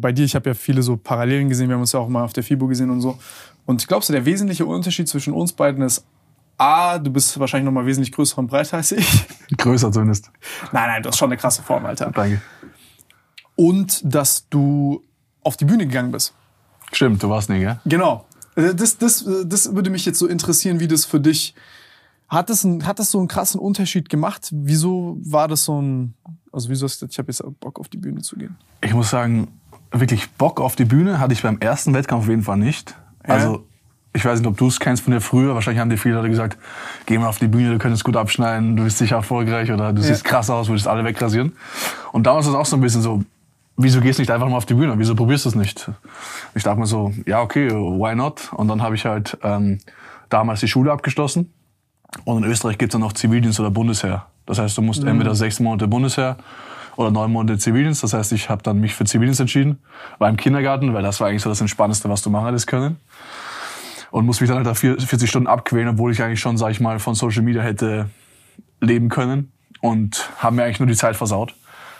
Bei dir, ich habe ja viele so Parallelen gesehen, wir haben uns ja auch mal auf der FIBO gesehen und so. Und ich glaube, so der wesentliche Unterschied zwischen uns beiden ist, A, du bist wahrscheinlich noch mal wesentlich größer und breiter als ich. Größer zumindest. Nein, nein, du hast schon eine krasse Form, Alter. Danke. Und dass du auf die Bühne gegangen bist. Stimmt, du warst nie, gell? Genau. Das, das, das würde mich jetzt so interessieren, wie das für dich hat das, ein, hat das so einen krassen Unterschied gemacht? Wieso war das so ein, also wieso hast du gesagt, ich habe jetzt Bock auf die Bühne zu gehen? Ich muss sagen, wirklich Bock auf die Bühne hatte ich beim ersten Wettkampf auf jeden Fall nicht. Ja. Also ich weiß nicht, ob du es kennst von dir früher. Wahrscheinlich haben dir viele Leute gesagt, geh mal auf die Bühne, du könntest gut abschneiden, du bist sicher erfolgreich oder du ja. siehst krass aus, würdest alle wegrasieren. Und damals war es auch so ein bisschen so, wieso gehst du nicht einfach mal auf die Bühne? Wieso probierst du es nicht? Ich dachte mir so, ja okay, why not? Und dann habe ich halt ähm, damals die Schule abgeschlossen. Und in Österreich gibt's dann noch Zivildienst oder Bundesheer. Das heißt, du musst mhm. entweder sechs Monate Bundesheer oder neun Monate Zivildienst. Das heißt, ich habe dann mich für Zivildienst entschieden, war im Kindergarten, weil das war eigentlich so das Entspannendste, was du machen hättest können. Und muss mich dann halt da 40 Stunden abquälen, obwohl ich eigentlich schon, sag ich mal, von Social Media hätte leben können. Und haben mir eigentlich nur die Zeit versaut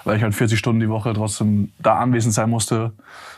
weil ich halt 40 Stunden die Woche trotzdem da anwesend sein musste,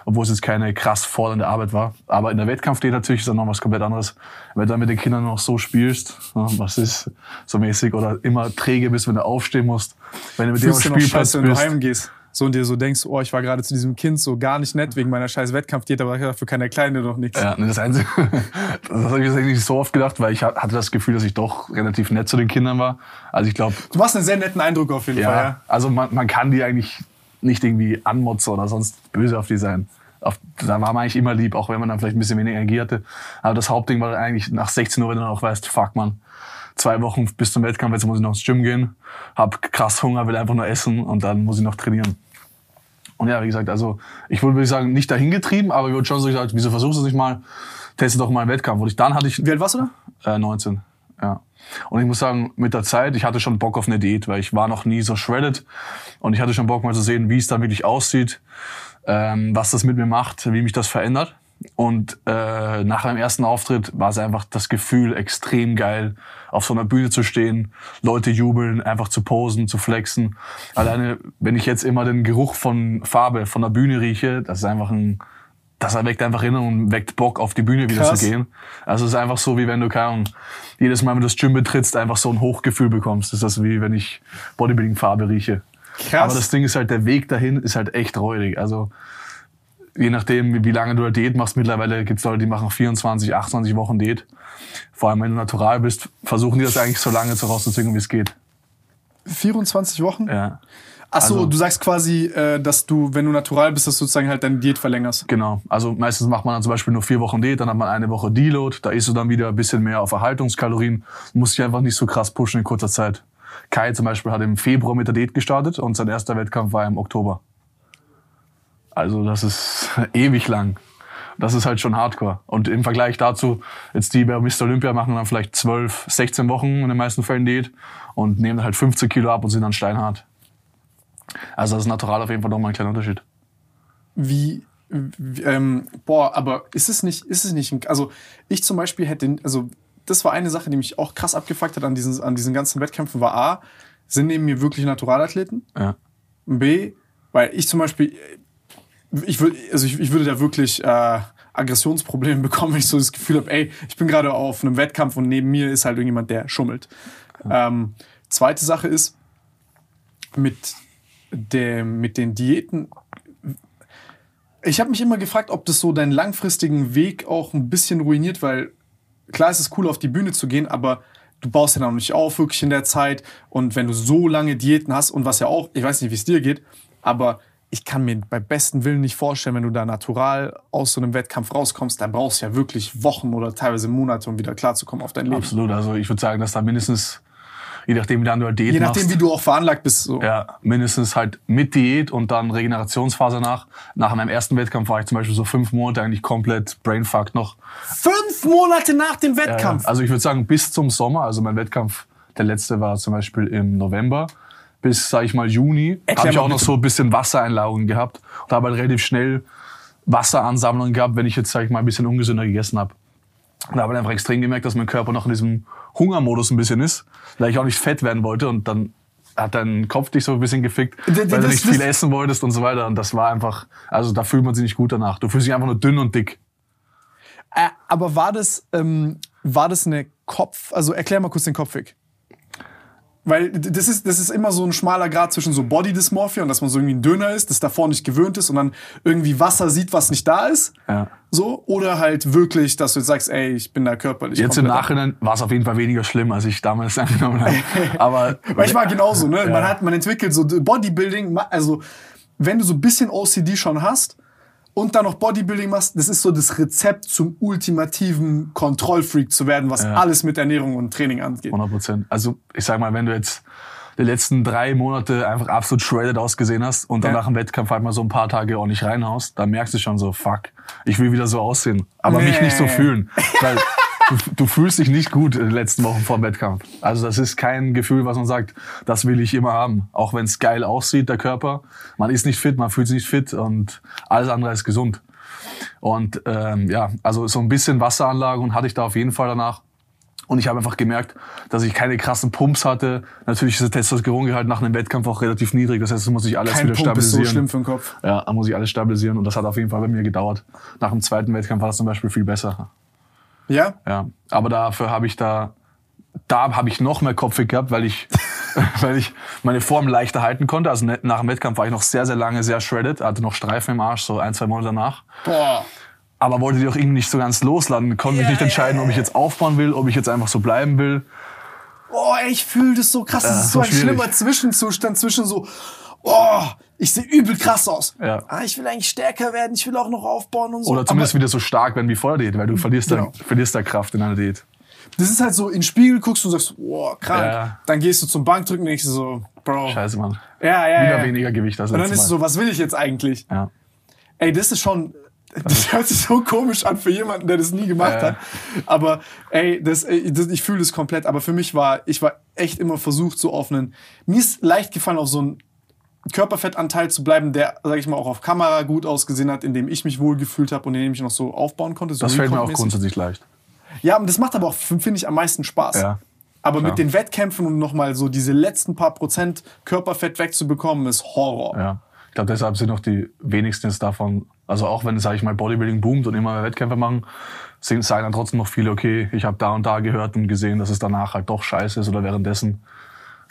obwohl es jetzt keine krass fordernde Arbeit war. Aber in der Wettkampfdiät natürlich ist dann noch was komplett anderes. Wenn du dann mit den Kindern noch so spielst, was ist so mäßig, oder immer träge bist, wenn du aufstehen musst, wenn du mit dem Spielplatz bist. Wenn du heimgehst so und dir so denkst, oh, ich war gerade zu diesem Kind so gar nicht nett wegen meiner scheiß Wettkampfdiät, aber dafür kann der Kleine doch nichts. Ja, das Einzige, das habe ich eigentlich so oft gedacht, weil ich hatte das Gefühl, dass ich doch relativ nett zu den Kindern war. Also ich glaube. Du machst einen sehr netten Eindruck auf jeden ja, Fall, ja. Also man, man kann die eigentlich nicht irgendwie anmotzen oder sonst böse auf die sein. Auf, da war man eigentlich immer lieb, auch wenn man dann vielleicht ein bisschen weniger Energie hatte. Aber das Hauptding war eigentlich nach 16 Uhr, wenn du dann auch weißt, fuck man, zwei Wochen bis zum Wettkampf, jetzt muss ich noch ins Gym gehen, hab krass Hunger, will einfach nur essen und dann muss ich noch trainieren. Und ja, wie gesagt, also ich würde sagen, nicht dahin getrieben, aber ich würde schon so gesagt, wieso versuchst du es nicht mal, teste doch mal einen Wettkampf. Und ich, dann hatte ich... Wie alt warst du da? Äh, 19, ja. Und ich muss sagen, mit der Zeit, ich hatte schon Bock auf eine Diät, weil ich war noch nie so shredded. Und ich hatte schon Bock mal zu sehen, wie es dann wirklich aussieht, ähm, was das mit mir macht, wie mich das verändert. Und äh, nach einem ersten Auftritt war es einfach das Gefühl extrem geil, auf so einer Bühne zu stehen, Leute jubeln, einfach zu posen, zu flexen. Alleine, wenn ich jetzt immer den Geruch von Farbe von der Bühne rieche, das ist einfach ein, das erweckt einfach Erinnerungen und weckt Bock, auf die Bühne wieder Krass. zu gehen. Also es ist einfach so, wie wenn du, keine Ahnung, jedes Mal, wenn du das Gym betrittst, einfach so ein Hochgefühl bekommst. Das ist das wie wenn ich Bodybuilding-Farbe rieche. Krass. Aber das Ding ist halt, der Weg dahin ist halt echt räudig. Also je nachdem, wie lange du eine Diät machst, mittlerweile gibt es Leute, die machen 24, 28 Wochen Diät. Vor allem, wenn du natural bist, versuchen die das eigentlich so lange zu rauszuzwingen, wie es geht. 24 Wochen? Ja. Achso, also, du sagst quasi, äh, dass du, wenn du natural bist, dass du sozusagen halt deine Diät verlängerst. Genau. Also meistens macht man dann zum Beispiel nur vier Wochen Diät, dann hat man eine Woche Deload, da isst du dann wieder ein bisschen mehr auf Erhaltungskalorien, musst dich einfach nicht so krass pushen in kurzer Zeit. Kai zum Beispiel hat im Februar mit der Diät gestartet und sein erster Wettkampf war im Oktober. Also das ist ewig lang. Das ist halt schon Hardcore. Und im Vergleich dazu, jetzt die bei Mr. Olympia machen dann vielleicht 12, 16 Wochen in den meisten Fällen Diät und nehmen halt 15 Kilo ab und sind dann steinhart. Also das ist natural auf jeden Fall nochmal ein kleiner Unterschied. Wie, ähm, boah, aber ist es nicht, ist es nicht, also ich zum Beispiel hätte, also das war eine Sache, die mich auch krass abgefuckt hat an diesen, an diesen ganzen Wettkämpfen, war A, sind neben mir wirklich Naturalathleten? Ja. B, weil ich zum Beispiel, ich würde, also ich, ich würde da wirklich äh, Aggressionsprobleme bekommen, wenn ich so das Gefühl habe, ey, ich bin gerade auf einem Wettkampf und neben mir ist halt irgendjemand, der schummelt. Ähm, zweite Sache ist, mit, dem, mit den Diäten, ich habe mich immer gefragt, ob das so deinen langfristigen Weg auch ein bisschen ruiniert, weil klar ist es cool, auf die Bühne zu gehen, aber du baust ja noch nicht auf, wirklich in der Zeit. Und wenn du so lange Diäten hast und was ja auch, ich weiß nicht, wie es dir geht, aber ich kann mir bei besten Willen nicht vorstellen, wenn du da natural aus so einem Wettkampf rauskommst, dann brauchst du ja wirklich Wochen oder teilweise Monate, um wieder klarzukommen auf dein Leben. Absolut. Also ich würde sagen, dass da mindestens je nachdem, wie lange du halt Diät Je nachdem, machst. wie du auch veranlagt bist. So. Ja, mindestens halt mit Diät und dann Regenerationsphase nach. Nach meinem ersten Wettkampf war ich zum Beispiel so fünf Monate eigentlich komplett brainfucked noch. Fünf Monate nach dem Ja, Wettkampf. also ich würde sagen bis zum Sommer. Also mein Wettkampf, der letzte war zum Beispiel im November. Bis, sag ich mal, Juni habe ich auch noch so ein bisschen Wassereinlagerungen gehabt und habe halt relativ schnell Wasseransammlungen gehabt, wenn ich jetzt, sag ich mal, ein bisschen ungesünder gegessen habe. Und da habe ich einfach extrem gemerkt, dass mein Körper noch in diesem Hungermodus ein bisschen ist, weil ich auch nicht fett werden wollte und dann hat dein Kopf dich so ein bisschen gefickt, weil du das- nicht das- viel essen wolltest und so weiter. Und das war einfach, also da fühlt man sich nicht gut danach. Du fühlst dich einfach nur dünn und dick. Äh, aber war das, ähm, war das eine Kopf, also erklär mal kurz den Kopfweg. Weil das ist, das ist immer so ein schmaler Grad zwischen so Body Dysmorphia und dass man so irgendwie ein Döner ist, das davor nicht gewöhnt ist und dann irgendwie Wasser sieht, was nicht da ist. Ja. So. Oder halt wirklich, dass du jetzt sagst, ey, ich bin da körperlich. Jetzt im Nachhinein war es auf jeden Fall weniger schlimm, als ich damals angenommen habe. Aber Weil ich war genauso, ne? Man Ja. hat, man entwickelt so Bodybuilding, also wenn du so ein bisschen OCD schon hast und dann noch Bodybuilding machst, das ist so das Rezept zum ultimativen Kontrollfreak zu werden, was Ja. alles mit Ernährung und Training angeht. 100 Prozent. Also ich sag mal, wenn du jetzt die letzten drei Monate einfach absolut shredded ausgesehen hast und dann Ja. nach dem Wettkampf halt mal so ein paar Tage auch nicht reinhaust, dann merkst du schon so, fuck, ich will wieder so aussehen. Aber mich Nee. nicht so fühlen. Weil du, du fühlst dich nicht gut in den letzten Wochen vor dem Wettkampf. Also das ist kein Gefühl, was man sagt, das will ich immer haben. Auch wenn es geil aussieht, der Körper. Man ist nicht fit, man fühlt sich nicht fit und alles andere ist gesund. Und ähm, ja, also so ein bisschen Wasseranlagerung hatte ich da auf jeden Fall danach. Und ich habe einfach gemerkt, dass ich keine krassen Pumps hatte. Natürlich ist der Testosterongehalt nach einem Wettkampf auch relativ niedrig. Das heißt, das muss ich alles Kein wieder Pump ist so stabilisieren. schlimm für den Kopf. Ja, da muss ich alles stabilisieren. Und das hat auf jeden Fall bei mir gedauert. Nach dem zweiten Wettkampf war das zum Beispiel viel besser. Ja? Ja, aber dafür habe ich da, da habe ich noch mehr Kopfweg gehabt, weil ich, weil ich meine Form leichter halten konnte. Also ne- nach dem Wettkampf war ich noch sehr, sehr lange sehr shredded, hatte noch Streifen im Arsch, so ein, zwei Monate danach. Boah. Aber wollte die auch irgendwie nicht so ganz losladen, konnte mich Ja, nicht entscheiden, ja, ob ich jetzt aufbauen will, ob ich jetzt einfach so bleiben will. Oh, ey, ich fühle das so krass. Das Ja, ist so so ein schwierig. schlimmer Zwischenzustand zwischen so, oh, ich sehe übel krass aus. Ja. Ah, ich will eigentlich stärker werden, ich will auch noch aufbauen und so. Oder zumindest Aber wieder so stark werden wie vor der Diät, weil du verlierst, Genau. da, verlierst da Kraft in einer Diät. das ist halt so, in den Spiegel guckst du und sagst, oh, krank. Ja. Dann gehst du zum Bankdrücken und denkst so, Bro. Scheiße, Mann. Ja, ja, Wieder ja. weniger Gewicht als Und dann ist es so, was will ich jetzt eigentlich? Ja. Ey, das ist schon, das hört sich so komisch an für jemanden, der das nie gemacht Ja. hat. Aber ey, das, ey, das, ich fühle das komplett. Aber für mich war, ich war echt immer versucht, so auf einen, mir ist leicht gefallen, auf so einen Körperfettanteil zu bleiben, der, sag ich mal, auch auf Kamera gut ausgesehen hat, in dem ich mich wohlgefühlt habe und in dem ich noch so aufbauen konnte. So Das fällt mir auch grundsätzlich leicht. Ja, und das macht aber auch, finde ich, am meisten Spaß. Ja. Aber Klar. mit den Wettkämpfen und nochmal so diese letzten paar Prozent Körperfett wegzubekommen, ist Horror. Ja. Ich glaube, deshalb sind auch die wenigsten davon, also auch wenn, sage ich mal, Bodybuilding boomt und immer mehr Wettkämpfe machen, sind, sagen dann trotzdem noch viele, okay, ich habe da und da gehört und gesehen, dass es danach halt doch scheiße ist oder währenddessen.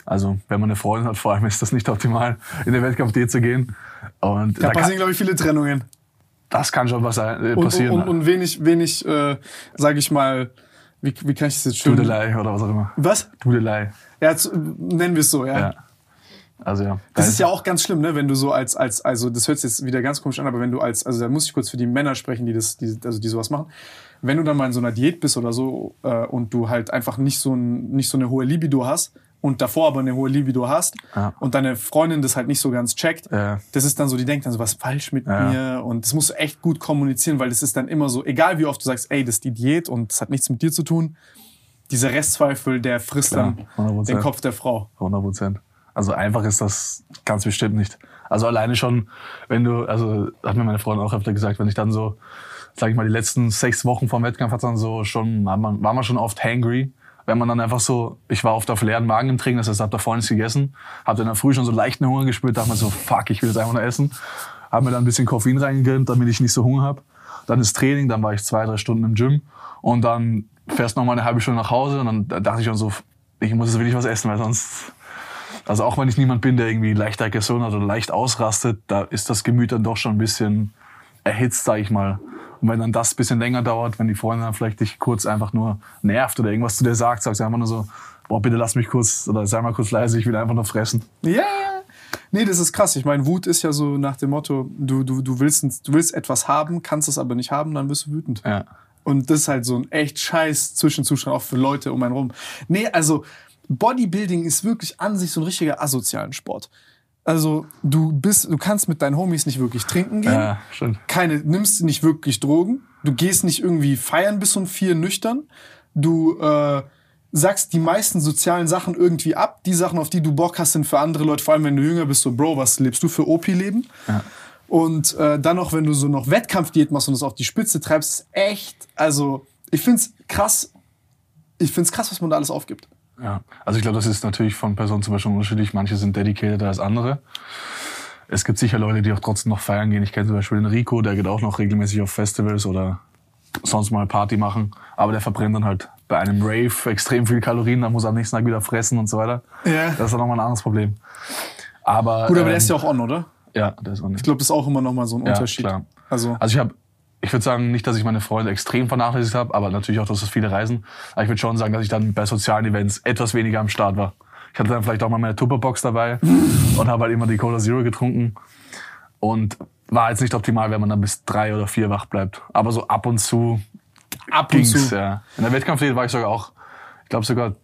Also, wenn man eine Freundin hat, vor allem ist das nicht optimal, in den Wettkampf-Diät zu gehen. Und Da da passieren, glaube ich, viele Trennungen. das kann schon was äh, Und, passieren. und, und wenig, wenig, äh, sage ich mal, wie, wie kann ich das jetzt schön... Dudelei oder was auch immer. Was? Dudelei. Ja, zu, nennen wir es so, ja. Ja. Also ja. Das ist ja auch ganz schlimm, ne? Wenn du so als, als, also das hört sich jetzt wieder ganz komisch an, aber wenn du als, also da muss ich kurz für die Männer sprechen, die das, die, also die sowas machen. Wenn du dann mal in so einer Diät bist oder so äh, und du halt einfach nicht so, ein, nicht so eine hohe Libido hast und davor aber eine hohe Libido hast Ja. und deine Freundin das halt nicht so ganz checkt, Ja. das ist dann so, die denkt dann so, was falsch mit Ja. mir und das musst du echt gut kommunizieren, weil das ist dann immer so, egal wie oft du sagst, ey, das ist die Diät und das hat nichts mit dir zu tun, dieser Restzweifel, der frisst Klar, dann 100%. den Kopf der Frau. 100 Prozent. Also einfach ist das ganz bestimmt nicht. Also alleine schon, wenn du, also hat mir meine Freundin auch öfter gesagt, wenn ich dann so, sag ich mal, die letzten sechs Wochen vom Wettkampf hat dann so schon, war man, war man schon oft hangry. Wenn man dann einfach so, ich war oft auf leeren Magen im Training, das heißt, hab davor nichts gegessen, hab dann Früh schon so leichten Hunger gespürt, dachte mir so, fuck, ich will jetzt einfach nur essen. Hab mir dann ein bisschen Koffein reingegönnt, damit ich nicht so Hunger hab. Dann ist Training, dann war ich zwei, drei Stunden im Gym und dann fährst noch mal eine halbe Stunde nach Hause und dann dachte ich schon so, ich muss jetzt wirklich was essen, weil sonst also auch wenn ich niemand bin, der irgendwie leicht Aggression hat oder leicht ausrastet, da ist das Gemüt dann doch schon ein bisschen erhitzt, sage ich mal. Und wenn dann das ein bisschen länger dauert, wenn die Freundin dann vielleicht dich kurz einfach nur nervt oder irgendwas zu dir sagt, sagst du einfach nur so, boah, bitte lass mich kurz oder sei mal kurz leise, ich will einfach nur fressen. Ja, Nee, das ist krass. Ich meine, Wut ist ja so nach dem Motto, du, du, du, willst, du willst etwas haben, kannst es aber nicht haben, dann bist du wütend. Ja. Und das ist halt so ein echt scheiß Zwischenzustand auch für Leute um einen rum. Nee, also Bodybuilding ist wirklich an sich so ein richtiger asozialen Sport. Also du bist, du kannst mit deinen Homies nicht wirklich trinken gehen. Ja, stimmt. Keine, nimmst nicht wirklich Drogen. Du gehst nicht irgendwie feiern bis um vier nüchtern. Du äh, sagst die meisten sozialen Sachen irgendwie ab. Die Sachen, auf die du Bock hast, sind für andere Leute, vor allem wenn du jünger bist, so Bro, was lebst du für OP-Leben? Ja. Und äh, dann noch, wenn du so noch Wettkampfdiät machst und das auf die Spitze treibst, ist echt, also ich find's krass, ich find's krass, was man da alles aufgibt. Ja, also ich glaube, das ist natürlich von Person zu Person unterschiedlich. Manche sind dedicated als andere. Es gibt sicher Leute, die auch trotzdem noch feiern gehen. Ich kenne zum Beispiel den Rico, der geht auch noch regelmäßig auf Festivals oder sonst mal Party machen. Aber der verbrennt dann halt bei einem Rave extrem viel Kalorien, dann muss er am nächsten Tag wieder fressen und so weiter. Ja. Das ist dann nochmal ein anderes Problem. Aber, Gut, aber der ähm, ist ja auch on, oder? Ja, der ist nicht. Ich glaube, das ist auch immer noch mal so ein Ja, Unterschied. klar. Also, Also ich habe, ich würde sagen, nicht, dass ich meine Freunde extrem vernachlässigt habe, aber natürlich auch, dass es viele reisen. Aber ich würde schon sagen, dass ich dann bei sozialen Events etwas weniger am Start war. Ich hatte dann vielleicht auch mal meine Tupperbox dabei und habe halt immer die Cola Zero getrunken. Und war jetzt nicht optimal, wenn man dann bis drei oder vier wach bleibt. Aber so ab und zu ab und ging's, zu. ja. In der Wettkampfdiät war ich sogar auch, ich glaube sogar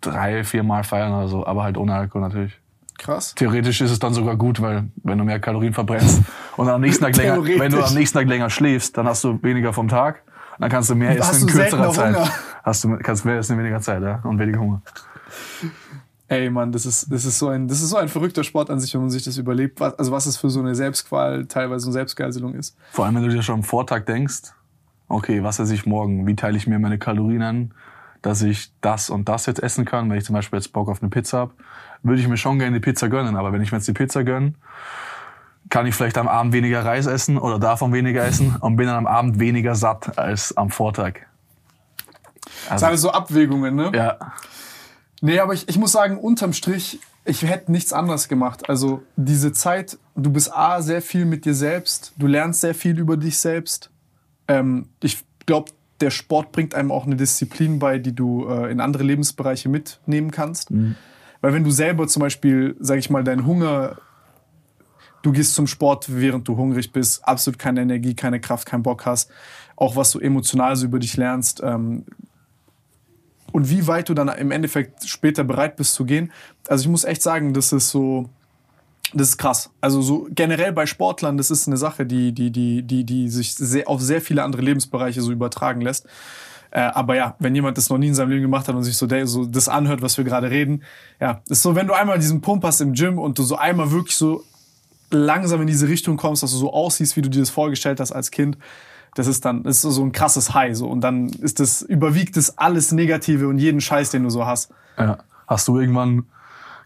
drei, vier Mal feiern oder so, aber halt ohne Alkohol natürlich. Krass. Theoretisch ist es dann sogar gut, weil wenn du mehr Kalorien verbrennst und am nächsten Tag länger, wenn du am nächsten Tag länger schläfst, dann hast du weniger vom Tag. Dann kannst du mehr Hast essen in kürzerer Zeit. Hunger. Hast du, kannst mehr essen in weniger Zeit, ja, und weniger Hunger. Ey, Mann, das ist, das ist so ein, das ist so ein verrückter Sport an sich, wenn man sich das überlebt, was, also was es für so eine Selbstqual, teilweise eine Selbstgeiselung ist. Vor allem, wenn du dir schon am Vortag denkst, okay, was esse ich morgen? Wie teile ich mir meine Kalorien an, dass ich das und das jetzt essen kann? Wenn ich zum Beispiel jetzt Bock auf eine Pizza habe, würde ich mir schon gerne die Pizza gönnen. Aber wenn ich mir jetzt die Pizza gönne, kann ich vielleicht am Abend weniger Reis essen oder davon weniger essen und bin dann am Abend weniger satt als am Vortag. Das Also, sind alles so Abwägungen, ne? ja, Nee, aber ich, ich muss sagen, unterm Strich, ich hätte nichts anderes gemacht. Also diese Zeit, du bist A, sehr viel mit dir selbst, du lernst sehr viel über dich selbst. Ähm, ich glaube, der Sport bringt einem auch eine Disziplin bei, die du äh, in andere Lebensbereiche mitnehmen kannst. Weil wenn du selber zum Beispiel, sag ich mal, deinen Hunger, du gehst zum Sport, während du hungrig bist, absolut keine Energie, keine Kraft, keinen Bock hast, auch was du emotional so über dich lernst, ähm, und wie weit du dann im Endeffekt später bereit bist zu gehen. Also ich muss echt sagen, das ist so, das ist krass. Also so generell bei Sportlern, das ist eine Sache, die, die, die, die, die sich sehr, auf sehr viele andere Lebensbereiche so übertragen lässt. Äh, aber ja, wenn jemand das noch nie in seinem Leben gemacht hat und sich so, der, so das anhört, was wir gerade reden, ja, ist so, wenn du einmal diesen Pump hast im Gym und du so einmal wirklich so langsam in diese Richtung kommst, dass du so aussiehst, wie du dir das vorgestellt hast als Kind, das ist dann das ist so ein krasses High so und dann ist das überwiegt das alles Negative und jeden Scheiß, den du so hast. ja. Hast du irgendwann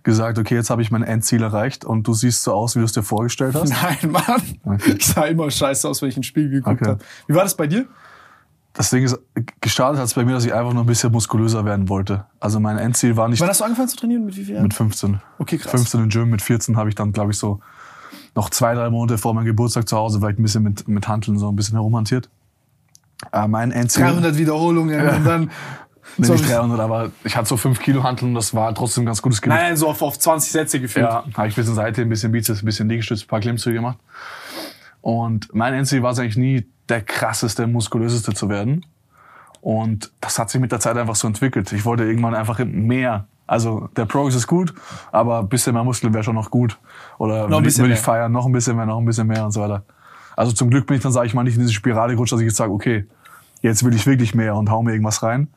gesagt, okay, jetzt habe ich mein Endziel erreicht und du siehst so aus, wie du es dir vorgestellt hast? Nein, Mann. Okay. Ich sah immer scheiße aus, wenn ich ins Spiel geguckt Okay. habe. Wie war das bei dir? Das Ding ist, gestartet hat es bei mir, dass ich einfach nur ein bisschen muskulöser werden wollte. Also mein Endziel war nicht Wann hast du angefangen zu trainieren? Mit wie viel Jahren? mit 15. Okay, krass. 15 im Gym, mit 14 habe ich dann, glaube ich, so noch zwei, drei Monate vor meinem Geburtstag zu Hause, vielleicht ein bisschen mit, mit Hanteln so ein bisschen herumhantiert. Äh, mein Endziel, 300 Wiederholungen und dann. So, nicht 300, aber ich hatte so 5 Kilo Hanteln und das war trotzdem ein ganz gutes Gewicht. nein, so auf, auf 20 Sätze gefühlt. Ja, habe ich ein bisschen Seite, ein bisschen Bizeps, ein bisschen Liegestütz, ein paar Klimmzüge gemacht. Und mein Endziel war es eigentlich nie, der krasseste, muskulöseste zu werden. Und das hat sich mit der Zeit einfach so entwickelt. Ich wollte irgendwann einfach mehr. Also der Progress ist gut, aber ein bisschen mehr Muskeln wäre schon noch gut. Oder ein würde ich, bisschen würde ich mehr. feiern, noch ein bisschen mehr, noch ein bisschen mehr und so weiter. Also zum Glück bin ich dann, sage ich mal, nicht in diese Spirale gerutscht, dass ich jetzt sage, okay, jetzt will ich wirklich mehr und hau mir irgendwas rein.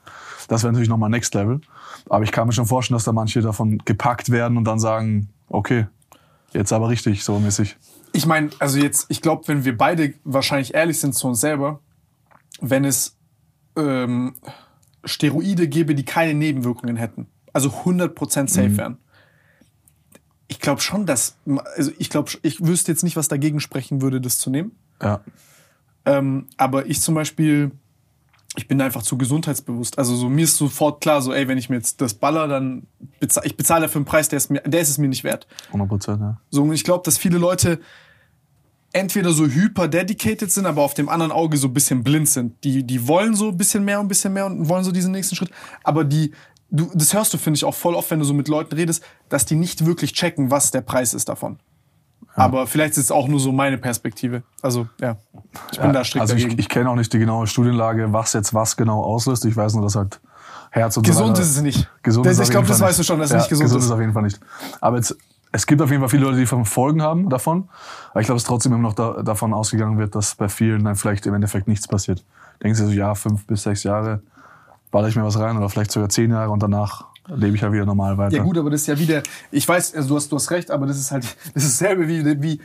Das wäre natürlich nochmal Next Level. Aber ich kann mir schon vorstellen, dass da manche davon gepackt werden und dann sagen, okay, jetzt aber richtig, so mäßig. Ich meine, also jetzt, ich glaube, wenn wir beide wahrscheinlich ehrlich sind zu uns selber, wenn es ähm, Steroide gäbe, die keine Nebenwirkungen hätten, also 100% safe wären, ich glaube schon, dass, also ich glaube, ich wüsste jetzt nicht, was dagegen sprechen würde, das zu nehmen. Ja. Ähm, aber ich zum Beispiel, ich bin einfach zu gesundheitsbewusst. Also so mir ist sofort klar, so ey, wenn ich mir jetzt das baller, dann bezahle ich bezahle dafür einen Preis, der ist mir, der ist es mir nicht wert. 100 Prozent, ja. So, und ich glaube, dass viele Leute entweder so hyper dedicated sind, aber auf dem anderen Auge so ein bisschen blind sind. Die, die wollen so ein bisschen mehr und ein bisschen mehr und wollen so diesen nächsten Schritt, aber die, du, das hörst du, finde ich, auch voll oft, wenn du so mit Leuten redest, dass die nicht wirklich checken, was der Preis ist davon. Ja. Aber vielleicht ist es auch nur so meine Perspektive. Also, ja, ich bin ja, da strikt Also dagegen. ich, ich kenne auch nicht die genaue Studienlage, was jetzt was genau auslöst. Ich weiß nur, dass halt Herz und Gesund so ist es nicht. Gesund das, ist ich glaube, das weißt du schon, dass es ja, nicht gesund, gesund ist. ist auf jeden Fall nicht. Aber jetzt, es gibt auf jeden Fall viele Leute, die Folgen haben davon. Aber ich glaube, es trotzdem immer noch da, davon ausgegangen wird, dass bei vielen dann vielleicht im Endeffekt nichts passiert. Denken sie so, ja, fünf bis sechs Jahre baller ich mir was rein oder vielleicht sogar zehn Jahre und danach lebe ich ja wieder normal weiter. Ja gut, aber das ist ja wieder, ich weiß, also du hast, du hast recht, aber das ist halt, das ist dasselbe wie, wie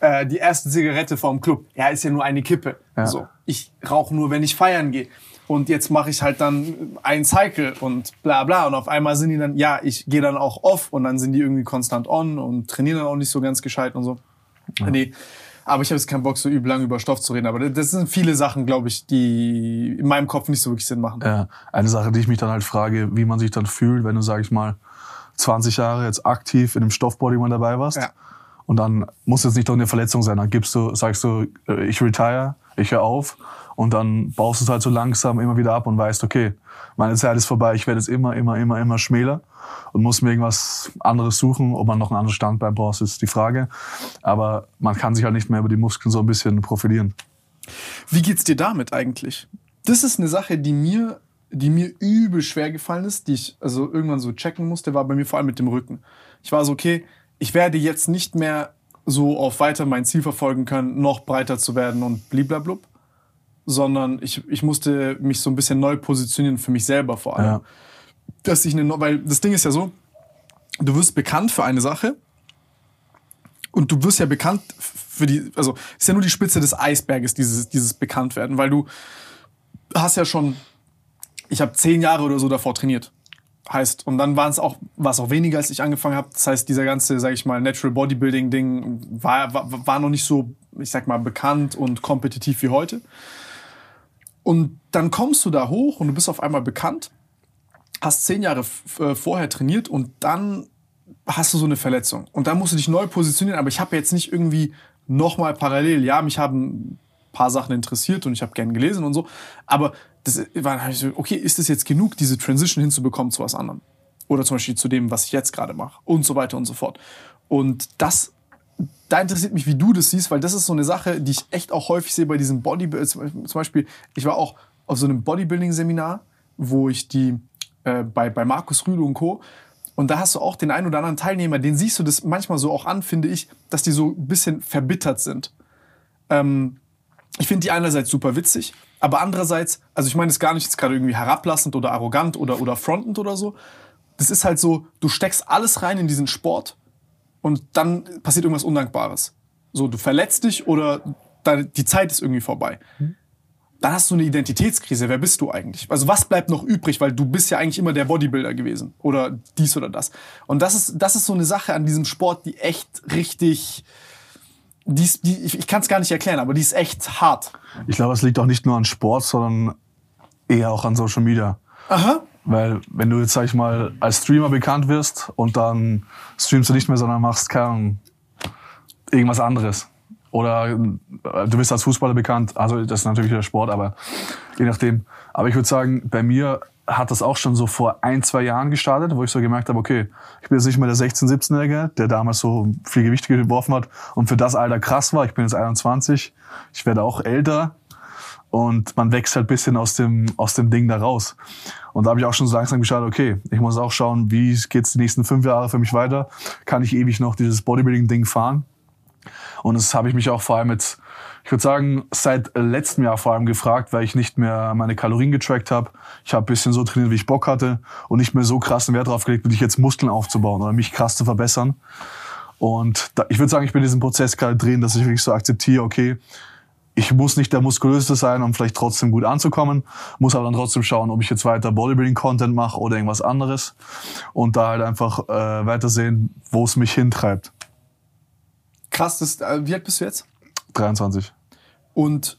äh, die erste Zigarette vom Club. Ja, ist ja nur eine Kippe. Ja. So, ich rauche nur, wenn ich feiern gehe. Und jetzt mache ich halt dann ein Cycle und bla bla. Und auf einmal sind die dann, ja, ich gehe dann auch off und dann sind die irgendwie konstant on und trainieren dann auch nicht so ganz gescheit und so. Ja. Nee. Aber ich habe jetzt keinen Bock, so übel lang über Stoff zu reden. Aber das sind viele Sachen, glaube ich, die in meinem Kopf nicht so wirklich Sinn machen. Ja, eine Sache, die ich mich dann halt frage, wie man sich dann fühlt, wenn du, sag ich mal, 20 Jahre jetzt aktiv in dem Stoffbody mal dabei warst. Ja. Und dann muss jetzt nicht doch eine Verletzung sein. Dann gibst du, sagst du, äh, ich retire, ich höre auf. Und dann baust du es halt so langsam immer wieder ab und weißt, okay, meine Zeit ist vorbei, ich werde jetzt immer, immer, immer, immer schmäler und muss mir irgendwas anderes suchen. Ob man noch ein anderes Standbein braucht, ist die Frage. Aber man kann sich halt nicht mehr über die Muskeln so ein bisschen profilieren. Wie geht's dir damit eigentlich? Das ist eine Sache, die mir, die mir übel schwer gefallen ist, die ich also irgendwann so checken musste, war bei mir vor allem mit dem Rücken. Ich war so, okay, ich werde jetzt nicht mehr so auf weiter mein Ziel verfolgen können, noch breiter zu werden und bliblablub, sondern ich, ich musste mich so ein bisschen neu positionieren für mich selber vor allem. Ja. Dass ich eine, weil das Ding ist ja so, du wirst bekannt für eine Sache und du wirst ja bekannt für die, also ist ja nur die Spitze des Eisberges, dieses, dieses Bekanntwerden, weil du hast ja schon, ich habe zehn Jahre oder so davor trainiert. Heißt, und dann waren es auch, war es auch weniger, als ich angefangen habe. Das heißt, dieser ganze, sag ich mal, Natural Bodybuilding-Ding war, war, war noch nicht so, ich sag mal, bekannt und kompetitiv wie heute. Und dann kommst du da hoch und du bist auf einmal bekannt, hast zehn Jahre äh, vorher trainiert und dann hast du so eine Verletzung. Und dann musst du dich neu positionieren, aber ich habe jetzt nicht irgendwie nochmal parallel, ja, mich haben ein paar Sachen interessiert und ich habe gern gelesen und so, aber das war so, okay, ist es jetzt genug, diese Transition hinzubekommen zu was anderem? Oder zum Beispiel zu dem, was ich jetzt gerade mache und so weiter und so fort. Und das, da interessiert mich, wie du das siehst, weil das ist so eine Sache, die ich echt auch häufig sehe bei diesem Bodybuilding. Zum Beispiel, ich war auch auf so einem Bodybuilding-Seminar, wo ich die äh, bei, bei Markus Rühle und Co. Und da hast du auch den einen oder anderen Teilnehmer, den siehst du das manchmal so auch an, finde ich, dass die so ein bisschen verbittert sind. Ähm, ich finde die einerseits super witzig, aber andererseits, also ich meine das gar nicht jetzt gerade irgendwie herablassend oder arrogant oder, oder frontend oder so. Das ist halt so, du steckst alles rein in diesen Sport und dann passiert irgendwas Undankbares. So, du verletzt dich oder die Zeit ist irgendwie vorbei. Dann hast du eine Identitätskrise. Wer bist du eigentlich? Also was bleibt noch übrig? Weil du bist ja eigentlich immer der Bodybuilder gewesen oder dies oder das. Und das ist, das ist so eine Sache an diesem Sport, die echt richtig, die, ist, die ich, ich kann es gar nicht erklären, aber die ist echt hart. Ich glaube, es liegt auch nicht nur an Sport, sondern eher auch an Social Media. Aha. Weil wenn du jetzt, sag ich mal, als Streamer bekannt wirst und dann streamst du nicht mehr, sondern machst, keine Ahnung, irgendwas anderes. Oder äh, du bist als Fußballer bekannt, also das ist natürlich der Sport, aber je nachdem. Aber ich würde sagen, bei mir hat das auch schon so vor ein, zwei Jahren gestartet, wo ich so gemerkt habe, okay, ich bin jetzt nicht mehr der 16-, 17-Jährige, der damals so viel Gewicht geworfen hat und für das Alter krass war. Ich bin jetzt 21, ich werde auch älter und man wächst halt bisschen aus dem, aus dem Ding da raus. Und da habe ich auch schon so langsam geschaut, okay, ich muss auch schauen, wie geht's die nächsten fünf Jahre für mich weiter? Kann ich ewig noch dieses Bodybuilding-Ding fahren? Und das habe ich mich auch vor allem jetzt, ich würde sagen, seit letztem Jahr vor allem gefragt, weil ich nicht mehr meine Kalorien getrackt habe. Ich habe bisschen so trainiert, wie ich Bock hatte und nicht mehr so krassen Wert drauf gelegt, wirklich jetzt Muskeln aufzubauen oder mich krass zu verbessern. Und da, ich würde sagen, ich bin in diesem Prozess gerade drin, dass ich wirklich so akzeptiere, okay, ich muss nicht der muskulöste sein, um vielleicht trotzdem gut anzukommen, muss aber dann trotzdem schauen, ob ich jetzt weiter Bodybuilding-Content mache oder irgendwas anderes und da halt einfach äh, weitersehen, wo es mich hintreibt. Krass, das, äh, wie alt bist du jetzt? 23. Und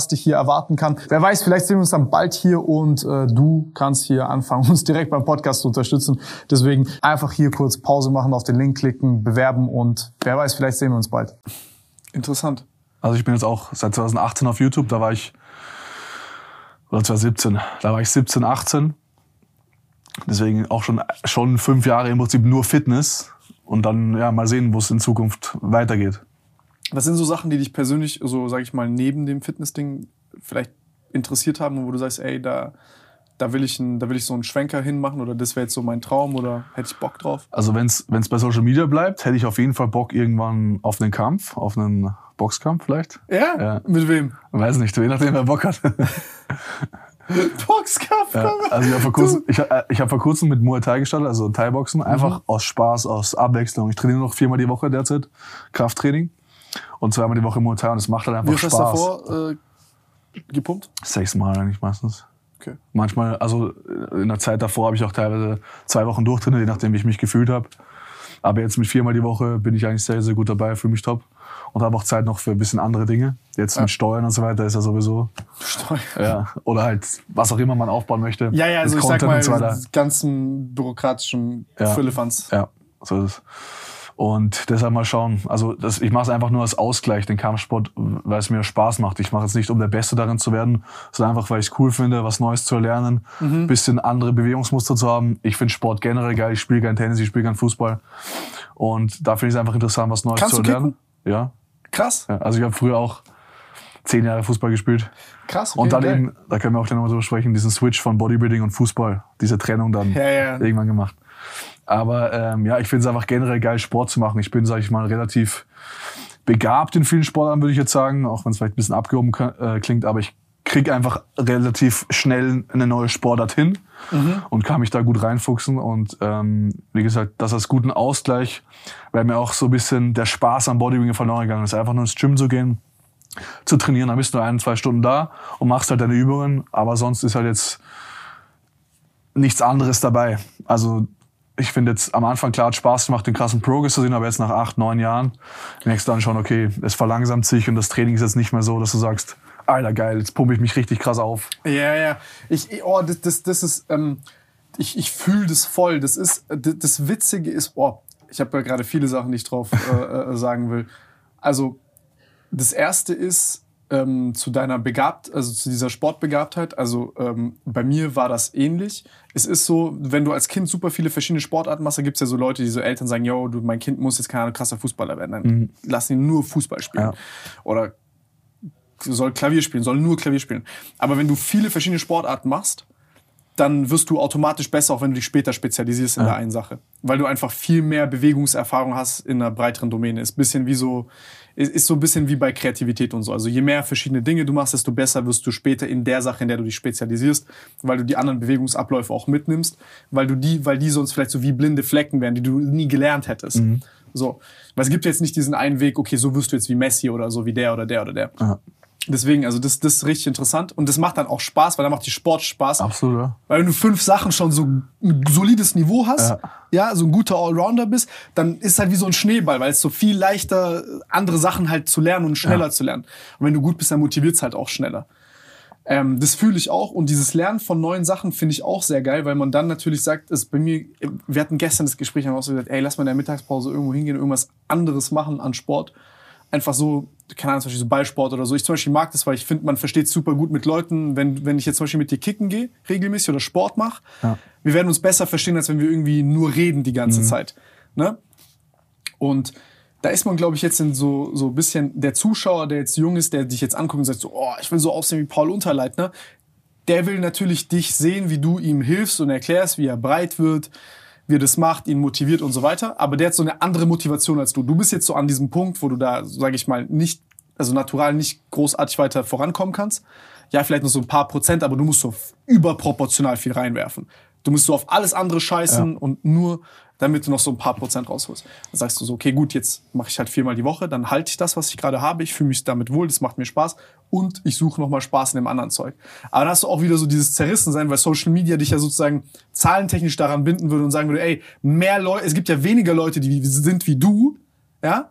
was dich hier erwarten kann. Wer weiß, vielleicht sehen wir uns dann bald hier und äh, du kannst hier anfangen, uns direkt beim Podcast zu unterstützen. Deswegen einfach hier kurz Pause machen, auf den Link klicken, bewerben und wer weiß, vielleicht sehen wir uns bald. Interessant. Also ich bin jetzt auch seit 2018 auf YouTube, da war ich, oder 2017, da war ich 17, 18. Deswegen auch schon, schon fünf Jahre im Prinzip nur Fitness und dann ja mal sehen, wo es in Zukunft weitergeht. Was sind so Sachen, die dich persönlich, so sage ich mal, neben dem Fitnessding vielleicht interessiert haben und wo du sagst, ey, da, da will ich, ein, da will ich so einen Schwenker hinmachen oder das wäre jetzt so mein Traum oder hätte ich Bock drauf? Also wenn es bei Social Media bleibt, hätte ich auf jeden Fall Bock irgendwann auf einen Kampf, auf einen Boxkampf vielleicht. Ja? ja. Mit wem? Weiß nicht, je nachdem wer Bock hat. Boxkampf. Ja, also ich habe vor, kurzem, ich, äh, ich hab vor kurzem mit Muay Thai gestartet, also Thai-Boxen, einfach mhm. aus Spaß, aus Abwechslung. Ich trainiere noch viermal die Woche derzeit, Krafttraining und zweimal die Woche im Hotel und es macht halt einfach Wie Spaß. Wie hast du davor äh, gepumpt? Sechsmal eigentlich meistens. Okay. Manchmal, also in der Zeit davor habe ich auch teilweise zwei Wochen durchtrainiert, je nachdem wie ich mich gefühlt habe. Aber jetzt mit viermal die Woche bin ich eigentlich sehr, sehr gut dabei, fühle mich top. Und habe auch Zeit noch für ein bisschen andere Dinge. Jetzt ja. mit Steuern und so weiter ist ja sowieso. Steuern. Ja. Oder halt, was auch immer man aufbauen möchte. Ja, ja, also ich Content sag mal, so ganzen bürokratischen ja. Füllefanz. Ja, so ist es. Und deshalb mal schauen. Also das, ich mache es einfach nur als Ausgleich, den Kampfsport, weil es mir Spaß macht. Ich mache es nicht, um der Beste darin zu werden, sondern einfach, weil ich es cool finde, was Neues zu erlernen, mhm. bisschen andere Bewegungsmuster zu haben. Ich finde Sport generell geil. Ich spiele kein Tennis, ich spiele kein Fußball. Und da finde ich es einfach interessant, was Neues Kannst zu erlernen. Du Ja. Krass. Ja, also ich habe früher auch zehn Jahre Fußball gespielt. Krass. Okay, und dann geil. eben, da können wir auch gleich nochmal drüber sprechen, diesen Switch von Bodybuilding und Fußball, diese Trennung dann ja, ja. irgendwann gemacht. Aber ähm, ja, ich finde es einfach generell geil, Sport zu machen. Ich bin, sage ich mal, relativ begabt in vielen Sportarten, würde ich jetzt sagen, auch wenn es vielleicht ein bisschen abgehoben äh, klingt, aber ich kriege einfach relativ schnell eine neue Sportart hin mhm. und kann mich da gut reinfuchsen. Und ähm, wie gesagt, das als guten Ausgleich, weil mir auch so ein bisschen der Spaß am Bodybuilding verloren gegangen ist. Einfach nur ins Gym zu gehen, zu trainieren, dann bist du ein, zwei Stunden da und machst halt deine Übungen, aber sonst ist halt jetzt nichts anderes dabei. Also ich finde jetzt am Anfang klar hat Spaß gemacht, den krassen Progress zu sehen, aber jetzt nach acht, neun Jahren merkst du dann schon, okay, es verlangsamt sich und das Training ist jetzt nicht mehr so, dass du sagst, Alter, geil, jetzt pumpe ich mich richtig krass auf. Ja, ja. Ich, oh, das, das, das ist, ähm, ich, ich fühle das voll. Das ist, das, das Witzige ist, oh, ich habe ja gerade viele Sachen, die ich drauf äh, äh, sagen will. Also, das erste ist, ähm, zu deiner Begabt, also zu dieser Sportbegabtheit. Also ähm, bei mir war das ähnlich. Es ist so, wenn du als Kind super viele verschiedene Sportarten machst, da gibt es ja so Leute, die so Eltern sagen, yo, du, mein Kind muss jetzt keine krasser Fußballer werden. Dann mhm. lass ihn nur Fußball spielen. Ja. Oder soll Klavier spielen, soll nur Klavier spielen. Aber wenn du viele verschiedene Sportarten machst, dann wirst du automatisch besser, auch wenn du dich später spezialisierst in ja. der einen Sache. Weil du einfach viel mehr Bewegungserfahrung hast in einer breiteren Domäne. Ist bisschen wie so, ist so ein bisschen wie bei Kreativität und so. Also je mehr verschiedene Dinge du machst, desto besser wirst du später in der Sache, in der du dich spezialisierst, weil du die anderen Bewegungsabläufe auch mitnimmst, weil du die, weil die sonst vielleicht so wie blinde Flecken wären, die du nie gelernt hättest. Mhm. So. Weil es gibt jetzt nicht diesen einen Weg, okay, so wirst du jetzt wie Messi oder so wie der oder der oder der. Aha. Deswegen, also das, das ist richtig interessant und das macht dann auch Spaß, weil dann macht die Sport Spaß. Absolut, ja. Weil wenn du fünf Sachen schon so ein solides Niveau hast, ja, ja so ein guter Allrounder bist, dann ist halt wie so ein Schneeball, weil es so viel leichter andere Sachen halt zu lernen und schneller ja. zu lernen. Und wenn du gut bist, dann motiviert es halt auch schneller. Ähm, das fühle ich auch und dieses Lernen von neuen Sachen finde ich auch sehr geil, weil man dann natürlich sagt, ist bei mir, wir hatten gestern das Gespräch, haben auch so gesagt, ey, lass mal in der Mittagspause irgendwo hingehen, irgendwas anderes machen an Sport einfach so, keine Ahnung, zum Beispiel so Ballsport oder so. Ich zum Beispiel mag das, weil ich finde, man versteht super gut mit Leuten, wenn, wenn ich jetzt zum Beispiel mit dir kicken gehe, regelmäßig oder Sport mache. Ja. Wir werden uns besser verstehen, als wenn wir irgendwie nur reden die ganze mhm. Zeit. Ne? Und da ist man, glaube ich, jetzt in so, so ein bisschen der Zuschauer, der jetzt jung ist, der dich jetzt anguckt und sagt so, oh, ich will so aussehen wie Paul Unterleitner. Der will natürlich dich sehen, wie du ihm hilfst und erklärst, wie er breit wird, wie er das macht, ihn motiviert und so weiter. Aber der hat so eine andere Motivation als du. Du bist jetzt so an diesem Punkt, wo du da, sage ich mal, nicht also natural nicht großartig weiter vorankommen kannst. Ja, vielleicht nur so ein paar Prozent, aber du musst so überproportional viel reinwerfen. Du musst so auf alles andere scheißen Ja. und nur, damit du noch so ein paar Prozent rausholst. Dann sagst du so, okay, gut, jetzt mache ich halt viermal die Woche, dann halte ich das, was ich gerade habe, ich fühle mich damit wohl, das macht mir Spaß und ich suche nochmal Spaß in dem anderen Zeug. Aber dann hast du auch wieder so dieses Zerrissensein, weil Social Media dich ja sozusagen zahlentechnisch daran binden würde und sagen würde, ey, mehr Leute, es gibt ja weniger Leute, die sind wie du, ja,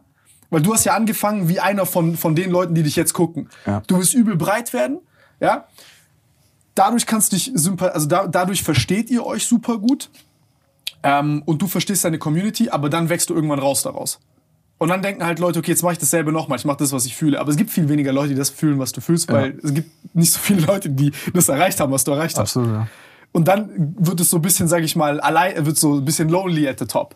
weil du hast ja angefangen wie einer von, von den Leuten, die dich jetzt gucken. Ja. Du wirst übel breit werden, ja. Dadurch kannst du dich also da, dadurch versteht ihr euch super gut. Ähm, und du verstehst deine Community, aber dann wächst du irgendwann raus daraus. Und dann denken halt Leute, okay, jetzt mache ich dasselbe nochmal, ich mache das, was ich fühle. Aber es gibt viel weniger Leute, die das fühlen, was du fühlst, weil es gibt nicht so viele Leute, die das erreicht haben, was du erreicht hast. Absolut, ja. Und dann wird es so ein bisschen, sag ich mal, allein, wird so ein bisschen lonely at the top.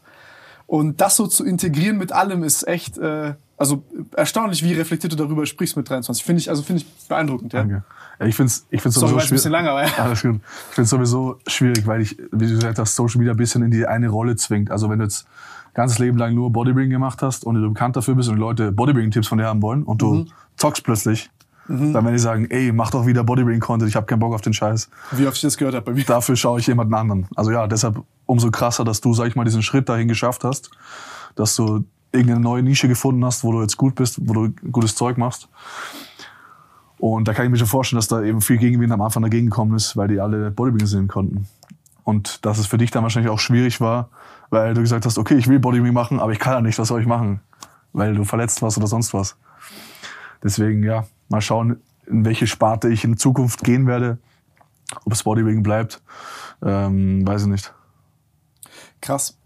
Und das so zu integrieren mit allem ist echt, äh, also erstaunlich, wie reflektiert du darüber sprichst mit 23. Finde ich, also finde ich beeindruckend, ja. Danke. Ich finde es ich find's sowieso schwierig. lang, aber ja. Alles gut. Ich finde es sowieso schwierig, weil ich, wie du gesagt hast, Social Media ein bisschen in die eine Rolle zwingt. Also wenn du jetzt ganzes Leben lang nur Bodybuilding gemacht hast und du bekannt dafür bist und die Leute Bodybuilding-Tipps von dir haben wollen und du Mhm. zockst plötzlich, dann werden die sagen, ey, mach doch wieder Bodybuilding-Content, ich habe keinen Bock auf den Scheiß. Wie oft ich das gehört habe bei mir. Dafür schaue ich jemanden anderen. Also ja, deshalb umso krasser, dass du, sag ich mal, diesen Schritt dahin geschafft hast, dass du irgendeine neue Nische gefunden hast, wo du jetzt gut bist, wo du gutes Zeug machst. Und da kann ich mir schon vorstellen, dass da eben viel Gegenwind am Anfang dagegen gekommen ist, weil die alle Bodybuilding sehen konnten. Und dass es für dich dann wahrscheinlich auch schwierig war, weil du gesagt hast, okay, ich will Bodybuilding machen, aber ich kann ja nicht, was soll ich machen? Weil du verletzt warst oder sonst was. Deswegen, ja, mal schauen, in welche Sparte ich in Zukunft gehen werde. Ob es Bodybuilding bleibt, ähm, weiß ich nicht. Krass.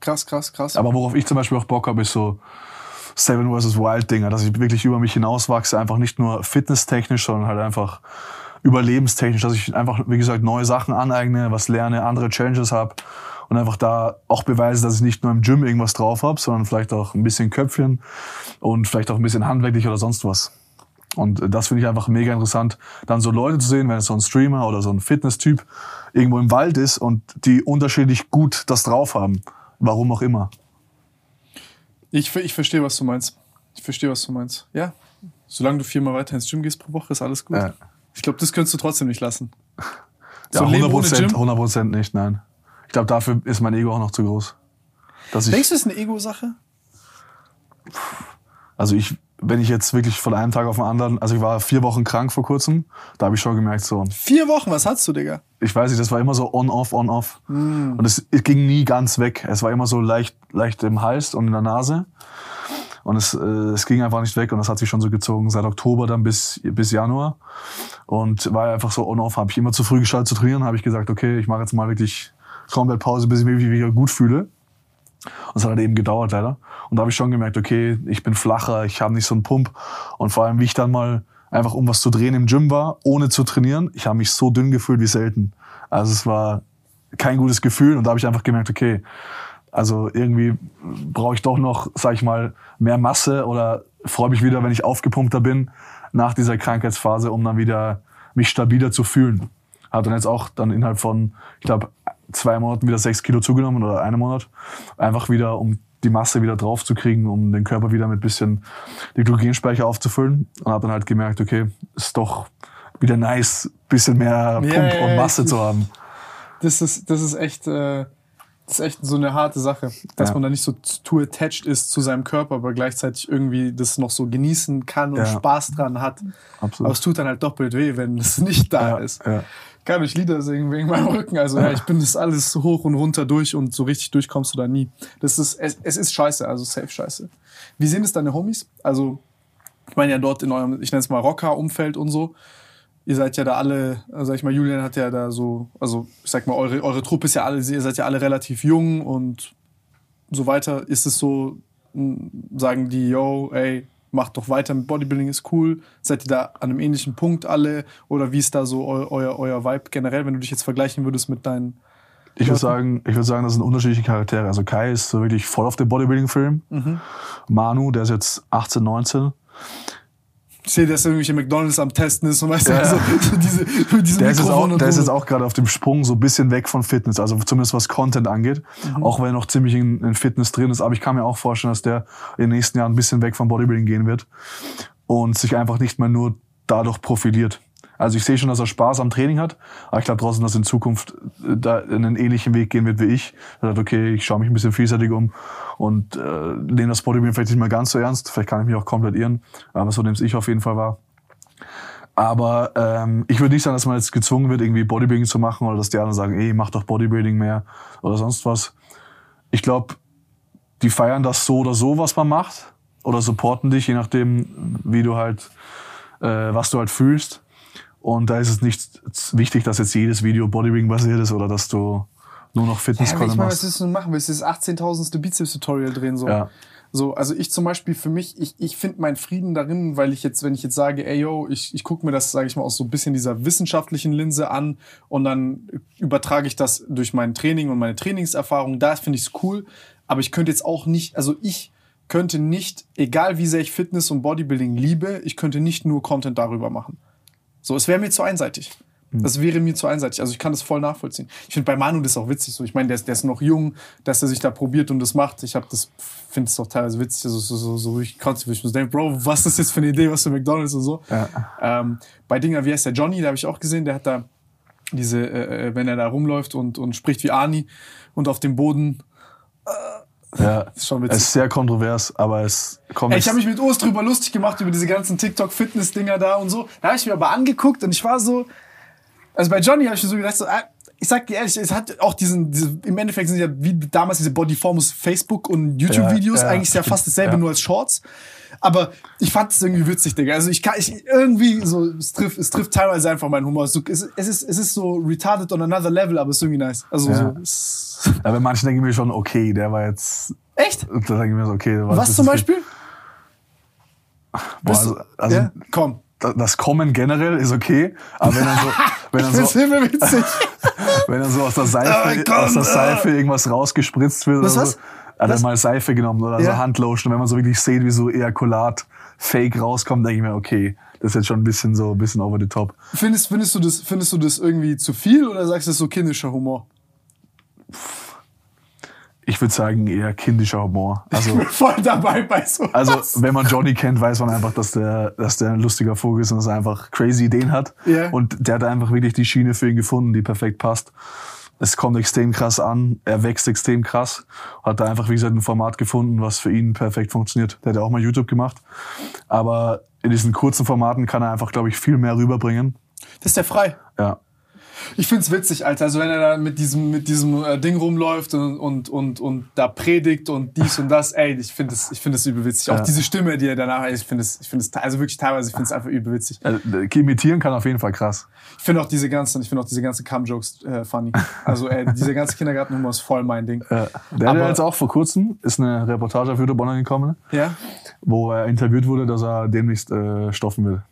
Krass, krass, krass. Aber worauf ich zum Beispiel auch Bock habe, ist so Seven vs. Wild Dinger, dass ich wirklich über mich hinauswachse, einfach nicht nur fitnesstechnisch, sondern halt einfach überlebenstechnisch, dass ich einfach, wie gesagt, neue Sachen aneigne, was lerne, andere Challenges habe und einfach da auch beweise, dass ich nicht nur im Gym irgendwas drauf habe, sondern vielleicht auch ein bisschen Köpfchen und vielleicht auch ein bisschen handwerklich oder sonst was. Und das finde ich einfach mega interessant, dann so Leute zu sehen, wenn es so ein Streamer oder so ein Fitness-Typ irgendwo im Wald ist und die unterschiedlich gut das drauf haben. Warum auch immer. Ich, ich verstehe, was du meinst. Ich verstehe, was du meinst. Ja. Solange du viermal weiter ins Gym gehst pro Woche, ist alles gut. Ja. Ich glaube, das könntest du trotzdem nicht lassen. Ja, So Leben 100 ohne Prozent, Gym? 100 Prozent nicht, nein. Ich glaube, dafür ist mein Ego auch noch zu groß. Dass ich, Denkst du, das ist eine Ego-Sache? also ich, wenn ich jetzt wirklich von einem Tag auf den anderen, also ich war vier Wochen krank vor kurzem, da habe ich schon gemerkt, so, Vier Wochen, was hast du, Digga? ich weiß nicht, das war immer so on-off, on-off. Hm. Und es, es ging nie ganz weg. Es war immer so leicht, leicht im Hals und in der Nase. Und es, äh, es ging einfach nicht weg und das hat sich schon so gezogen seit Oktober dann bis, bis Januar. Und war einfach so on-off. Habe ich immer zu früh gestartet zu trainieren, habe ich gesagt, okay, ich mache jetzt mal wirklich komplett Pause, bis ich mich wieder gut fühle. Und es hat halt eben gedauert leider. Und da habe ich schon gemerkt, okay, ich bin flacher, ich habe nicht so einen Pump. Und vor allem, wie ich dann mal einfach um was zu drehen im Gym war, ohne zu trainieren, ich habe mich so dünn gefühlt wie selten. Also es war kein gutes Gefühl und da habe ich einfach gemerkt, okay, also irgendwie brauche ich doch noch, sag ich mal, mehr Masse oder freue mich wieder, wenn ich aufgepumpter bin nach dieser Krankheitsphase, um dann wieder mich stabiler zu fühlen. Hat dann jetzt auch dann innerhalb von, ich glaube, zwei Monaten wieder sechs Kilo zugenommen oder einen Monat. Einfach wieder, um die Masse wieder drauf zu kriegen, um den Körper wieder mit bisschen die Glykogenspeicher aufzufüllen. Und habe dann halt gemerkt, okay, ist doch wieder nice, bisschen mehr Pump ja, und Masse zu haben. Das ist, das ist echt, äh, das ist echt so eine harte Sache, dass Ja. man da nicht so too attached ist zu seinem Körper, aber gleichzeitig irgendwie das noch so genießen kann und Ja. Spaß dran hat. Absolut. Aber es tut dann halt doppelt weh, wenn es nicht da Ja, ist. Kann ich Lieder singen wegen meinem Rücken. Also ja, ich bin das alles hoch und runter durch und so richtig durch kommst du da nie. Das ist, es, es ist scheiße, also safe scheiße. Wie sehen es deine Homies? Also, ich meine ja dort in eurem, ich nenne es mal Rocker-Umfeld und so. Ihr seid ja da alle, sag ich mal, Julian hat ja da so, also ich sag mal, eure, eure Truppe ist ja alle, ihr seid ja alle relativ jung und so weiter. Ist es so, mh, sagen die, yo, ey, macht doch weiter mit Bodybuilding, ist cool. Seid ihr da an einem ähnlichen Punkt alle? Oder wie ist da so eu, euer, euer Vibe generell, wenn du dich jetzt vergleichen würdest mit deinen. Ich würde sagen, ich würde sagen, das sind unterschiedliche Charaktere. Also Kai ist so wirklich voll auf dem Bodybuilding-Film. Mhm. Manu, der ist jetzt 18, 19. Ich sehe, dass irgendwelche McDonalds am Testen ist und weißt du, also, so diese, diese der, ist auch, der ist jetzt auch gerade auf dem Sprung so ein bisschen weg von Fitness, also zumindest was Content angeht. Mhm. Auch wenn er noch ziemlich in, in, Fitness drin ist. Aber ich kann mir auch vorstellen, dass der in den nächsten Jahren ein bisschen weg vom Bodybuilding gehen wird und sich einfach nicht mehr nur dadurch profiliert. Also ich sehe schon, dass er Spaß am Training hat, aber ich glaube trotzdem, dass er in Zukunft äh, da einen ähnlichen Weg gehen wird wie ich. Er sagt, okay, ich schaue mich ein bisschen vielseitig um und äh, nehme das Bodybuilding vielleicht nicht mehr ganz so ernst. Vielleicht kann ich mich auch komplett irren, aber so nehme ich auf jeden Fall wahr. Aber ähm, ich würde nicht sagen, dass man jetzt gezwungen wird, irgendwie Bodybuilding zu machen oder dass die anderen sagen, ey, mach doch Bodybuilding mehr oder sonst was. Ich glaube, die feiern das so oder so, was man macht oder supporten dich, je nachdem, wie du halt, äh, was du halt fühlst. Und da ist es nicht wichtig, dass jetzt jedes Video Bodybuilding basiert ist oder dass du nur noch fitness ja, ich meine, was willst du machen? Willst du das 18.000. Bizeps-Tutorial drehen? So? Ja. So, also ich zum Beispiel für mich, ich, ich finde meinen Frieden darin, weil ich jetzt, wenn ich jetzt sage, ey yo, ich, ich gucke mir das, sage ich mal, aus so ein bisschen dieser wissenschaftlichen Linse an und dann übertrage ich das durch mein Training und meine Trainingserfahrung, da finde ich es cool. Aber ich könnte jetzt auch nicht, also ich könnte nicht, egal wie sehr ich Fitness und Bodybuilding liebe, ich könnte nicht nur Content darüber machen. So, es wäre mir zu einseitig. Hm. Das wäre mir zu einseitig. Also ich kann das voll nachvollziehen. Ich finde bei Manu das auch witzig. So, ich meine, der, der ist noch jung, dass er sich da probiert und das macht. Ich habe das, finde es auch teilweise witzig. Also so, so, so ich konnte ich mir denken, Bro, was ist das jetzt für eine Idee, was für McDonalds und so. Ja. Ähm, bei Dinger, wie heißt der Johnny, da habe ich auch gesehen, der hat da diese, äh, äh, wenn er da rumläuft und, und spricht wie Ani und auf dem Boden äh, ja, ist schon witzig. Es ist sehr kontrovers, aber es kommt. Ey, ich habe mich mit Urs drüber lustig gemacht über diese ganzen TikTok-Fitness-Dinger da und so. Da habe ich mir aber angeguckt und ich war so. Also bei Johnny habe ich mir so gedacht, so, ah, ich sag dir ehrlich, es hat auch diesen, diese, im Endeffekt sind ja wie damals diese Bodyformus Facebook und YouTube-Videos, ja, ja, eigentlich ist ja fast dasselbe, ja. nur als Shorts. Aber ich fand es irgendwie witzig, Digga. Also ich kann, ich irgendwie so, es trifft, es trifft teilweise einfach meinen Humor. Es, es, ist, es ist so retarded on another level, aber es ist irgendwie nice. Also so. Ja, bei manchen denke ich mir schon, okay, der war jetzt. Echt? Da denke ich mir so, okay. Was zum Beispiel? Boah, also, also ja? komm. Das Kommen generell ist okay, aber wenn dann so, wenn dann so, wenn dann so aus der Seife, oh, aus der Seife irgendwas rausgespritzt wird was, oder so. Was? Hat er mal Seife genommen oder ja. so Handlotion. Wenn man so wirklich sieht, wie so Ejakulat Fake rauskommt, denke ich mir, okay, das ist jetzt schon ein bisschen so, ein bisschen over the top. Findest, findest du das, findest du das irgendwie zu viel oder sagst du das so kindischer Humor? Ich würde sagen, eher kindischer Humor. Also, voll dabei bei so. Also, wenn man Johnny kennt, weiß man einfach, dass der, dass der ein lustiger Vogel ist und dass er einfach crazy Ideen hat. Yeah. Und der hat einfach wirklich die Schiene für ihn gefunden, die perfekt passt es kommt extrem krass an, er wächst extrem krass, hat da einfach, wie gesagt, ein Format gefunden, was für ihn perfekt funktioniert. Der hat ja auch mal YouTube gemacht. Aber in diesen kurzen Formaten kann er einfach, glaube ich, viel mehr rüberbringen. Das ist der frei. Ja. Ich find's witzig, Alter. Also wenn er da mit diesem, mit diesem äh, Ding rumläuft und, und, und, und da predigt und dies und das, ey, ich finde es ich find das übel witzig. Ja. Auch diese Stimme, die er danach, ich finde es, ich finde es, also wirklich teilweise, ich finde es einfach übel witzig. Also, imitieren kann auf jeden Fall krass. Ich finde auch diese ganzen, ich finde auch diese ganzen Cum-Jokes äh, funny. Also ey, dieser ganze Kindergartenhumor ist voll mein Ding. Ja. Der hat jetzt auch vor kurzem, ist eine Reportage auf YouTube online gekommen. Ja. Wo er interviewt wurde, dass er demnächst äh, stoffen will.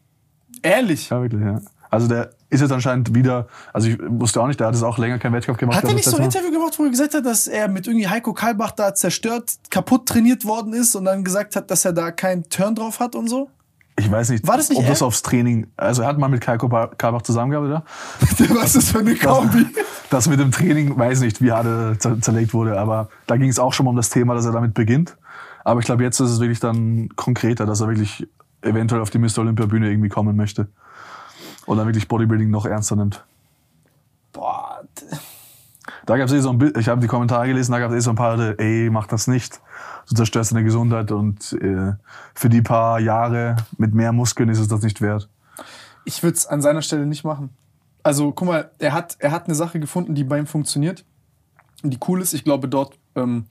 Ehrlich? Ja, wirklich, ja. Also der ist jetzt anscheinend wieder, also ich wusste auch nicht, der hat es auch länger keinen Wettkampf gemacht. Hat er nicht so ein Interview gemacht, wo er gesagt hat, dass er mit irgendwie Heiko Kalbach da zerstört, kaputt trainiert worden ist und dann gesagt hat, dass er da keinen Turn drauf hat und so? Ich weiß nicht, War das nicht ob er? das aufs Training, also er hat mal mit Heiko Kalbach zusammengearbeitet, oder? Was ist das für eine Kombi? Das, das mit dem Training, weiß nicht, wie hart er zerlegt wurde, aber da ging es auch schon mal um das Thema, dass er damit beginnt. Aber ich glaube, jetzt ist es wirklich dann konkreter, dass er wirklich eventuell auf die Mr. Olympia Bühne irgendwie kommen möchte und dann wirklich Bodybuilding noch ernster nimmt. Boah. Da gab es eh so ein ich habe die Kommentare gelesen, da gab es eh so ein paar, ey, mach das nicht. Du zerstörst deine Gesundheit und äh, für die paar Jahre mit mehr Muskeln ist es das nicht wert. Ich würde es an seiner Stelle nicht machen. Also guck mal, er hat, er hat eine Sache gefunden, die bei ihm funktioniert und die cool ist. Ich glaube, dort ähm,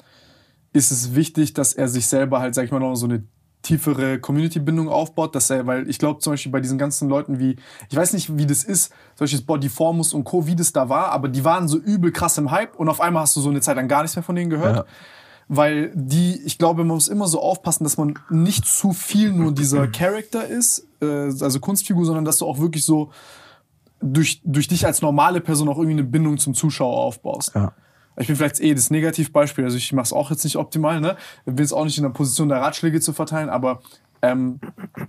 ist es wichtig, dass er sich selber halt, sag ich mal, noch so eine tiefere Community-Bindung aufbaut, dass er, weil ich glaube zum Beispiel bei diesen ganzen Leuten wie, ich weiß nicht, wie das ist, solches Bodyformus und Co., wie das da war, aber die waren so übel krass im Hype und auf einmal hast du so eine Zeit lang gar nichts mehr von denen gehört. Ja. Weil die, ich glaube, man muss immer so aufpassen, dass man nicht zu viel nur dieser Charakter ist, äh, also Kunstfigur, sondern dass du auch wirklich so durch, durch dich als normale Person auch irgendwie eine Bindung zum Zuschauer aufbaust. Ja. Ich bin vielleicht eh das Negativbeispiel, also ich mache es auch jetzt nicht optimal, ne? Bin jetzt auch nicht in der Position, der Ratschläge zu verteilen, aber Ähm,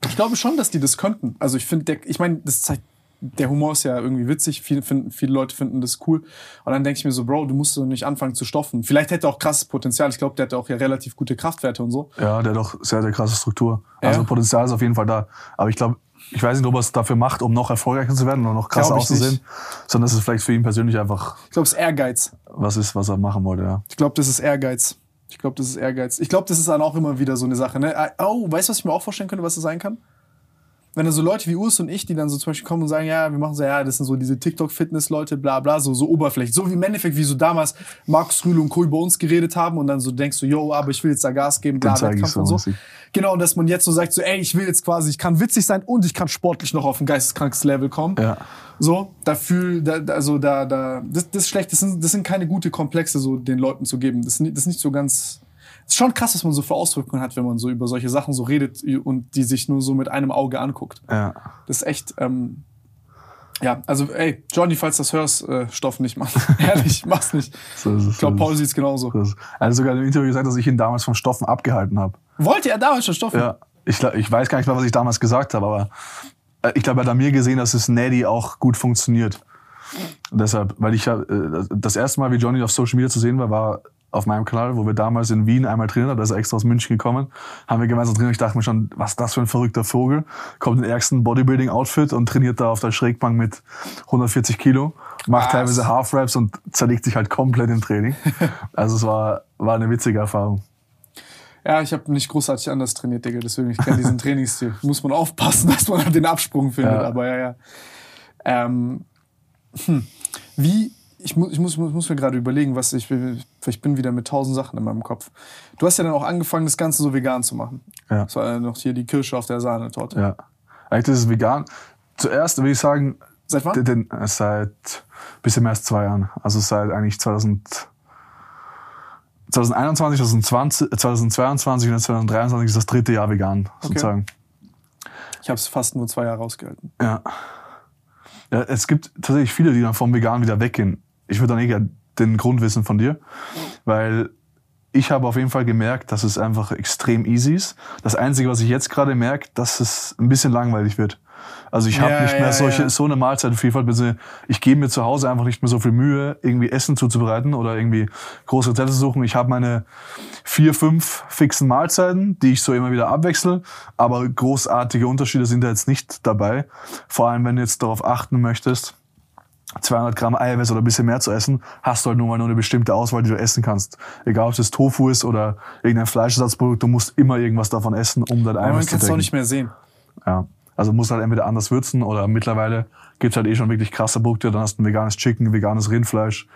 ich glaube schon, dass die das könnten. Also ich finde, ich meine, das zeigt der Humor ist ja irgendwie witzig, viele, finden, viele Leute finden das cool. Und dann denke ich mir so, Bro, du musst so nicht anfangen zu stoffen. Vielleicht hätte er auch krasses Potenzial. Ich glaube, der hat auch ja relativ gute Kraftwerte und so. Ja, der hat auch sehr, sehr krasse Struktur. Ja. Also Potenzial ist auf jeden Fall da. Aber ich glaube, ich weiß nicht, ob er es dafür macht, um noch erfolgreicher zu werden oder noch krasser auszusehen, nicht. sondern es ist vielleicht für ihn persönlich einfach. Ich glaube, es ist Ehrgeiz. Was ist, was er machen wollte, ja. Ich glaube, das ist Ehrgeiz. Ich glaube, das ist Ehrgeiz. Ich glaube, das ist dann auch immer wieder so eine Sache. Ne? Oh, weißt du, was ich mir auch vorstellen könnte, was das sein kann? Wenn dann so Leute wie Urs und ich, die dann so zum Beispiel kommen und sagen, ja, wir machen so, ja, das sind so diese TikTok-Fitness-Leute, bla bla, so, so oberflächlich. So wie im Endeffekt, wie so damals Markus Rühle und Co. über uns geredet haben und dann so denkst du, yo, aber ich will jetzt da Gas geben, bla, Wettkampf so, und so. Genau, und dass man jetzt so sagt, so, ey, ich will jetzt quasi, ich kann witzig sein und ich kann sportlich noch auf ein geisteskrankes Level kommen. Ja. So, da fühl, da, also da, da, das, das ist schlecht, das sind, das sind keine gute Komplexe, so den Leuten zu geben. Das, das ist nicht so ganz, ist schon krass, was man so für Auswirkungen hat, wenn man so über solche Sachen so redet und die sich nur so mit einem Auge anguckt. Ja. Das ist echt, ähm, ja, also ey, Johnny, falls du das hörst, äh, Stoff nicht machen. Ehrlich, mach's nicht. So es, ich glaube, Paul sieht's genauso. Er hat sogar im Interview gesagt, dass ich ihn damals vom Stoffen abgehalten habe. Wollte er damals schon Stoffen? Ja. Ich, ich weiß gar nicht mehr, was ich damals gesagt habe, aber äh, ich glaube, er hat an mir gesehen, dass es Neddy auch gut funktioniert. Und deshalb, weil ich ja äh, das erste Mal, wie Johnny auf Social Media zu sehen war, war auf meinem Kanal, wo wir damals in Wien einmal trainiert haben, da ist er extra aus München gekommen, haben wir gemeinsam trainiert. Ich dachte mir schon, was ist das für ein verrückter Vogel? Kommt in den ärgsten Bodybuilding-Outfit und trainiert da auf der Schrägbank mit 140 Kilo, macht was? teilweise Half-Raps und zerlegt sich halt komplett im Training. also es war, war eine witzige Erfahrung. Ja, ich habe nicht großartig anders trainiert, Digga, deswegen ich kenne diesen Trainingsstil. Muss man aufpassen, dass man den Absprung findet, ja. aber ja, ja. Ähm, hm. Wie ich, muss, ich muss, muss, muss mir gerade überlegen, was ich will. Ich bin wieder mit tausend Sachen in meinem Kopf. Du hast ja dann auch angefangen, das Ganze so vegan zu machen. Ja. Das war ja noch hier die Kirsche auf der Sahnetorte. Ja. Eigentlich das ist vegan. Zuerst würde ich sagen. Seit wann? Den, seit bisschen mehr als zwei Jahren. Also seit eigentlich 2000, 2021, 2020, 2022 und 2023 ist das dritte Jahr vegan, okay. sozusagen. Ich habe es fast nur zwei Jahre rausgehalten. Ja. ja. Es gibt tatsächlich viele, die dann vom Vegan wieder weggehen ich würde dann eh gerne den Grund wissen von dir, weil ich habe auf jeden Fall gemerkt, dass es einfach extrem easy ist. Das Einzige, was ich jetzt gerade merke, dass es ein bisschen langweilig wird. Also ich habe ja, nicht mehr ja, solche, ja. so eine Mahlzeitenvielfalt. Ich gebe mir zu Hause einfach nicht mehr so viel Mühe, irgendwie Essen zuzubereiten oder irgendwie große Rezepte zu suchen. Ich habe meine vier, fünf fixen Mahlzeiten, die ich so immer wieder abwechsel. Aber großartige Unterschiede sind da jetzt nicht dabei. Vor allem, wenn du jetzt darauf achten möchtest, 200 Gramm Eiweiß oder ein bisschen mehr zu essen, hast du halt nur mal nur eine bestimmte Auswahl, die du essen kannst. Egal, ob das Tofu ist oder irgendein Fleischersatzprodukt, du musst immer irgendwas davon essen, um dein Eiweiß zu decken. kannst du auch nicht mehr sehen. Ja. Also musst halt entweder anders würzen oder mittlerweile gibt's halt eh schon wirklich krasse Produkte. Dann hast du ein veganes Chicken, veganes Rindfleisch.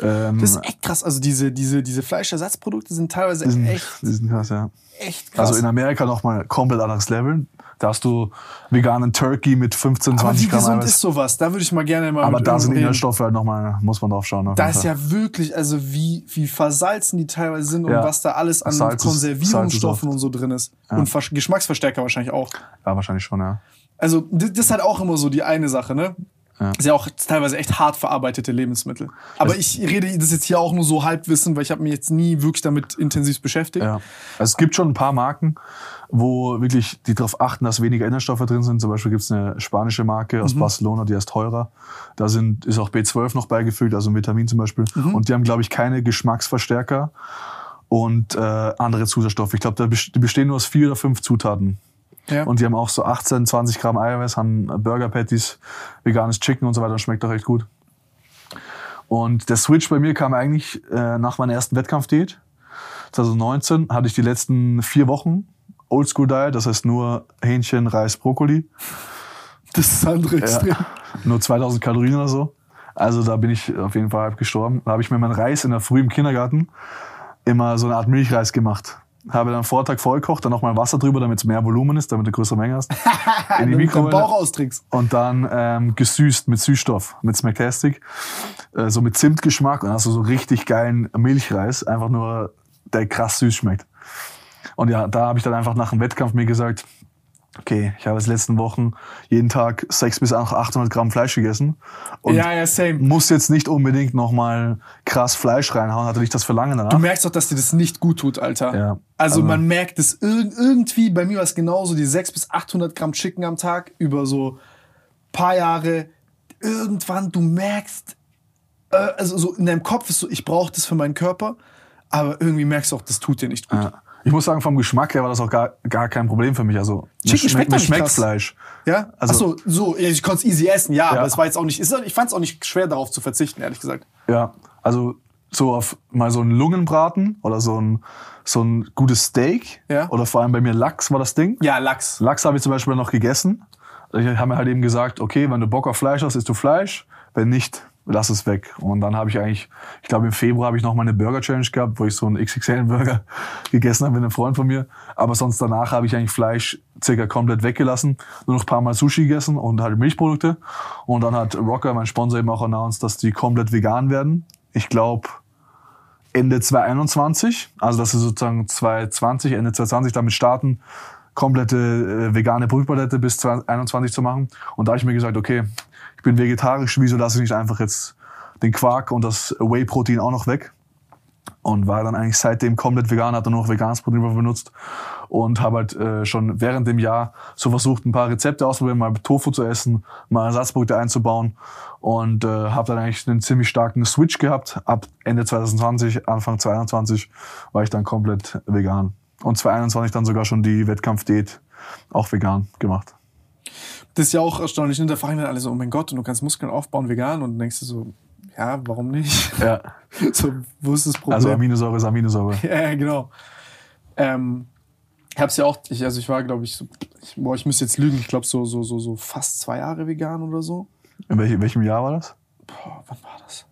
Ähm, das ist echt krass. Also diese, diese, diese Fleischersatzprodukte sind teilweise die sind, echt. Die sind krass, ja. Echt krass. Also in Amerika nochmal komplett anderes Level. Da hast du veganen Turkey mit 15, 20 Aber wie Gramm gesund ist sowas? Da würde ich mal gerne mal Aber da sind Inhaltsstoffe halt nochmal, muss man drauf schauen. Da ist ja wirklich, also wie, wie versalzen die teilweise sind ja. und was da alles an Salz Konservierungsstoffen und so drin ist. Ja. Und Geschmacksverstärker wahrscheinlich auch. Ja, wahrscheinlich schon, ja. Also das ist halt auch immer so die eine Sache, ne? Ja. ist ja auch teilweise echt hart verarbeitete Lebensmittel. Aber es ich rede das jetzt hier auch nur so halbwissen, weil ich habe mich jetzt nie wirklich damit intensiv beschäftigt. Ja. Also es gibt schon ein paar Marken, wo wirklich die darauf achten, dass weniger Inhaltsstoffe drin sind. Zum Beispiel gibt es eine spanische Marke aus mhm. Barcelona, die heißt teurer. Da sind, ist auch B12 noch beigefügt, also ein Vitamin zum Beispiel. Mhm. Und die haben, glaube ich, keine Geschmacksverstärker und äh, andere Zusatzstoffe. Ich glaube, die bestehen nur aus vier oder fünf Zutaten. Ja. Und die haben auch so 18, 20 Gramm Eiweiß, haben Burger Patties, veganes Chicken und so weiter. Schmeckt doch echt gut. Und der Switch bei mir kam eigentlich äh, nach meiner ersten Wettkampfdiät. 2019 hatte ich die letzten vier Wochen Oldschool Diet, das heißt nur Hähnchen, Reis, Brokkoli. Das ist andere extrem. Ja, nur 2000 Kalorien oder so. Also da bin ich auf jeden Fall halb gestorben. Da habe ich mir meinen Reis in der Früh im Kindergarten immer so eine Art Milchreis gemacht. Habe dann Vortag vollkocht, dann nochmal Wasser drüber, damit es mehr Volumen ist, damit du größere Menge hast. In die Mikrowelle. Bauch austrickst. Und dann ähm, gesüßt mit Süßstoff, mit Smacktastic. Äh, so mit Zimtgeschmack und dann hast du so richtig geilen Milchreis. Einfach nur, der krass süß schmeckt. Und ja, da habe ich dann einfach nach dem Wettkampf mir gesagt, okay, ich habe jetzt letzten Wochen jeden Tag 600 bis 800 Gramm Fleisch gegessen. Und Ja, ja, same. Muss jetzt nicht unbedingt nochmal krass Fleisch reinhauen, hatte nicht das Verlangen danach. Du merkst doch, dass dir das nicht gut tut, Alter. Ja. Also Also- man merkt es irg irgendwie, bei mir war es genauso, die 600 bis 800 Gramm Chicken am Tag über so paar Jahre. Irgendwann, du merkst, äh, also so in deinem Kopf ist so, ich brauche das für meinen Körper, aber irgendwie merkst du auch, das tut dir nicht gut. Ja. Ich muss sagen, vom Geschmack her war das auch gar, gar kein Problem für mich. Also, Chicken schmeckt schmeckt krass. Fleisch. Ja? Also- Achso, so, ich konnte es easy essen, ja, Ja. aber es war jetzt auch nicht, ich fand es auch nicht schwer, darauf zu verzichten, ehrlich gesagt. Ja, also so auf mal so einen Lungenbraten oder so ein, so ein gutes Steak. Ja. Oder vor allem bei mir Lachs war das Ding. Ja, Lachs. Lachs habe ich zum Beispiel noch gegessen. Ich habe mir halt eben gesagt, okay, wenn du Bock auf Fleisch hast, isst du Fleisch. Wenn nicht, lass es weg. Und dann habe ich eigentlich, ich glaube im Februar habe ich noch mal eine Burger Challenge gehabt, wo ich so einen XXL-Burger gegessen habe mit einem Freund von mir. Aber sonst danach habe ich eigentlich Fleisch circa komplett weggelassen. Nur noch ein paar Mal Sushi gegessen und halt Milchprodukte. Und dann hat Rocker, mein Sponsor, eben auch announced, dass die komplett vegan werden. Ich glaube, Ende 2021, also dass sie sozusagen 2020, Ende 2020 damit starten, komplette äh, vegane Brotpalette bis 2021 zu machen. Und da habe ich mir gesagt, okay, ich bin vegetarisch, wieso lasse ich nicht einfach jetzt den Quark und das Whey-Protein auch noch weg? Und war dann eigentlich seitdem komplett vegan, habe dann nur noch veganes Protein benutzt und habe halt äh, schon während dem Jahr so versucht, ein paar Rezepte auszuprobieren, mal Tofu zu essen, mal Ersatzprodukte einzubauen und äh, habe dann eigentlich einen ziemlich starken Switch gehabt. Ab Ende 2020, Anfang 2021 war ich dann komplett vegan. Und 2021 dann sogar schon die Wettkampfdiät auch vegan gemacht. Das ist ja auch erstaunlich. Ne? Da fragen dann alle so, oh mein Gott, und du kannst Muskeln aufbauen vegan. Und dann denkst du so, ja, warum nicht? Ja. so, wo ist das Problem? Also Aminosäure ist Aminosäure. Ja, genau. Ähm, ich hab's ja auch, ich, also ich war, glaube ich, so, ich, boah, ich müsste jetzt lügen, ich glaube so, so, so, so fast zwei Jahre vegan oder so. In welchem, welchem Jahr war das? Boah, wann war das?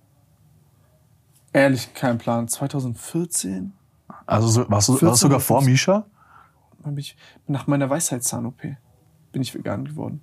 Ehrlich, kein Plan. 2014 Also so, warst du, war 14 das sogar vor 15? Misha? ich, nach meiner Weisheitszahn-OP bin ich vegan geworden.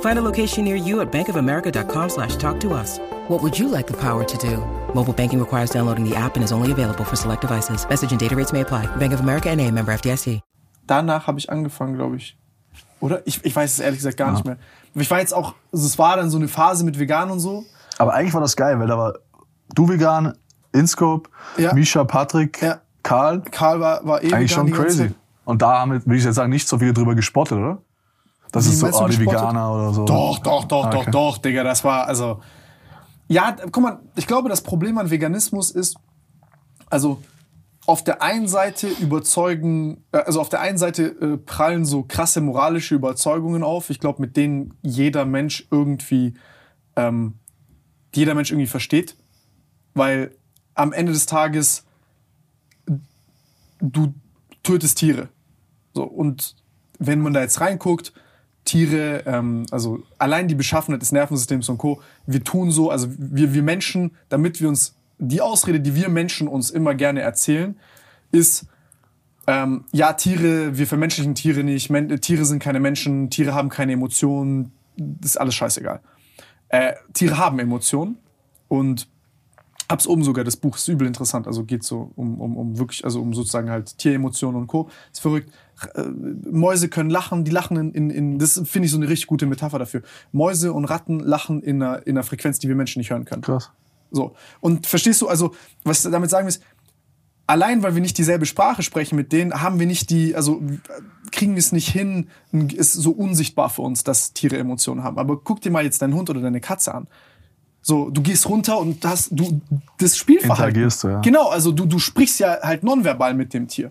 Find a location near you at bankofamerica.com slash talk to us. What would you like the power to do? Mobile banking requires downloading the app and is only available for select devices. Message and data rates may apply. Bank of America and a member FDIC. danach habe ich angefangen, glaube ich. Oder? Ich, ich weiß es ehrlich gesagt gar nicht mehr. Aber Ich war jetzt auch, also es war dann so eine Phase mit vegan und so. Aber eigentlich war das geil, weil da war du vegan, Inscope, Ja. Misha, Patrick, Ja. Karl. Karl war, war eh Eigentlich vegan schon crazy. Und da haben, will ich jetzt sagen, nicht so viele drüber gespottet, oder? Das ist so, oh, die? Veganer oder so. Doch, doch, doch, Ah, doch, okay. doch, Digga, das war, also. Ja, guck mal, ich glaube, das Problem an Veganismus ist, also auf der einen Seite überzeugen, äh, also auf der einen Seite äh, prallen so krasse moralische Überzeugungen auf, ich glaube, mit denen jeder Mensch irgendwie, ähm, jeder Mensch irgendwie versteht, weil am Ende des Tages du tötest Tiere. So, und wenn man da jetzt reinguckt, Tiere, ähm, also allein die Beschaffenheit des Nervensystems und Co., wir tun so, also wir, wir Menschen, damit wir uns, die Ausrede, die wir Menschen uns immer gerne erzählen, ist, ähm, ja, Tiere, wir vermenschlichen Tiere nicht, Men Tiere sind keine Menschen, Tiere haben keine Emotionen, das ist alles scheißegal. Äh, Tiere haben Emotionen und hab's oben sogar, das Buch ist übel interessant, also geht so um, um, um wirklich, also um sozusagen halt Tieremotionen und Co. Ist verrückt. Äh, Mäuse können lachen, die lachen in, in, in das finde ich so eine richtig gute Metapher dafür. Mäuse und Ratten lachen in einer, in einer Frequenz, die wir Menschen nicht hören können. Krass. So. Und verstehst du, also, was ich damit sagen will, ist, allein weil wir nicht dieselbe Sprache sprechen mit denen, haben wir nicht die, also kriegen wir es nicht hin, ist so unsichtbar für uns, dass Tiere Emotionen haben. Aber guck dir mal jetzt deinen Hund oder deine Katze an. So, du gehst runter und hast du das Spielverhalten. Interagierst du, ja. Genau, also du, du sprichst ja halt nonverbal mit dem Tier.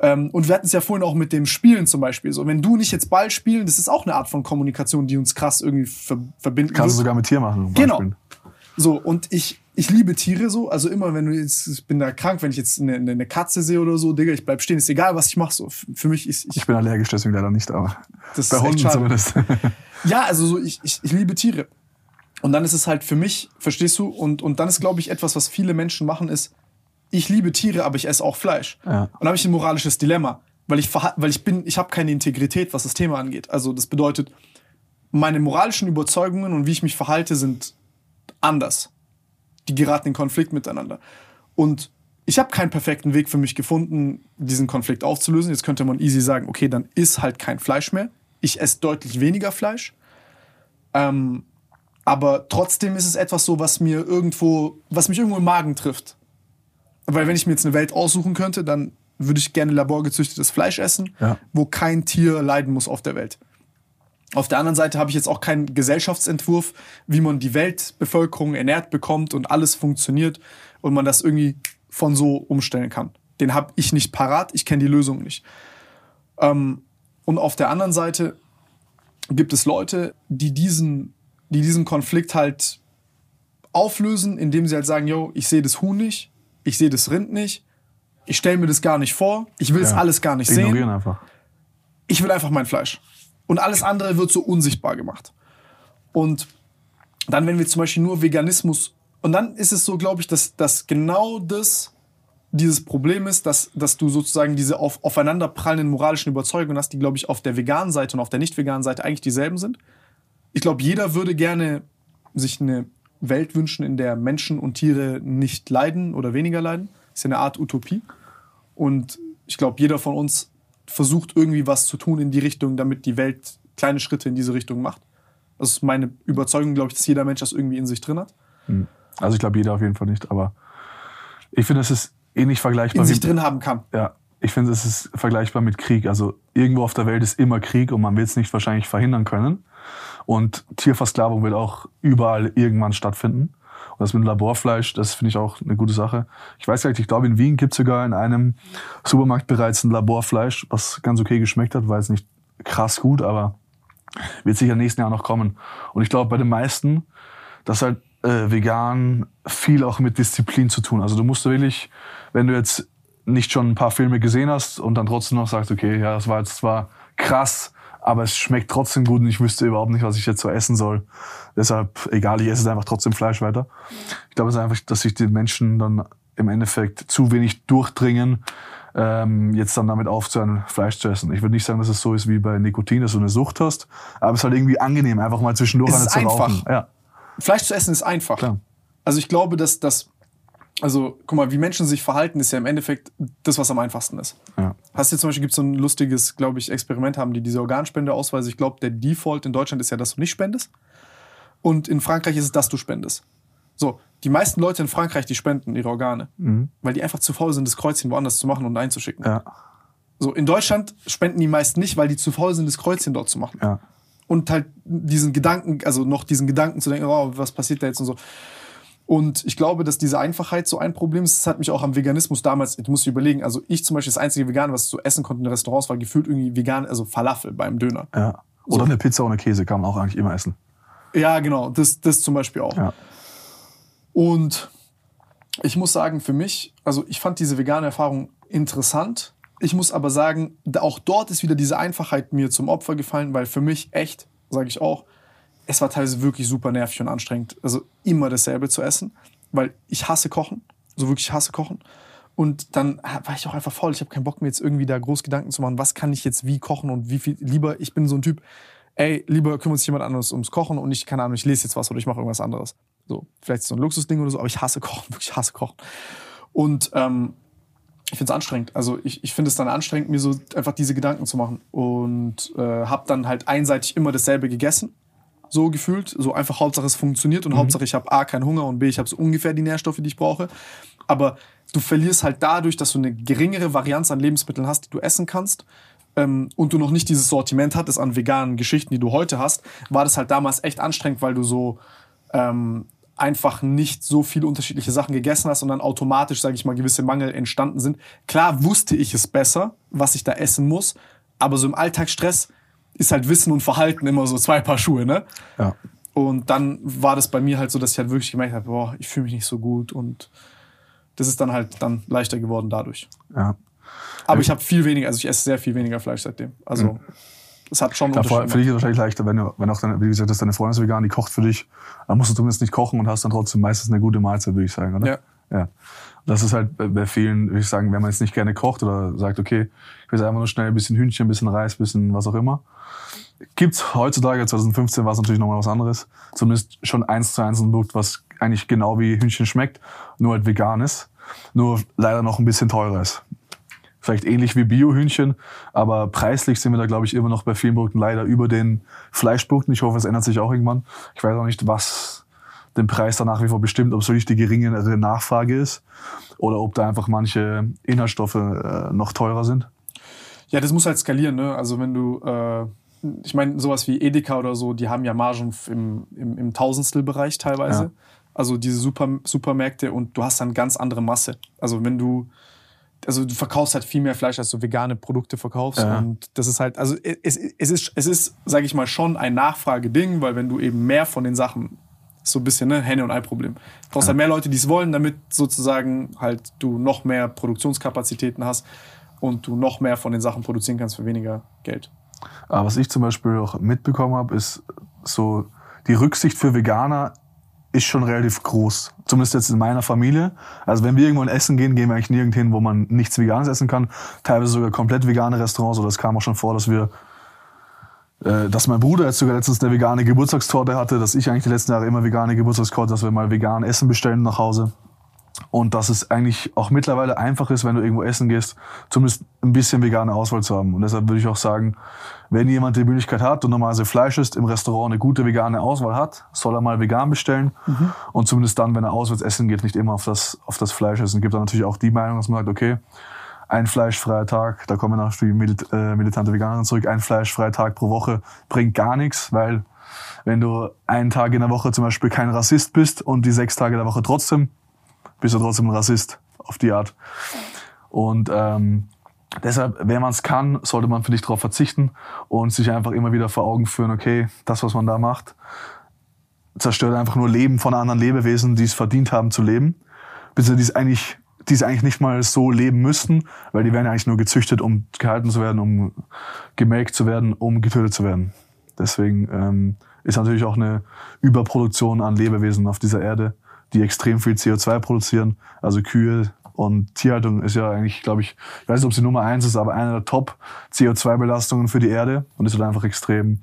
Ähm, und wir hatten es ja vorhin auch mit dem Spielen zum Beispiel. So, wenn du nicht jetzt Ball spielen, das ist auch eine Art von Kommunikation, die uns krass irgendwie ver verbinden Kannst du sogar mit Tier machen. Genau. Beispiel. So, und ich, ich liebe Tiere so. Also immer, wenn du jetzt, ich bin da krank, wenn ich jetzt eine, eine- Katze sehe oder so, Digga, ich bleib stehen, ist egal, was ich mache. So, für mich ist, ich, Ich bin allergisch, deswegen leider nicht, aber Das bei ist Hunden zumindest. ja, also so, ich, ich, ich liebe Tiere. Und dann ist es halt für mich, verstehst du? Und, und dann ist, glaube ich, etwas, was viele Menschen machen, ist, ich liebe Tiere, aber ich esse auch Fleisch. Ja. Und da habe ich ein moralisches Dilemma, weil ich weil ich bin, ich habe keine Integrität, was das Thema angeht. Also das bedeutet, meine moralischen Überzeugungen und wie ich mich verhalte sind anders. Die geraten in Konflikt miteinander. Und ich habe keinen perfekten Weg für mich gefunden, diesen Konflikt aufzulösen. Jetzt könnte man easy sagen, okay, dann isst halt kein Fleisch mehr. Ich esse deutlich weniger Fleisch. Ähm, aber trotzdem ist es etwas so, was mir irgendwo, was mich irgendwo im Magen trifft. Weil wenn ich mir jetzt eine Welt aussuchen könnte, dann würde ich gerne laborgezüchtetes Fleisch essen, Ja. wo kein Tier leiden muss auf der Welt. Auf der anderen Seite habe ich jetzt auch keinen Gesellschaftsentwurf, wie man die Weltbevölkerung ernährt bekommt und alles funktioniert und man das irgendwie von so umstellen kann. Den habe ich nicht parat, ich kenne die Lösung nicht. Ähm, und auf der anderen Seite gibt es Leute, die diesen, die diesen Konflikt halt auflösen, indem sie halt sagen, yo, ich sehe das Huhn nicht, ich sehe das Rind nicht, ich stelle mir das gar nicht vor, ich will es Ja. alles gar nicht sehen Ignorieren einfach. ich will einfach mein Fleisch. Und alles andere wird so unsichtbar gemacht. Und dann, wenn wir zum Beispiel nur Veganismus, und dann ist es so, glaube ich, dass, dass genau das dieses Problem ist, dass, dass du sozusagen diese auf, aufeinanderprallenden moralischen Überzeugungen hast, die, glaube ich, auf der veganen Seite und auf der nicht veganen Seite eigentlich dieselben sind. Ich glaube, jeder würde gerne sich eine Welt wünschen, in der Menschen und Tiere nicht leiden oder weniger leiden. Das ist ja eine Art Utopie. Und ich glaube, jeder von uns versucht irgendwie was zu tun in die Richtung, damit die Welt kleine Schritte in diese Richtung macht. Das ist meine Überzeugung, glaube ich, dass jeder Mensch das irgendwie in sich drin hat. Also ich glaube jeder auf jeden Fall nicht, aber ich finde, es ist ähnlich vergleichbar. In wie- sich drin haben kann. Ja, ich finde, es ist vergleichbar mit Krieg. Also irgendwo auf der Welt ist immer Krieg und man wird es nicht wahrscheinlich verhindern können. Und Tierversklavung wird auch überall irgendwann stattfinden. Und das mit Laborfleisch, das finde ich auch eine gute Sache. Ich weiß gar nicht, ich glaube in Wien gibt es sogar in einem Supermarkt bereits ein Laborfleisch, was ganz okay geschmeckt hat, war jetzt nicht krass gut, aber wird sicher nächsten Jahr noch kommen. Und ich glaube bei den meisten, dass halt äh, vegan viel auch mit Disziplin zu tun. Also du musst wirklich, wenn du jetzt nicht schon ein paar Filme gesehen hast und dann trotzdem noch sagst, okay, ja, das war jetzt zwar krass, aber es schmeckt trotzdem gut und ich wüsste überhaupt nicht, was ich jetzt so essen soll. Deshalb, egal, ich esse jetzt einfach trotzdem Fleisch weiter. Ich glaube, es ist einfach, dass sich die Menschen dann im Endeffekt zu wenig durchdringen, ähm, jetzt dann damit aufzuhören, Fleisch zu essen. Ich würde nicht sagen, dass es so ist wie bei Nikotin, dass du eine Sucht hast, aber es ist halt irgendwie angenehm, einfach mal zwischendurch Es eine zu rauchen. einfach. Ja, Fleisch zu essen ist einfach. Klar. Also ich glaube, dass das, also guck mal, wie Menschen sich verhalten, ist ja im Endeffekt das, was am einfachsten ist. ja. Hast du zum Beispiel, gibt so ein lustiges, glaube ich, Experiment, haben die diese Organspendeausweise. Ich glaube, der Default in Deutschland ist ja, dass du nicht spendest. Und in Frankreich ist es, dass du spendest. So, die meisten Leute in Frankreich, die spenden ihre Organe, weil die einfach zu faul sind, das Kreuzchen woanders zu machen und einzuschicken. Ja, So, in Deutschland spenden die meisten nicht, weil die zu faul sind, das Kreuzchen dort zu machen. ja. Und halt diesen Gedanken, also noch diesen Gedanken zu denken, oh, was passiert da jetzt und so. Und ich glaube, dass diese Einfachheit so ein Problem ist. Das hat mich auch am Veganismus damals, musst dir überlegen, also ich zum Beispiel das einzige Vegan, was ich so essen konnte in Restaurants, war gefühlt irgendwie vegan, also Falafel beim Döner. ja. Oder eine Pizza ohne Käse kann man auch eigentlich immer essen. Ja, genau, das, das zum Beispiel auch. Ja. Und ich muss sagen, für mich, also ich fand diese vegane Erfahrung interessant. Ich muss aber sagen, auch dort ist wieder diese Einfachheit mir zum Opfer gefallen, weil für mich echt, sage ich auch, es war teilweise wirklich super nervig und anstrengend, also immer dasselbe zu essen, weil ich hasse Kochen, so wirklich hasse Kochen. Und dann war ich auch einfach faul. Ich habe keinen Bock mir jetzt irgendwie da groß Gedanken zu machen, was kann ich jetzt wie kochen und wie viel. Lieber, ich bin so ein Typ, ey, lieber kümmert sich jemand anderes ums Kochen und ich, keine Ahnung, ich lese jetzt was oder ich mache irgendwas anderes. So, vielleicht so ein Luxusding oder so, aber ich hasse Kochen, wirklich hasse Kochen. Und ähm, ich finde es anstrengend. Also ich, ich finde es dann anstrengend, mir so einfach diese Gedanken zu machen. Und äh, habe dann halt einseitig immer dasselbe gegessen. So gefühlt. So einfach Hauptsache es funktioniert und Hauptsache ich habe A, keinen Hunger und B, ich habe so ungefähr die Nährstoffe, die ich brauche. Aber du verlierst halt dadurch, dass du eine geringere Varianz an Lebensmitteln hast, die du essen kannst. Ähm, und du noch nicht dieses Sortiment hattest an veganen Geschichten, die du heute hast, war das halt damals echt anstrengend, weil du so ähm, einfach nicht so viele unterschiedliche Sachen gegessen hast und dann automatisch, sage ich mal, gewisse Mangel entstanden sind. Klar wusste ich es besser, was ich da essen muss, aber so im Alltagsstress ist halt Wissen und Verhalten immer so zwei Paar Schuhe, ne? Ja. Und dann war das bei mir halt so, dass ich halt wirklich gemerkt habe, boah, ich fühle mich nicht so gut und das ist dann halt dann leichter geworden dadurch. ja. Aber ich habe viel weniger, also ich esse sehr viel weniger Fleisch seitdem. Also es hat schon Unterschied für dich ist es wahrscheinlich leichter, wenn, du, wenn auch deine, wie gesagt, dass deine Freundin ist vegan, die kocht für dich. Dann musst du zumindest nicht kochen und hast dann trotzdem meistens eine gute Mahlzeit, würde ich sagen, oder? Ja. Ja. Das ist halt bei vielen, würde ich sagen, wenn man jetzt nicht gerne kocht oder sagt, okay, ich will einfach nur schnell ein bisschen Hühnchen, ein bisschen Reis, ein bisschen was auch immer. Gibt's heutzutage, 2015 war es natürlich nochmal was anderes. Zumindest schon eins zu eins ein Produkt, was eigentlich genau wie Hühnchen schmeckt, nur halt vegan ist. Nur leider noch ein bisschen teurer ist. Vielleicht ähnlich wie Bio-Hühnchen, aber preislich sind wir da, glaube ich, immer noch bei vielen Produkten leider über den Fleischprodukten. Ich hoffe, es ändert sich auch irgendwann. Ich weiß auch nicht, was den Preis da nach wie vor bestimmt, ob es wirklich die geringere Nachfrage ist oder ob da einfach manche Inhaltsstoffe äh, noch teurer sind. Ja, das muss halt skalieren. Ne? Also wenn du, äh, ich meine, sowas wie Edeka oder so, die haben ja Margen im, im, im Tausendstelbereich teilweise. Ja. Also diese Super, Supermärkte und du hast dann ganz andere Masse. Also wenn du, also du verkaufst halt viel mehr Fleisch, als du vegane Produkte verkaufst. Ja. Und das ist halt, also es, es ist, es ist, sage ich mal, schon ein Nachfrageding, weil wenn du eben mehr von den Sachen so ein bisschen ne Henne- und Ei-Problem. Du brauchst ja. halt mehr Leute, die es wollen, damit sozusagen halt du noch mehr Produktionskapazitäten hast und du noch mehr von den Sachen produzieren kannst für weniger Geld. Aber was ich zum Beispiel auch mitbekommen habe, ist so die Rücksicht für Veganer ist schon relativ groß. Zumindest jetzt in meiner Familie. Also wenn wir irgendwo essen gehen, gehen wir eigentlich nirgends hin, wo man nichts Veganes essen kann. Teilweise sogar komplett vegane Restaurants. Oder es kam auch schon vor, dass wir dass mein Bruder jetzt sogar letztens eine vegane Geburtstagstorte hatte, dass ich eigentlich die letzten Jahre immer vegane Geburtstagstorte, dass wir mal vegan Essen bestellen nach Hause. Und dass es eigentlich auch mittlerweile einfach ist, wenn du irgendwo essen gehst, zumindest ein bisschen vegane Auswahl zu haben. Und deshalb würde ich auch sagen, wenn jemand die Möglichkeit hat und normalerweise Fleisch isst, im Restaurant eine gute vegane Auswahl hat, soll er mal vegan bestellen. Mhm. Und zumindest dann, wenn er auswärts essen geht, nicht immer auf das, auf das Fleisch essen. Es gibt dann natürlich auch die Meinung, dass man sagt, okay, ein fleischfreier Tag, da kommen nach die Milit äh, militante Veganerin zurück, ein fleischfreier Tag pro Woche bringt gar nichts, weil wenn du einen Tag in der Woche zum Beispiel kein Rassist bist und die sechs Tage der Woche trotzdem, bist du trotzdem ein Rassist auf die Art. Und ähm, deshalb, wenn man es kann, sollte man, finde ich, darauf verzichten und sich einfach immer wieder vor Augen führen, okay, das, was man da macht, zerstört einfach nur Leben von anderen Lebewesen, die es verdient haben zu leben, beziehungsweise die es eigentlich die es eigentlich nicht mal so leben müssten, weil die werden eigentlich nur gezüchtet, um gehalten zu werden, um gemelkt zu werden, um getötet zu werden. Deswegen ähm, ist natürlich auch eine Überproduktion an Lebewesen auf dieser Erde, die extrem viel CO2 produzieren. Also Kühe und Tierhaltung ist ja eigentlich, glaube ich, ich weiß nicht, ob sie Nummer eins ist, aber eine der Top-CO2-Belastungen für die Erde und ist halt einfach extrem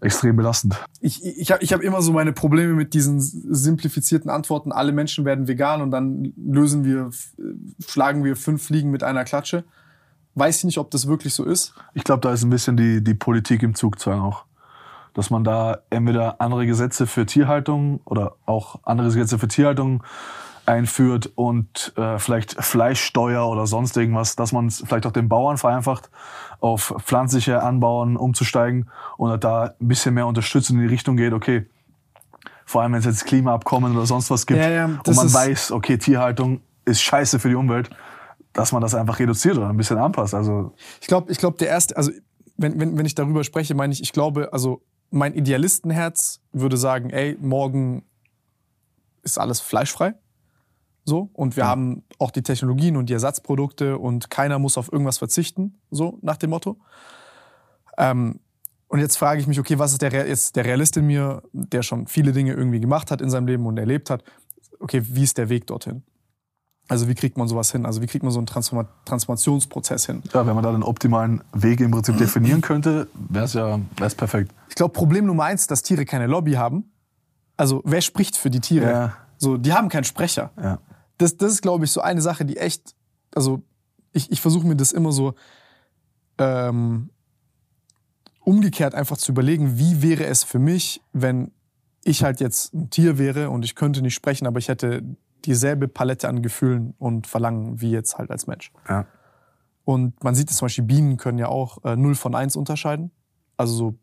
extrem belastend. Ich, ich habe ich hab immer so meine Probleme mit diesen simplifizierten Antworten. Alle Menschen werden vegan und dann lösen wir, schlagen wir fünf Fliegen mit einer Klatsche. Weiß ich nicht, ob das wirklich so ist. Ich glaube, da ist ein bisschen die, die Politik im Zugzwang auch. Dass man da entweder andere Gesetze für Tierhaltung oder auch andere Gesetze für Tierhaltung einführt und äh, vielleicht Fleischsteuer oder sonst irgendwas, dass man es vielleicht auch den Bauern vereinfacht, auf pflanzliche Anbauen umzusteigen und da ein bisschen mehr unterstützt in die Richtung geht, okay, vor allem wenn es jetzt Klimaabkommen oder sonst was gibt ja, ja, und man weiß, okay, Tierhaltung ist scheiße für die Umwelt, dass man das einfach reduziert oder ein bisschen anpasst. Also ich glaube, ich glaube, der erste, also wenn, wenn, wenn ich darüber spreche, meine ich, ich glaube, also mein Idealistenherz würde sagen, ey, morgen ist alles fleischfrei. So, und wir ja. haben auch die Technologien und die Ersatzprodukte und keiner muss auf irgendwas verzichten, so nach dem Motto. Ähm, und jetzt frage ich mich, okay, was ist der, ist der Realist in mir, der schon viele Dinge irgendwie gemacht hat in seinem Leben und erlebt hat? Okay, wie ist der Weg dorthin? Also wie kriegt man sowas hin? Also wie kriegt man so einen Transform Transformationsprozess hin? Ja, wenn man da den optimalen Weg im Prinzip definieren könnte, wäre es ja wär's perfekt. Ich glaube, Problem Nummer eins, dass Tiere keine Lobby haben. Also wer spricht für die Tiere? Ja. So, die haben keinen Sprecher. Ja das, das ist, glaube ich, so eine Sache, die echt, also ich, ich versuche mir das immer so ähm, umgekehrt einfach zu überlegen, wie wäre es für mich, wenn ich halt jetzt ein Tier wäre und ich könnte nicht sprechen, aber ich hätte dieselbe Palette an Gefühlen und Verlangen wie jetzt halt als Mensch. Ja. Und man sieht es zum Beispiel, Bienen können ja auch äh, 0 von 1 unterscheiden. Also so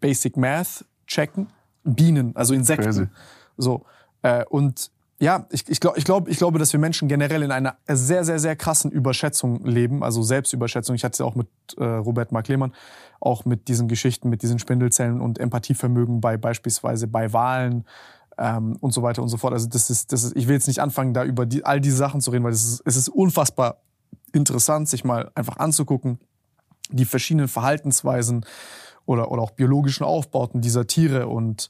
Basic Math checken. Bienen, also Insekten. Crazy. So. Äh, und ja, ich, ich, glaub, ich, glaub, ich glaube, dass wir Menschen generell in einer sehr, sehr, sehr krassen Überschätzung leben, also Selbstüberschätzung. Ich hatte es ja auch mit äh, Robert Mark Lehmann, auch mit diesen Geschichten, mit diesen Spindelzellen und Empathievermögen bei beispielsweise bei Wahlen ähm, und so weiter und so fort. Also das ist, das ist, ich will jetzt nicht anfangen, da über die, all diese Sachen zu reden, weil es ist, es ist unfassbar interessant, sich mal einfach anzugucken, die verschiedenen Verhaltensweisen oder, oder auch biologischen Aufbauten dieser Tiere und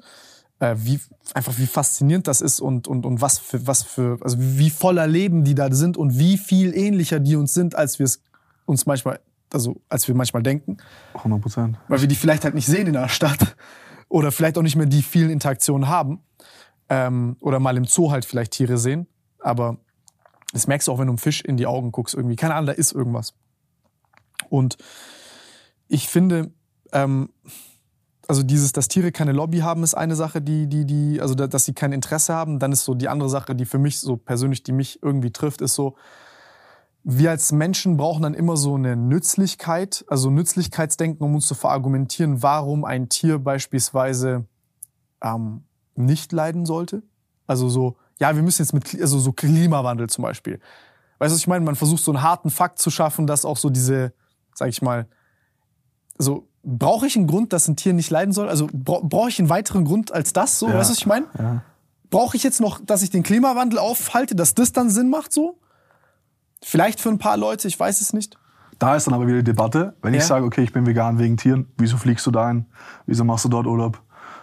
äh, wie einfach wie faszinierend das ist und, und, und was für, was für, also wie voller Leben die da sind und wie viel ähnlicher die uns sind, als wir es uns manchmal, also als wir manchmal denken. 100 Prozent. Weil wir die vielleicht halt nicht sehen in der Stadt oder vielleicht auch nicht mehr die vielen Interaktionen haben. Ähm, oder mal im Zoo halt vielleicht Tiere sehen. Aber das merkst du auch, wenn du einem Fisch in die Augen guckst irgendwie. Keine Ahnung, da ist irgendwas. Und ich finde, ähm, also dieses, dass Tiere keine Lobby haben, ist eine Sache, die, die, die, also dass sie kein Interesse haben. Dann ist so die andere Sache, die für mich so persönlich, die mich irgendwie trifft, ist so, wir als Menschen brauchen dann immer so eine Nützlichkeit, also Nützlichkeitsdenken, um uns zu verargumentieren, warum ein Tier beispielsweise ähm, nicht leiden sollte. Also so, ja, wir müssen jetzt mit, also so Klimawandel zum Beispiel. Weißt du, was ich meine? Man versucht so einen harten Fakt zu schaffen, dass auch so diese, sag ich mal, so brauche ich einen Grund, dass ein Tier nicht leiden soll? Also brauche ich einen weiteren Grund als das? So, ja. weißt du, was ich meine? Ja. Brauche ich jetzt noch, dass ich den Klimawandel aufhalte, dass das dann Sinn macht so? Vielleicht für ein paar Leute, ich weiß es nicht. Da ist dann aber wieder die Debatte. Wenn ja. ich sage, okay, ich bin vegan wegen Tieren, wieso fliegst du dahin? Wieso machst du dort Urlaub?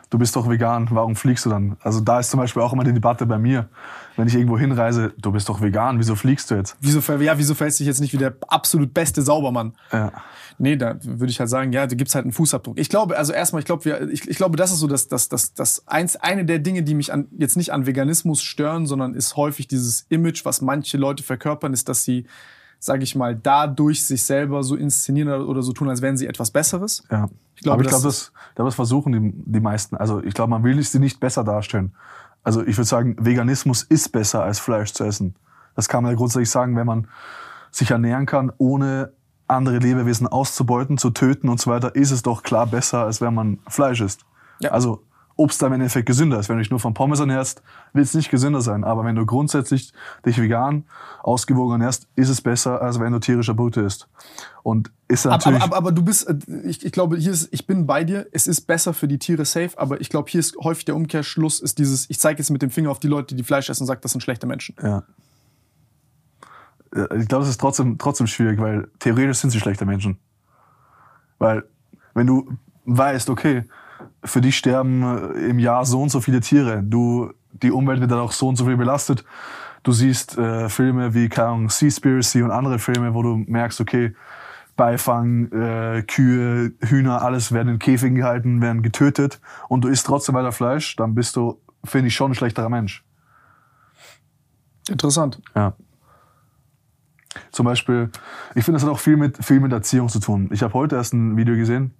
du bist doch vegan, warum fliegst du dann? Also da ist zum Beispiel auch immer die Debatte bei mir, wenn ich irgendwo hinreise, du bist doch vegan, wieso fliegst du jetzt? Wieso, ja, wieso fällst du dich jetzt nicht wie der absolut beste Saubermann? Ja. Nee, da würde ich halt sagen, ja, du gibst halt einen Fußabdruck. Ich glaube, also erstmal, ich glaube, wir, ich, ich glaube, das ist so das, das, das, das eins, eine der Dinge, die mich an, jetzt nicht an Veganismus stören, sondern ist häufig dieses Image, was manche Leute verkörpern, ist, dass sie sage ich mal, dadurch sich selber so inszenieren oder so tun, als wären sie etwas Besseres. Ja. Ich glaube, Aber ich glaube, das, glaub, das versuchen die, die meisten. Also ich glaube, man will sie nicht besser darstellen. Also ich würde sagen, Veganismus ist besser als Fleisch zu essen. Das kann man ja grundsätzlich sagen, wenn man sich ernähren kann, ohne andere Lebewesen auszubeuten, zu töten und so weiter, ist es doch klar besser, als wenn man Fleisch isst. Ja. Also Obst im Endeffekt gesünder ist. Wenn du dich nur von Pommes ernährst, wird es nicht gesünder sein. Aber wenn du grundsätzlich dich vegan, ausgewogen ernährst, ist es besser, als wenn du tierische Produkte isst. Und ist natürlich. Aber, aber, aber, du bist, äh, ich, ich glaube, hier ist, ich bin bei dir. Es ist besser für die Tiere safe, aber ich glaube, hier ist häufig der Umkehrschluss, ist dieses, ich zeige jetzt mit dem Finger auf die Leute, die Fleisch essen und sage, das sind schlechte Menschen. Ja. Ich glaube, es ist trotzdem, trotzdem schwierig, weil theoretisch sind sie schlechte Menschen. Weil, wenn du weißt, okay, für dich sterben äh, im Jahr so und so viele Tiere. Du, die Umwelt wird dann auch so und so viel belastet. Du siehst äh, Filme wie, keine Ahnung, Seaspiracy und andere Filme, wo du merkst, okay, Beifang, äh, Kühe, Hühner, alles werden in Käfigen gehalten, werden getötet und du isst trotzdem weiter Fleisch, dann bist du, finde ich, schon ein schlechterer Mensch. Interessant. Ja. Zum Beispiel, ich finde, das hat auch viel mit, viel mit Erziehung zu tun. Ich habe heute erst ein Video gesehen,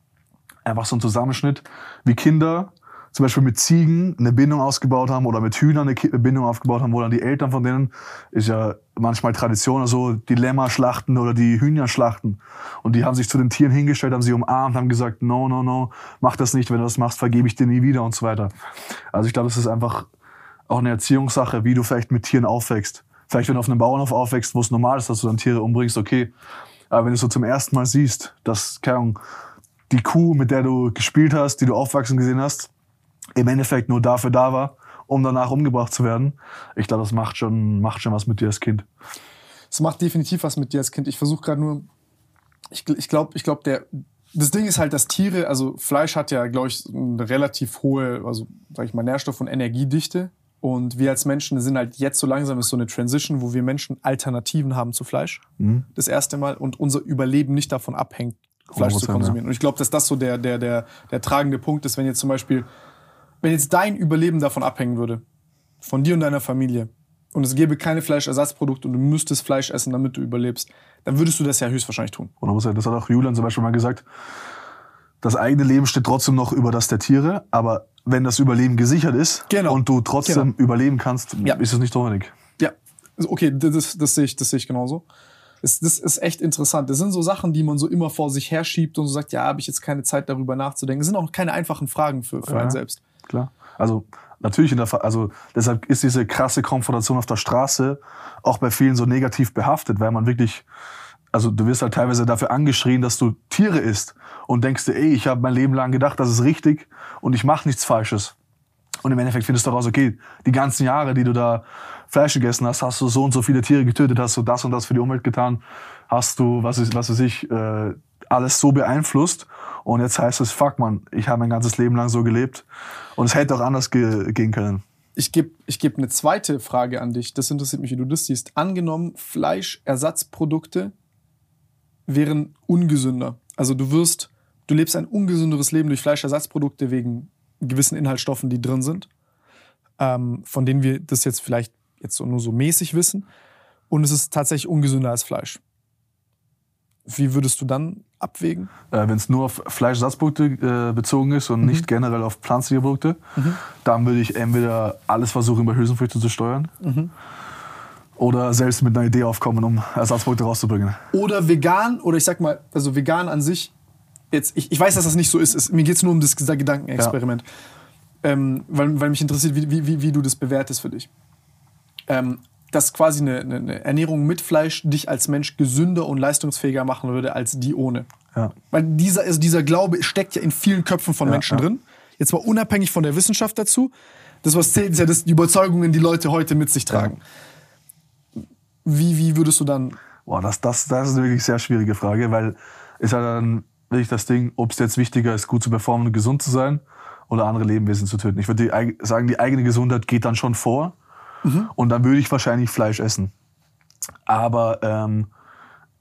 einfach so ein Zusammenschnitt, wie Kinder zum Beispiel mit Ziegen eine Bindung ausgebaut haben oder mit Hühnern eine Bindung aufgebaut haben, wo dann die Eltern von denen, ist ja manchmal Tradition, also die Lämmer schlachten oder die Hühner schlachten. Und die haben sich zu den Tieren hingestellt, haben sie umarmt, haben gesagt, no, no, no, mach das nicht, wenn du das machst, vergebe ich dir nie wieder und so weiter. Also ich glaube, es ist einfach auch eine Erziehungssache, wie du vielleicht mit Tieren aufwächst. Vielleicht, wenn du auf einem Bauernhof aufwächst, wo es normal ist, dass du dann Tiere umbringst, okay. Aber wenn du so zum ersten Mal siehst, dass, keine Ahnung, die Kuh, mit der du gespielt hast, die du aufwachsen gesehen hast, im Endeffekt nur dafür da war, um danach umgebracht zu werden. Ich glaube, das macht schon, macht schon was mit dir als Kind. Es macht definitiv was mit dir als Kind. Ich versuche gerade nur, ich, ich glaube, ich glaube, der, das Ding ist halt, dass Tiere, also Fleisch hat ja, glaube ich, eine relativ hohe, also sag ich mal, Nährstoff- und Energiedichte. Und wir als Menschen sind halt jetzt so langsam ist so eine Transition, wo wir Menschen Alternativen haben zu Fleisch. Mhm. Das erste Mal und unser Überleben nicht davon abhängt, Fleisch zu konsumieren. Ja. Und ich glaube, dass das so der, der, der, der tragende Punkt ist, wenn jetzt zum Beispiel, wenn jetzt dein Überleben davon abhängen würde, von dir und deiner Familie, und es gäbe keine Fleischersatzprodukte und du müsstest Fleisch essen, damit du überlebst, dann würdest du das ja höchstwahrscheinlich tun. Das hat auch Julian zum Beispiel mal gesagt. Das eigene Leben steht trotzdem noch über das der Tiere, aber wenn das Überleben gesichert ist genau. und du trotzdem genau. überleben kannst, ja. ist es nicht notwendig. Ja, okay, das, das, sehe ich, das sehe ich genauso. Das, das ist echt interessant. Das sind so Sachen, die man so immer vor sich herschiebt und so sagt, ja, habe ich jetzt keine Zeit darüber nachzudenken. Das sind auch keine einfachen Fragen für, für ja, einen selbst. Klar. Also natürlich in der also deshalb ist diese krasse Konfrontation auf der Straße auch bei vielen so negativ behaftet, weil man wirklich also du wirst halt teilweise dafür angeschrien, dass du Tiere isst und denkst dir, ey, ich habe mein Leben lang gedacht, das ist richtig und ich mache nichts Falsches. Und im Endeffekt findest du raus, okay, die ganzen Jahre, die du da Fleisch gegessen hast, hast du so und so viele Tiere getötet, hast du das und das für die Umwelt getan, hast du, was ist, was weiß ich, äh, alles so beeinflusst. Und jetzt heißt es, fuck man, ich habe mein ganzes Leben lang so gelebt und es hätte auch anders ge gehen können. Ich gebe ich geb eine zweite Frage an dich. Das interessiert mich, wie du das siehst. Angenommen, Fleischersatzprodukte wären ungesünder. Also du wirst, du lebst ein ungesünderes Leben durch Fleischersatzprodukte wegen gewissen Inhaltsstoffen, die drin sind, ähm, von denen wir das jetzt vielleicht jetzt so nur so mäßig wissen. Und es ist tatsächlich ungesünder als Fleisch. Wie würdest du dann abwägen? Äh, Wenn es nur auf Fleischersatzprodukte äh, bezogen ist und mhm. nicht generell auf pflanzliche Produkte, mhm. dann würde ich entweder alles versuchen, über Hülsenfrüchte zu steuern. Mhm. Oder selbst mit einer Idee aufkommen, um Ersatzprodukte rauszubringen. Oder vegan, oder ich sag mal, also vegan an sich, jetzt, ich, ich weiß, dass das nicht so ist, es, mir geht es nur um das Gedankenexperiment. Ja. Ähm, weil, weil mich interessiert, wie, wie, wie du das bewertest für dich. Ähm, dass quasi eine, eine, Ernährung mit Fleisch dich als Mensch gesünder und leistungsfähiger machen würde als die ohne. Ja. Weil dieser, also dieser Glaube steckt ja in vielen Köpfen von ja, Menschen ja. drin. Jetzt mal unabhängig von der Wissenschaft dazu. Das, was zählt, ist ja das, die Überzeugungen, die Leute heute mit sich tragen. Wie, wie würdest du dann. Boah, das, das, das ist eine wirklich sehr schwierige Frage, weil ist ja dann wirklich das Ding, ob es jetzt wichtiger ist, gut zu performen und gesund zu sein oder andere Lebewesen zu töten. Ich würde sagen, die eigene Gesundheit geht dann schon vor. Mhm. Und dann würde ich wahrscheinlich Fleisch essen. Aber ähm,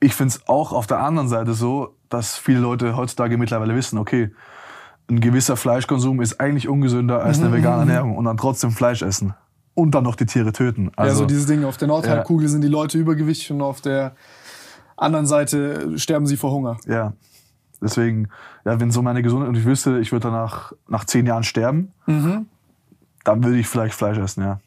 ich finde es auch auf der anderen Seite so, dass viele Leute heutzutage mittlerweile wissen, okay, ein gewisser Fleischkonsum ist eigentlich ungesünder als eine mhm. vegane Ernährung und dann trotzdem Fleisch essen. Und dann noch die Tiere töten. Also, ja, so dieses Ding, auf der Nordhalbkugel ja. sind die Leute übergewichtig und auf der anderen Seite sterben sie vor Hunger. Ja. Deswegen, ja, wenn so meine Gesundheit und ich wüsste, ich würde danach nach zehn Jahren sterben, mhm. dann würde ich vielleicht Fleisch essen, ja.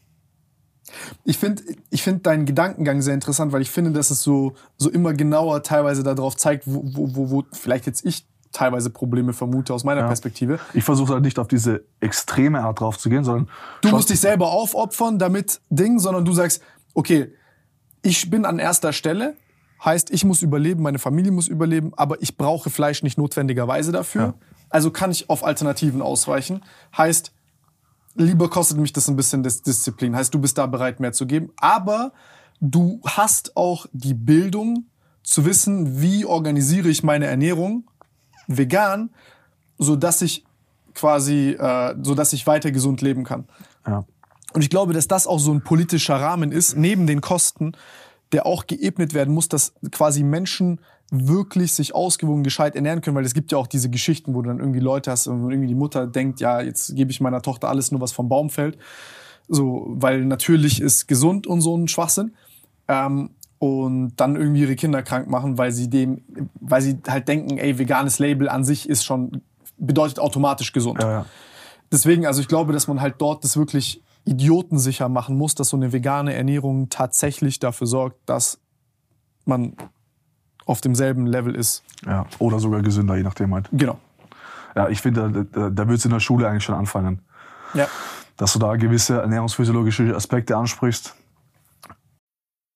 Ich finde ich find deinen Gedankengang sehr interessant, weil ich finde, dass es so, so immer genauer teilweise darauf zeigt, wo, wo, wo, wo vielleicht jetzt ich teilweise Probleme vermute aus meiner ja. Perspektive. Ich versuche halt nicht auf diese extreme Art drauf zu gehen, sondern. Du musst dich selber aufopfern, damit Ding, sondern du sagst, okay, ich bin an erster Stelle, heißt, ich muss überleben, meine Familie muss überleben, aber ich brauche Fleisch nicht notwendigerweise dafür. Ja. Also kann ich auf Alternativen ausweichen. Heißt, lieber kostet mich das ein bisschen Dis Disziplin. Heißt, du bist da bereit, mehr zu geben. Aber du hast auch die Bildung zu wissen, wie organisiere ich meine Ernährung vegan, so dass ich quasi, äh, so dass ich weiter gesund leben kann. Ja. Und ich glaube, dass das auch so ein politischer Rahmen ist, neben den Kosten, der auch geebnet werden muss, dass quasi Menschen wirklich sich ausgewogen gescheit ernähren können, weil es gibt ja auch diese Geschichten, wo du dann irgendwie Leute hast und irgendwie die Mutter denkt, ja, jetzt gebe ich meiner Tochter alles nur, was vom Baum fällt. So, weil natürlich ist gesund und so ein Schwachsinn. Ähm, und dann irgendwie ihre Kinder krank machen, weil sie dem, weil sie halt denken, ey, veganes Label an sich ist schon, bedeutet automatisch gesund. Ja, ja. Deswegen, also ich glaube, dass man halt dort das wirklich idiotensicher machen muss, dass so eine vegane Ernährung tatsächlich dafür sorgt, dass man auf demselben Level ist. Ja, oder sogar gesünder, je nachdem halt. Genau. Ja, ich finde, da, da wird es in der Schule eigentlich schon anfangen. Ja. Dass du da gewisse ernährungsphysiologische Aspekte ansprichst,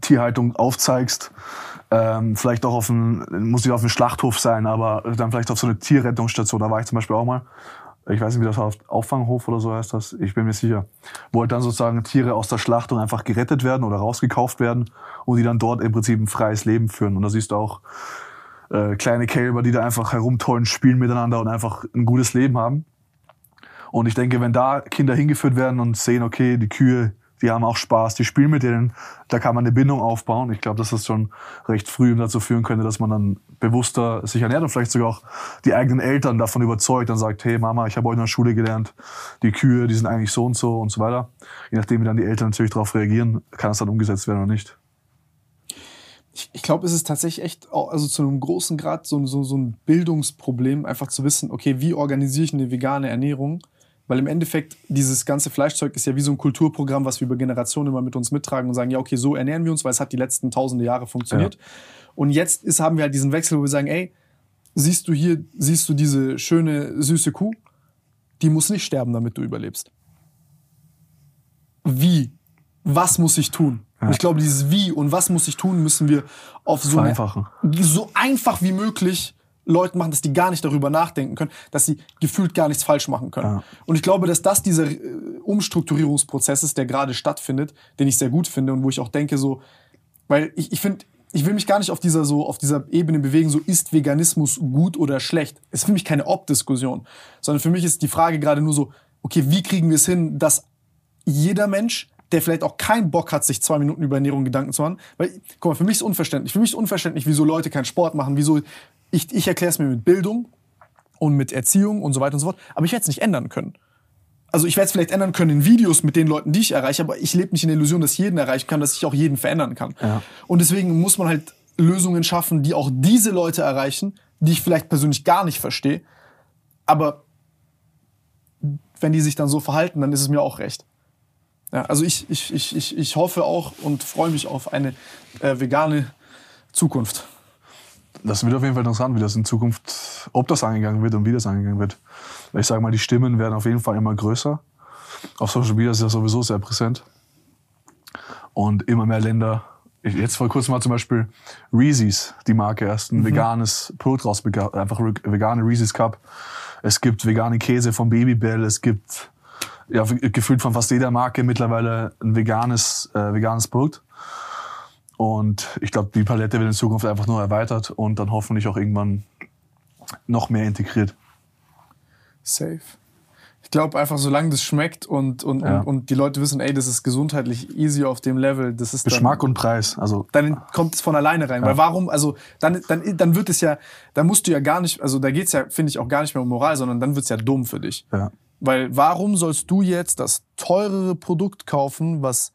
Tierhaltung aufzeigst. Ähm, vielleicht auch auf ein, muss nicht auf einem Schlachthof sein, aber dann vielleicht auf so eine Tierrettungsstation. Da war ich zum Beispiel auch mal. Ich weiß nicht, wie das heißt, Auffanghof oder so heißt das. Ich bin mir sicher. Wo halt dann sozusagen Tiere aus der Schlachtung einfach gerettet werden oder rausgekauft werden und die dann dort im Prinzip ein freies Leben führen. Und da siehst du auch äh, kleine Kälber, die da einfach herumtollen, spielen miteinander und einfach ein gutes Leben haben. Und ich denke, wenn da Kinder hingeführt werden und sehen, okay, die Kühe die haben auch Spaß, die spielen mit denen, da kann man eine Bindung aufbauen. Ich glaube, dass das schon recht früh dazu führen könnte, dass man dann bewusster sich ernährt und vielleicht sogar auch die eigenen Eltern davon überzeugt und sagt, hey Mama, ich habe heute in der Schule gelernt, die Kühe, die sind eigentlich so und so und so weiter. Je nachdem, wie dann die Eltern natürlich darauf reagieren, kann es dann umgesetzt werden oder nicht. Ich, ich glaube, es ist tatsächlich echt, also zu einem großen Grad so, so, so ein Bildungsproblem, einfach zu wissen, okay, wie organisiere ich eine vegane Ernährung? Weil im Endeffekt, dieses ganze Fleischzeug ist ja wie so ein Kulturprogramm, was wir über Generationen immer mit uns mittragen und sagen, ja, okay, so ernähren wir uns, weil es hat die letzten tausende Jahre funktioniert. Ja. Und jetzt ist, haben wir halt diesen Wechsel, wo wir sagen, ey, siehst du hier, siehst du diese schöne, süße Kuh? Die muss nicht sterben, damit du überlebst. Wie? Was muss ich tun? Und ich glaube, dieses Wie und was muss ich tun, müssen wir auf so, Vereinfachen. so einfach wie möglich Leuten machen, dass die gar nicht darüber nachdenken können, dass sie gefühlt gar nichts falsch machen können. Ja. Und ich glaube, dass das dieser äh, Umstrukturierungsprozess ist, der gerade stattfindet, den ich sehr gut finde und wo ich auch denke so, weil ich, ich finde, ich will mich gar nicht auf dieser so auf dieser Ebene bewegen, so ist Veganismus gut oder schlecht. Es ist für mich keine Ob-Diskussion, sondern für mich ist die Frage gerade nur so, okay, wie kriegen wir es hin, dass jeder Mensch, der vielleicht auch keinen Bock hat, sich zwei Minuten über Ernährung Gedanken zu machen, weil, guck mal, für mich ist unverständlich. Für mich ist unverständlich, wieso Leute keinen Sport machen, wieso ich, ich erkläre es mir mit Bildung und mit Erziehung und so weiter und so fort, aber ich werde es nicht ändern können. Also ich werde es vielleicht ändern können in Videos mit den Leuten, die ich erreiche, aber ich lebe nicht in der Illusion, dass ich jeden erreichen kann, dass ich auch jeden verändern kann. Ja. Und deswegen muss man halt Lösungen schaffen, die auch diese Leute erreichen, die ich vielleicht persönlich gar nicht verstehe. Aber wenn die sich dann so verhalten, dann ist es mir auch recht. Ja, also ich, ich, ich, ich, ich hoffe auch und freue mich auf eine äh, vegane Zukunft. Das wird auf jeden Fall interessant, wie das in Zukunft, ob das angegangen wird und wie das angegangen wird. Ich sage mal, die Stimmen werden auf jeden Fall immer größer. Auf Social Media ist das sowieso sehr präsent. Und immer mehr Länder. Jetzt vor kurzem war zum Beispiel Reese's, die Marke, erst ein veganes Produkt rausbekommen. Einfach vegane Reese's Cup. Es gibt vegane Käse vom Babybell. Es gibt ja, gefühlt von fast jeder Marke mittlerweile ein veganes, äh, veganes Produkt. Und ich glaube, die Palette wird in Zukunft einfach nur erweitert und dann hoffentlich auch irgendwann noch mehr integriert. Safe. Ich glaube einfach, solange das schmeckt und, und, Ja. und, und die Leute wissen, ey, das ist gesundheitlich easy auf dem Level, das ist Geschmack dann, und Preis. Also dann kommt es von alleine rein. Weil warum, also dann, dann, dann wird es ja, da musst du ja gar nicht, also da geht's ja, finde ich, auch gar nicht mehr um Moral, sondern dann wird's ja dumm für dich. ja. Weil warum sollst du jetzt das teurere Produkt kaufen, was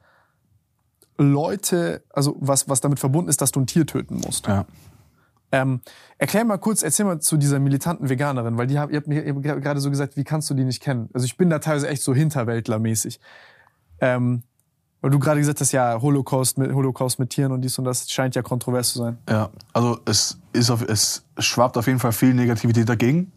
Leute, also was, was damit verbunden ist, dass du ein Tier töten musst? ja. Ähm, erklär mal kurz, erzähl mal zu dieser militanten Veganerin, weil die hab, ihr habt mir gerade so gesagt, wie kannst du die nicht kennen? Also ich bin da teilweise echt so Hinterwäldlermäßig. Ähm, weil du gerade gesagt hast, ja, Holocaust mit, Holocaust mit Tieren und dies und das scheint ja kontrovers zu sein. Ja, also es ist auf, es schwappt auf jeden Fall viel Negativität dagegen.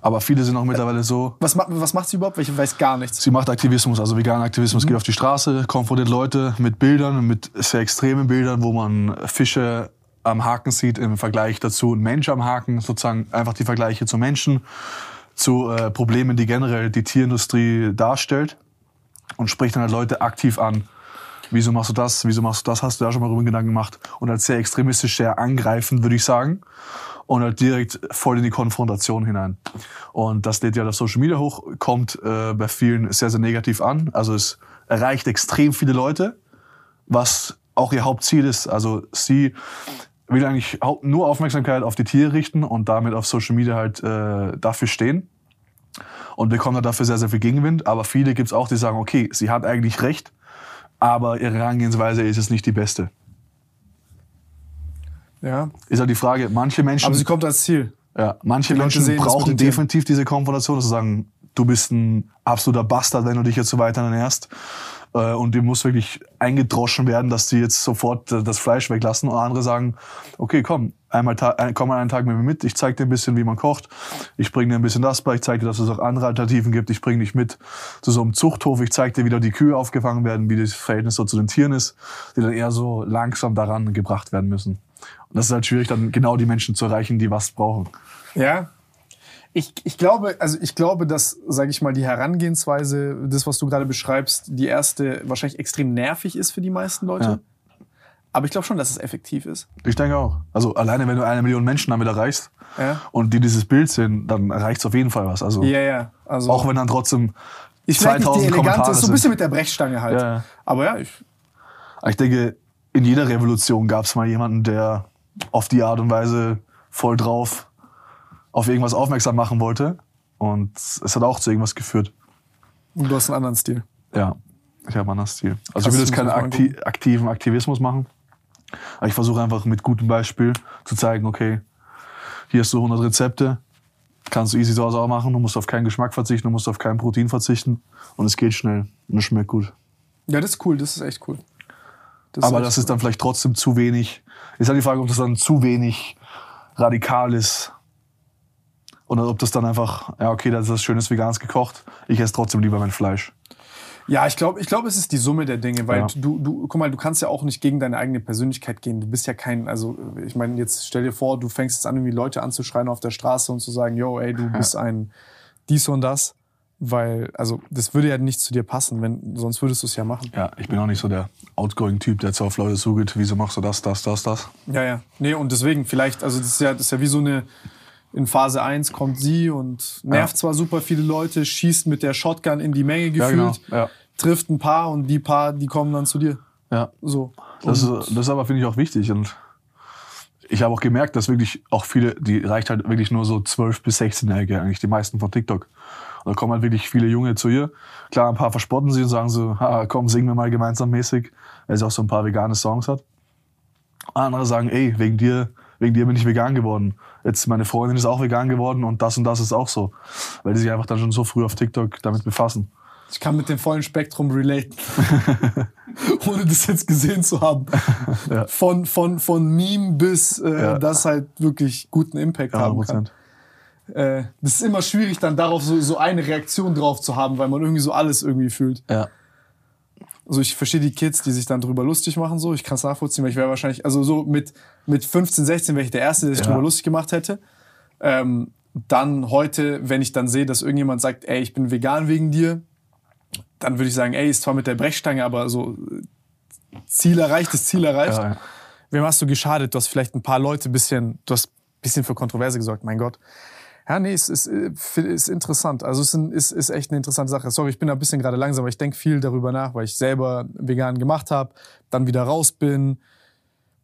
Aber viele sind auch mittlerweile so, Was, was macht sie überhaupt? Ich weiß gar nichts. sie macht Aktivismus, also veganer Aktivismus, geht auf die Straße, konfrontiert Leute mit Bildern, mit sehr extremen Bildern, wo man Fische am Haken sieht im Vergleich dazu ein Mensch am Haken, sozusagen einfach die Vergleiche zu Menschen, zu äh, Problemen, die generell die Tierindustrie darstellt und spricht dann halt Leute aktiv an. Wieso machst du das? Wieso machst du das? Hast du da schon mal darüber Gedanken gemacht? Und halt sehr extremistisch, sehr angreifend, würde ich sagen. Und halt direkt voll in die Konfrontation hinein. Und das lädt ja auf Social Media hoch, kommt äh, bei vielen sehr, sehr negativ an. Also es erreicht extrem viele Leute, was auch ihr Hauptziel ist. Also sie will eigentlich nur Aufmerksamkeit auf die Tiere richten und damit auf Social Media halt äh, dafür stehen und bekommt halt dafür sehr, sehr viel Gegenwind. Aber viele gibt's auch, die sagen, okay, sie hat eigentlich recht, aber ihre Herangehensweise ist jetzt nicht die beste. Ja. Ist halt die Frage, manche Menschen, Aber sie kommt als Ziel. ja, manche die Menschen sehen brauchen definitiv diese Konfrontation, dass sie sagen, du bist ein absoluter Bastard, wenn du dich jetzt so weiter ernährst. Äh, Und dir muss wirklich eingedroschen werden, dass die jetzt sofort äh, das Fleisch weglassen. Und andere sagen, okay, komm, einmal ein- komm mal einen Tag mit mir mit, ich zeig dir ein bisschen, wie man kocht. Ich bringe dir ein bisschen das bei, ich zeig dir, dass es auch andere Alternativen gibt. Ich bringe dich mit zu so einem Zuchthof, ich zeig dir, wie da die Kühe aufgefangen werden, wie das Verhältnis so zu den Tieren ist, die dann eher so langsam daran gebracht werden müssen. Und das ist halt schwierig, dann genau die Menschen zu erreichen, die was brauchen. Ja. Ich, ich glaube, also ich glaube, dass, sage ich mal, die Herangehensweise, das, was du gerade beschreibst, die erste wahrscheinlich extrem nervig ist für die meisten Leute. Ja. Aber ich glaube schon, dass es effektiv ist. Ich denke auch. Also alleine, wenn du eine Million Menschen damit erreichst Ja. und die dieses Bild sehen, dann erreicht es auf jeden Fall was. Also Ja, ja. Also auch wenn dann trotzdem ich vielleicht nicht die 2000 elegante, Kommentare ist so ein bisschen mit der Brechstange halt. Ja, ja. Aber ja, ich, ich denke, in jeder Revolution gab es mal jemanden, der auf die Art und Weise voll drauf auf irgendwas aufmerksam machen wollte. Und es hat auch zu irgendwas geführt. und du hast einen anderen Stil. Ja, ich habe einen anderen Stil. Also Krass, ich will jetzt keinen akti aktiven Aktivismus machen. Aber ich versuche einfach mit gutem Beispiel zu zeigen, okay, hier hast du 100 Rezepte, kannst du easy zu Hause auch machen, du musst auf keinen Geschmack verzichten, du musst auf kein Protein verzichten und es geht schnell und es schmeckt gut. Ja, das ist cool, das ist echt cool. Das Aber das ist dann vielleicht trotzdem zu wenig. Ist halt die Frage, ob das dann zu wenig radikal ist Oder ob das dann einfach, ja, okay, das ist was schönes Veganes gekocht. Ich esse trotzdem lieber mein Fleisch. Ja, ich glaube, ich glaube, es ist die Summe der Dinge, weil Ja. du, du, guck mal, du kannst ja auch nicht gegen deine eigene Persönlichkeit gehen. Du bist ja kein, also ich meine, jetzt stell dir vor, du fängst jetzt an, irgendwie Leute anzuschreien auf der Straße und zu sagen, yo, ey, du bist ein dies und das, weil, also das würde ja nicht zu dir passen, wenn, sonst würdest du es ja machen. Ja, ich bin auch nicht so der outgoing-Typ, der jetzt auf Leute zugeht, wieso machst du das, das, das, das. Ja, ja. Nee, und deswegen vielleicht, also das ist ja, das ist ja wie so eine, in Phase 1 kommt sie und nervt Ja. zwar super viele Leute, schießt mit der Shotgun in die Menge Ja, genau. gefühlt, Ja. trifft ein paar und die paar, die kommen dann zu dir. Ja. So. Das, Und- ist, das ist aber, finde ich, auch wichtig. Und ich habe auch gemerkt, dass wirklich auch viele, die reicht halt wirklich nur so 12- bis 16-Jährige, eigentlich die meisten von TikTok. Und da kommen halt wirklich viele Junge zu ihr. Klar, ein paar verspotten sie und sagen so, ha, komm, singen wir mal gemeinsam mäßig, weil sie auch so ein paar vegane Songs hat. Andere sagen, ey, wegen dir, wegen dir bin ich vegan geworden. Jetzt meine Freundin ist auch vegan geworden und das und das ist auch so. Weil die sich einfach dann schon so früh auf TikTok damit befassen. Ich kann mit dem vollen Spektrum relaten. Ohne das jetzt gesehen zu haben. Ja. Von, von, von Meme bis äh, Ja. das halt wirklich guten Impact Ja, haben kann. 100%. Äh, das ist immer schwierig, dann darauf so, so eine Reaktion drauf zu haben, weil man irgendwie so alles irgendwie fühlt. Ja. Also ich verstehe die Kids, die sich dann drüber lustig machen, so. Ich kann es nachvollziehen, weil ich wäre wahrscheinlich, also so mit, mit 15, 16 wäre ich der Erste, der sich Ja. drüber lustig gemacht hätte. Ähm, dann heute, wenn ich dann sehe, dass irgendjemand sagt, ey, ich bin vegan wegen dir, dann würde ich sagen, ey, ist zwar mit der Brechstange, aber so Ziel erreicht, ist Ziel erreicht. Ja, ja. Wem hast du geschadet? Du hast vielleicht ein paar Leute bisschen, du hast bisschen für Kontroverse gesorgt, mein Gott. Ja, nee, es ist, äh, ist interessant. Also es ist, ist, echt eine interessante Sache. Sorry, ich bin da ein bisschen gerade langsam, aber ich denke viel darüber nach, weil ich selber vegan gemacht habe, dann wieder raus bin,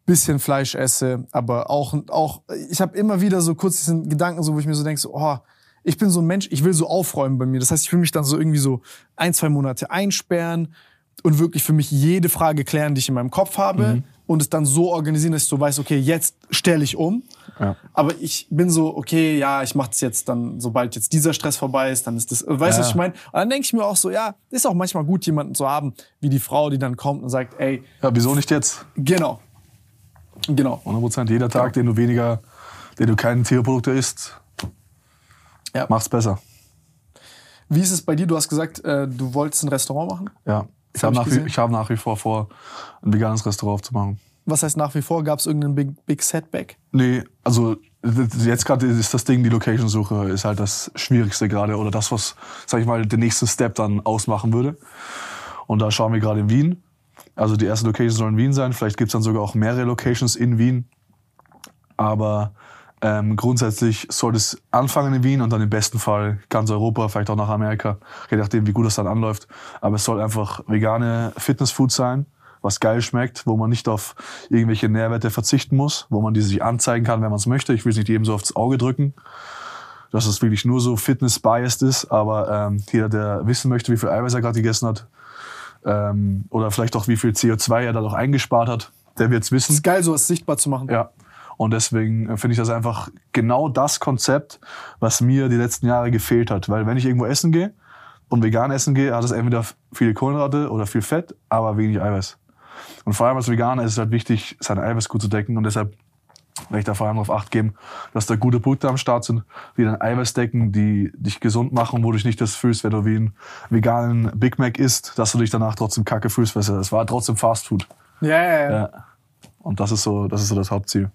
bisschen Fleisch esse, aber auch, auch ich habe immer wieder so kurz diesen Gedanken, so, wo ich mir so denke, so, oh, ich bin so ein Mensch, ich will so aufräumen bei mir. Das heißt, ich will mich dann so irgendwie so ein, zwei Monate einsperren und wirklich für mich jede Frage klären, die ich in meinem Kopf habe und es dann so organisieren, dass ich so weiß, okay, jetzt stelle ich um. Ja. Aber ich bin so, okay, ja, ich mache das jetzt dann, sobald jetzt dieser Stress vorbei ist, dann ist das, weißt du, Ja. was ich meine? Und dann denke ich mir auch so, ja, ist auch manchmal gut, jemanden zu haben, wie die Frau, die dann kommt und sagt, ey, ja, wieso nicht jetzt? genau, genau. 100 Prozent. Jeder Tag, den du weniger, den du keine Tierprodukte isst, Ja. macht's besser. Wie ist es bei dir? Du hast gesagt, äh, du wolltest ein Restaurant machen. Ja. Ich hab habe ich nach, wie- ich hab nach wie vor vor, ein veganes Restaurant aufzumachen. Was heißt nach wie vor? Gab es irgendeinen Big, Big Setback? Nee, also jetzt gerade ist das Ding, die Location-Suche ist halt das Schwierigste gerade oder das, was, sag ich mal, den nächsten Step dann ausmachen würde. Und da schauen wir gerade in Wien. Also die erste Location soll in Wien sein. Vielleicht gibt's dann sogar auch mehrere Locations in Wien. Aber ähm, grundsätzlich soll es anfangen in Wien und dann im besten Fall ganz Europa, vielleicht auch nach Amerika, je nachdem, wie gut das dann anläuft. Aber es soll einfach vegane Fitnessfood sein, was geil schmeckt, wo man nicht auf irgendwelche Nährwerte verzichten muss, wo man die sich anzeigen kann, wenn man es möchte. Ich will es nicht jedem so aufs Auge drücken, dass es wirklich nur so fitness-biased ist. Aber ähm, jeder, der wissen möchte, wie viel Eiweiß er gerade gegessen hat, ähm, oder vielleicht auch wie viel CO2 er dadurch eingespart hat, der wird's wissen. ist geil, sowas sichtbar zu machen. Ja. Und deswegen äh, finde ich das einfach genau das Konzept, was mir die letzten Jahre gefehlt hat. Weil wenn ich irgendwo essen gehe und vegan essen gehe, hat es entweder viele Kohlenhydrate oder viel Fett, aber wenig Eiweiß. Und vor allem als Veganer ist es halt wichtig, sein Eiweiß gut zu decken. Und deshalb werde ich da vor allem darauf acht geben, dass da gute Produkte am Start sind, die dein Eiweiß decken, die dich gesund machen, wo du dich nicht das fühlst, wenn du wie einen veganen Big Mac isst, dass du dich danach trotzdem kacke fühlst, weil es war trotzdem Fast Food. Ja, ja. Ja. Und das ist so, das ist so das Hauptziel.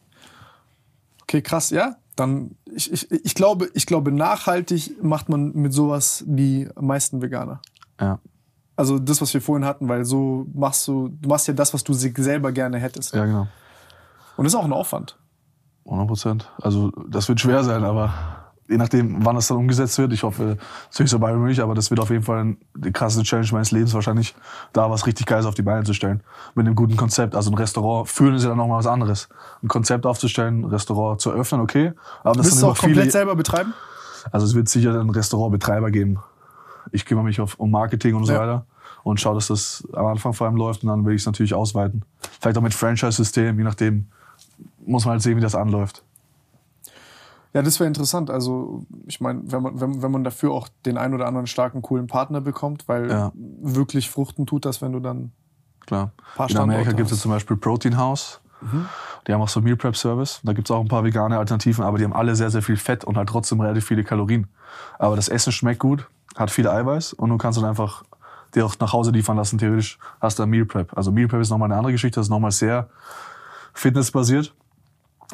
Okay, krass, ja. Dann, ich, ich, ich, glaube, ich glaube, nachhaltig macht man mit sowas die meisten Veganer. Ja. Also das, was wir vorhin hatten, weil so machst du, du machst ja das, was du se- selber gerne hättest. Ja, genau. Und das ist auch ein Aufwand. 100 Prozent. Also das wird schwer sein, aber je nachdem, wann das dann umgesetzt wird, ich hoffe, es ist so bald wie möglich, aber das wird auf jeden Fall die krasseste Challenge meines Lebens wahrscheinlich, da was richtig Geiles auf die Beine zu stellen. Mit einem guten Konzept. Also ein Restaurant führen ist ja dann nochmal was anderes. Ein Konzept aufzustellen, ein Restaurant zu eröffnen, okay. Aber das Willst du auch immer komplett viele, selber betreiben? also es wird sicher einen Restaurantbetreiber geben. Ich kümmere mich auf, um Marketing und so Ja. weiter und schaue, dass das am Anfang vor allem läuft und dann will ich es natürlich ausweiten. Vielleicht auch mit Franchise-System, je nachdem. Muss man halt sehen, wie das anläuft. Ja, das wäre interessant. Also, ich meine, wenn man, wenn, wenn man dafür auch den ein oder anderen starken, coolen Partner bekommt, weil Ja. wirklich fruchten tut das, wenn du dann. Klar. Paar In Amerika gibt es zum Beispiel Protein House. Die haben auch so Meal Prep Service. Da gibt's auch ein paar vegane Alternativen, aber die haben alle sehr, sehr viel Fett und halt trotzdem relativ viele Kalorien. Aber das Essen schmeckt gut, hat viel Eiweiß und du kannst dann einfach dir auch nach Hause liefern lassen. Theoretisch hast du ein Meal Prep. Also Meal Prep ist nochmal eine andere Geschichte, das ist nochmal sehr fitnessbasiert.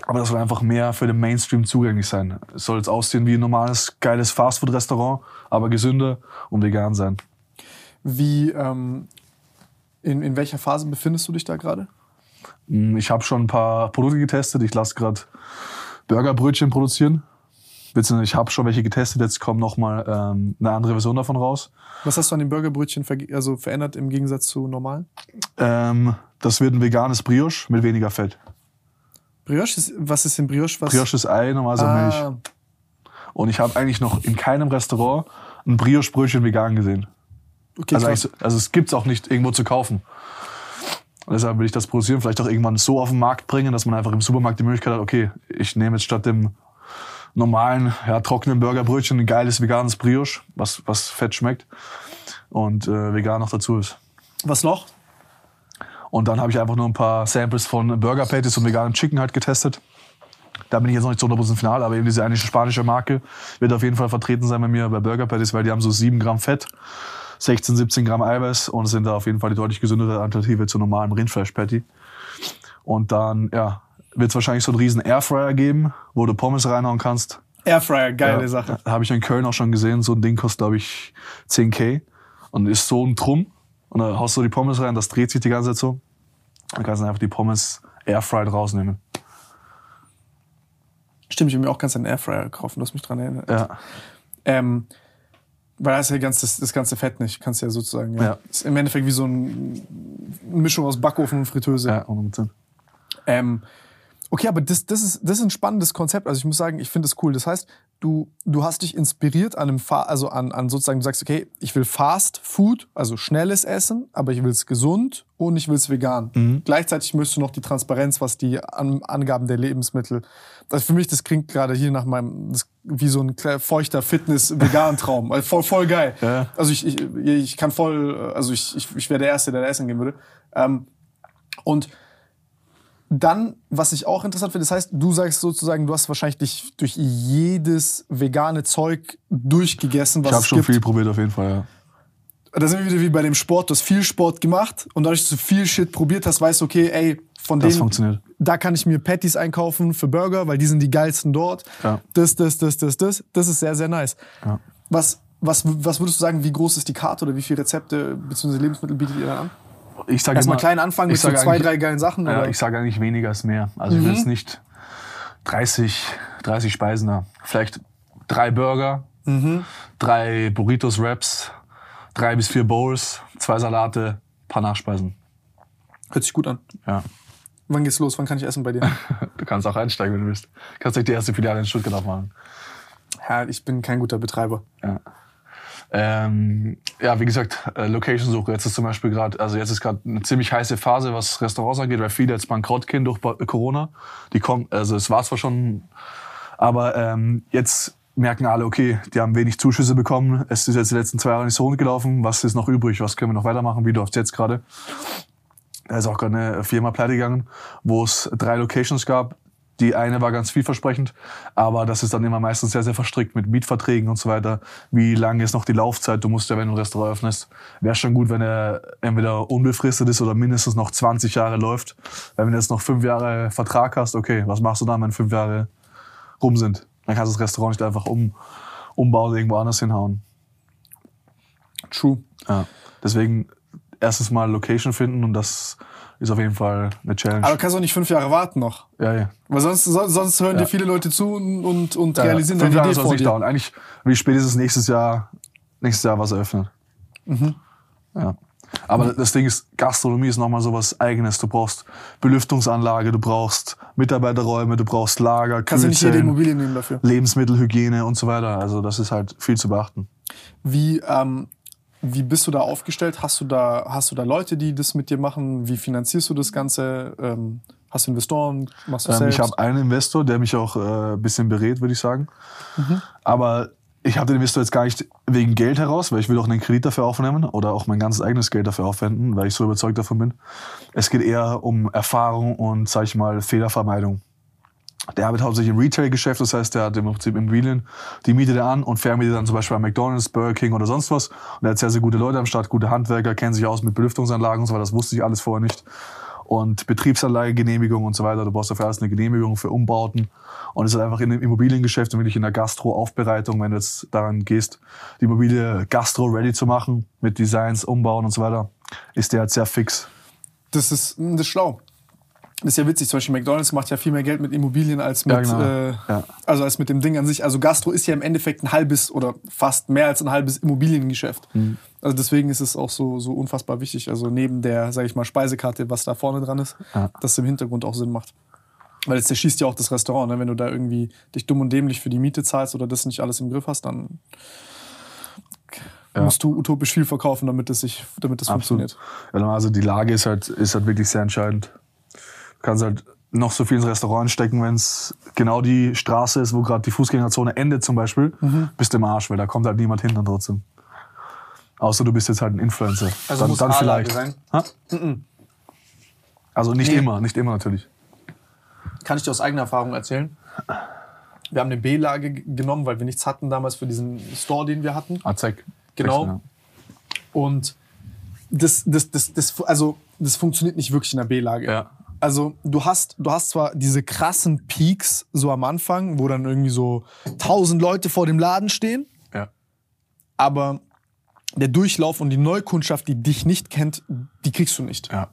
Aber das soll einfach mehr für den Mainstream zugänglich sein. Es soll jetzt aussehen wie ein normales, geiles Fastfood-Restaurant, aber gesünder und vegan sein. Wie, ähm, in, in welcher Phase befindest du dich da gerade? Mm, Ich habe schon ein paar Produkte getestet. Ich lasse gerade Burgerbrötchen produzieren. Beziehungsweise ich habe schon welche getestet. Jetzt kommt noch mal ähm, eine andere Version davon raus. Was hast du an den Burgerbrötchen verge- also verändert im Gegensatz zu normalen? Ähm, das wird ein veganes Brioche mit weniger Fett. Brioche ist, was ist in Brioche? Was? Brioche ist Ei, normalerweise Milch. ah, Und ich habe eigentlich noch in keinem Restaurant ein Brioche-Brötchen vegan gesehen. okay, Also, eigentlich, also es gibt's auch nicht irgendwo zu kaufen. Und deshalb will ich das produzieren, vielleicht auch irgendwann so auf den Markt bringen, dass man einfach im Supermarkt die Möglichkeit hat, okay, ich nehme jetzt statt dem normalen, ja, trockenen Burgerbrötchen ein geiles veganes Brioche, was, was fett schmeckt und äh, vegan noch dazu ist. Was noch? Und dann habe ich einfach nur ein paar Samples von Burger Patties und veganem Chicken halt getestet. Da bin ich jetzt noch nicht zu 100% final, aber eben diese eine spanische Marke wird auf jeden Fall vertreten sein bei mir bei Burger Patties, weil die haben so 7 Gramm Fett, 16, 17 Gramm Eiweiß und sind da auf jeden Fall die deutlich gesündere Alternative zur normalen Rindfleisch Patty. Und dann, ja, wird es wahrscheinlich so einen riesen Airfryer geben, wo du Pommes reinhauen kannst. Airfryer, geile Ja, Sache. Habe ich in Köln auch schon gesehen. So ein Ding kostet, glaube ich, 10k. Und ist so ein Drum. Und da haust du die Pommes rein, das dreht sich die ganze Zeit so. Dann kannst du einfach die Pommes airfried rausnehmen. Stimmt, ich habe mir auch ganz einen Airfryer gekauft, du hast mich dran erinnert. Ja. Ähm, weil da ist ja ganz, das, das ganze Fett nicht. Kannst ja sozusagen. Ja. Ja. Ist im Endeffekt wie so ein, eine Mischung aus Backofen und Fritteuse. Ja, 100%. Ähm, okay, aber das, das, ist, das ist ein spannendes Konzept. Also ich muss sagen, ich finde es cool. Das heißt, du, du hast dich inspiriert an einem Fa also an, an sozusagen, du sagst, okay, ich will Fast Food, also schnelles Essen, aber ich will es gesund und ich will es vegan. Gleichzeitig möchtest du noch die Transparenz, was die an, Angaben der Lebensmittel. Also für mich, das klingt gerade hier nach meinem, das, wie so ein feuchter Fitness-Vegan-Traum. Also voll, voll geil. Ja. Also ich, ich, ich kann voll, also ich, ich, ich wäre der Erste, der da essen gehen würde. Ähm, und dann, was ich auch interessant finde, das heißt, du sagst sozusagen, du hast wahrscheinlich dich durch jedes vegane Zeug durchgegessen, was Ich habe schon gibt. viel probiert auf jeden Fall, ja. Da sind wir wieder wie bei dem Sport. Du hast viel Sport gemacht und dadurch, dass du viel Shit probiert hast, weißt du, okay, ey, von Das denen, funktioniert. da kann ich mir Patties einkaufen für Burger, weil die sind die geilsten dort. Ja. Das, das, das, das, das. Das ist sehr, sehr nice. Ja. Was, was, was würdest du sagen, wie groß ist die Karte oder wie viele Rezepte bzw. Lebensmittel bietet ihr dann an? Ich sage Erstmal klein anfangen mit ich so zwei, drei geilen Sachen. Ja, oder? ich sage eigentlich weniger ist mehr. Also ich will jetzt nicht 30, 30 Speisen da. Vielleicht drei Burger, drei Burritos, Wraps, drei bis vier Bowls, zwei Salate, paar Nachspeisen. Hört sich gut an. Ja. Wann geht's los? Wann kann ich essen bei dir? Du kannst auch einsteigen, wenn du willst. Kannst direkt die erste Filiale in Stuttgart aufmachen. ja, ich bin kein guter Betreiber. Ja. Ähm, ja, wie gesagt, äh, Location-Suche. Jetzt ist zum Beispiel gerade, also jetzt ist gerade eine ziemlich heiße Phase, was Restaurants angeht, weil viele jetzt bankrott gehen durch Ba- Corona. Die kommen, also es war zwar schon, aber ähm, jetzt merken alle, okay, die haben wenig Zuschüsse bekommen. Es ist jetzt die letzten zwei Jahre nicht so rund gelaufen. Was ist noch übrig? Was können wir noch weitermachen? Wie läuft's jetzt gerade? Da ist auch gerade eine Firma pleite gegangen, wo es drei Locations gab. Die eine war ganz vielversprechend, aber das ist dann immer meistens sehr, sehr verstrickt mit Mietverträgen und so weiter. Wie lange ist noch die Laufzeit? Du musst ja, wenn du ein Restaurant öffnest, wäre schon gut, wenn er entweder unbefristet ist oder mindestens noch 20 Jahre läuft. Weil wenn du jetzt noch fünf Jahre Vertrag hast, okay, was machst du dann, wenn fünf Jahre rum sind? Dann kannst du das Restaurant nicht einfach um, umbauen und irgendwo anders hinhauen. True. Ja. Deswegen erstes Mal Location finden und das ist auf jeden Fall eine Challenge. Aber du kannst auch nicht fünf Jahre warten noch. ja, ja. Weil sonst, so- sonst hören Ja. dir viele Leute zu und, und, und Ja, realisieren fünf deine Jahre soll es nicht dauern. Eigentlich wie spätestens nächstes Jahr, nächstes Jahr was eröffnet. Mhm. Ja. Aber das Ding ist, Gastronomie ist nochmal sowas Eigenes. Du brauchst Belüftungsanlage, du brauchst Mitarbeiterräume, du brauchst Lager, Kannst du nicht jede Immobilie nehmen dafür. Lebensmittelhygiene und so weiter. Also das ist halt viel zu beachten. Wie, ähm, wie bist du da aufgestellt? Hast du da, hast du da Leute, die das mit dir machen? Wie finanzierst du das Ganze? Ähm, hast du Investoren? Machst du Ähm, selbst? ich habe einen Investor, der mich auch äh, ein bisschen berät, würde ich sagen. Mhm. Aber ich habe den Investor jetzt gar nicht wegen Geld heraus, weil ich will auch einen Kredit dafür aufnehmen oder auch mein ganzes eigenes Geld dafür aufwenden, weil ich so überzeugt davon bin. Es geht eher um Erfahrung und, sag ich mal, Fehlervermeidung. Der arbeitet hauptsächlich im Retail-Geschäft, das heißt, der hat im Prinzip Immobilien, die mietet er an und vermietet dann zum Beispiel bei McDonalds, Burger King oder sonst was. Und er hat sehr, sehr gute Leute am Start, gute Handwerker, kennen sich aus mit Belüftungsanlagen und so weiter, das wusste ich alles vorher nicht. Und Betriebsanlagegenehmigung und so weiter, du brauchst dafür alles eine Genehmigung für Umbauten. Und es ist einfach in dem Immobiliengeschäft und wirklich in der Gastro-Aufbereitung, wenn du jetzt daran gehst, die Immobilie Gastro-ready zu machen, mit Designs, Umbauen und so weiter, ist der halt sehr fix. Das ist, das ist schlau. Das ist ja witzig, zum Beispiel McDonalds macht ja viel mehr Geld mit Immobilien als mit, Ja, genau. äh, Ja. also als mit dem Ding an sich. Also Gastro ist ja im Endeffekt ein halbes oder fast mehr als ein halbes Immobiliengeschäft. Mhm. Also deswegen ist es auch so, so unfassbar wichtig. Also neben der, sage ich mal, Speisekarte, was da vorne dran ist, Ja. dass es im Hintergrund auch Sinn macht. Weil jetzt zerschießt ja auch das Restaurant, ne? wenn du da irgendwie dich dumm und dämlich für die Miete zahlst oder das nicht alles im Griff hast, dann Ja. musst du utopisch viel verkaufen, damit es sich, damit Absolut. funktioniert. Ja, also die Lage ist halt, ist halt wirklich sehr entscheidend. Du kannst halt noch so viel ins Restaurant stecken, wenn es genau die Straße ist, wo gerade die Fußgängerzone endet zum Beispiel, Mhm. bist du im Arsch, weil da kommt halt niemand hin dann trotzdem. Außer du bist jetzt halt ein Influencer. Also dann, muss dann vielleicht. sein? Ha? Also nicht Nee. immer, nicht immer natürlich. Kann ich dir aus eigener Erfahrung erzählen. Wir haben eine B-Lage genommen, weil wir nichts hatten damals für diesen Store, den wir hatten. Azek. Genau. Ja. Und das, das, das, das, also, das funktioniert nicht wirklich in der B-Lage. Ja. Also du hast, du hast zwar diese krassen Peaks so am Anfang, wo dann irgendwie so tausend Leute vor dem Laden stehen, Ja. aber der Durchlauf und die Neukundschaft, die dich nicht kennt, die kriegst du nicht. Ja.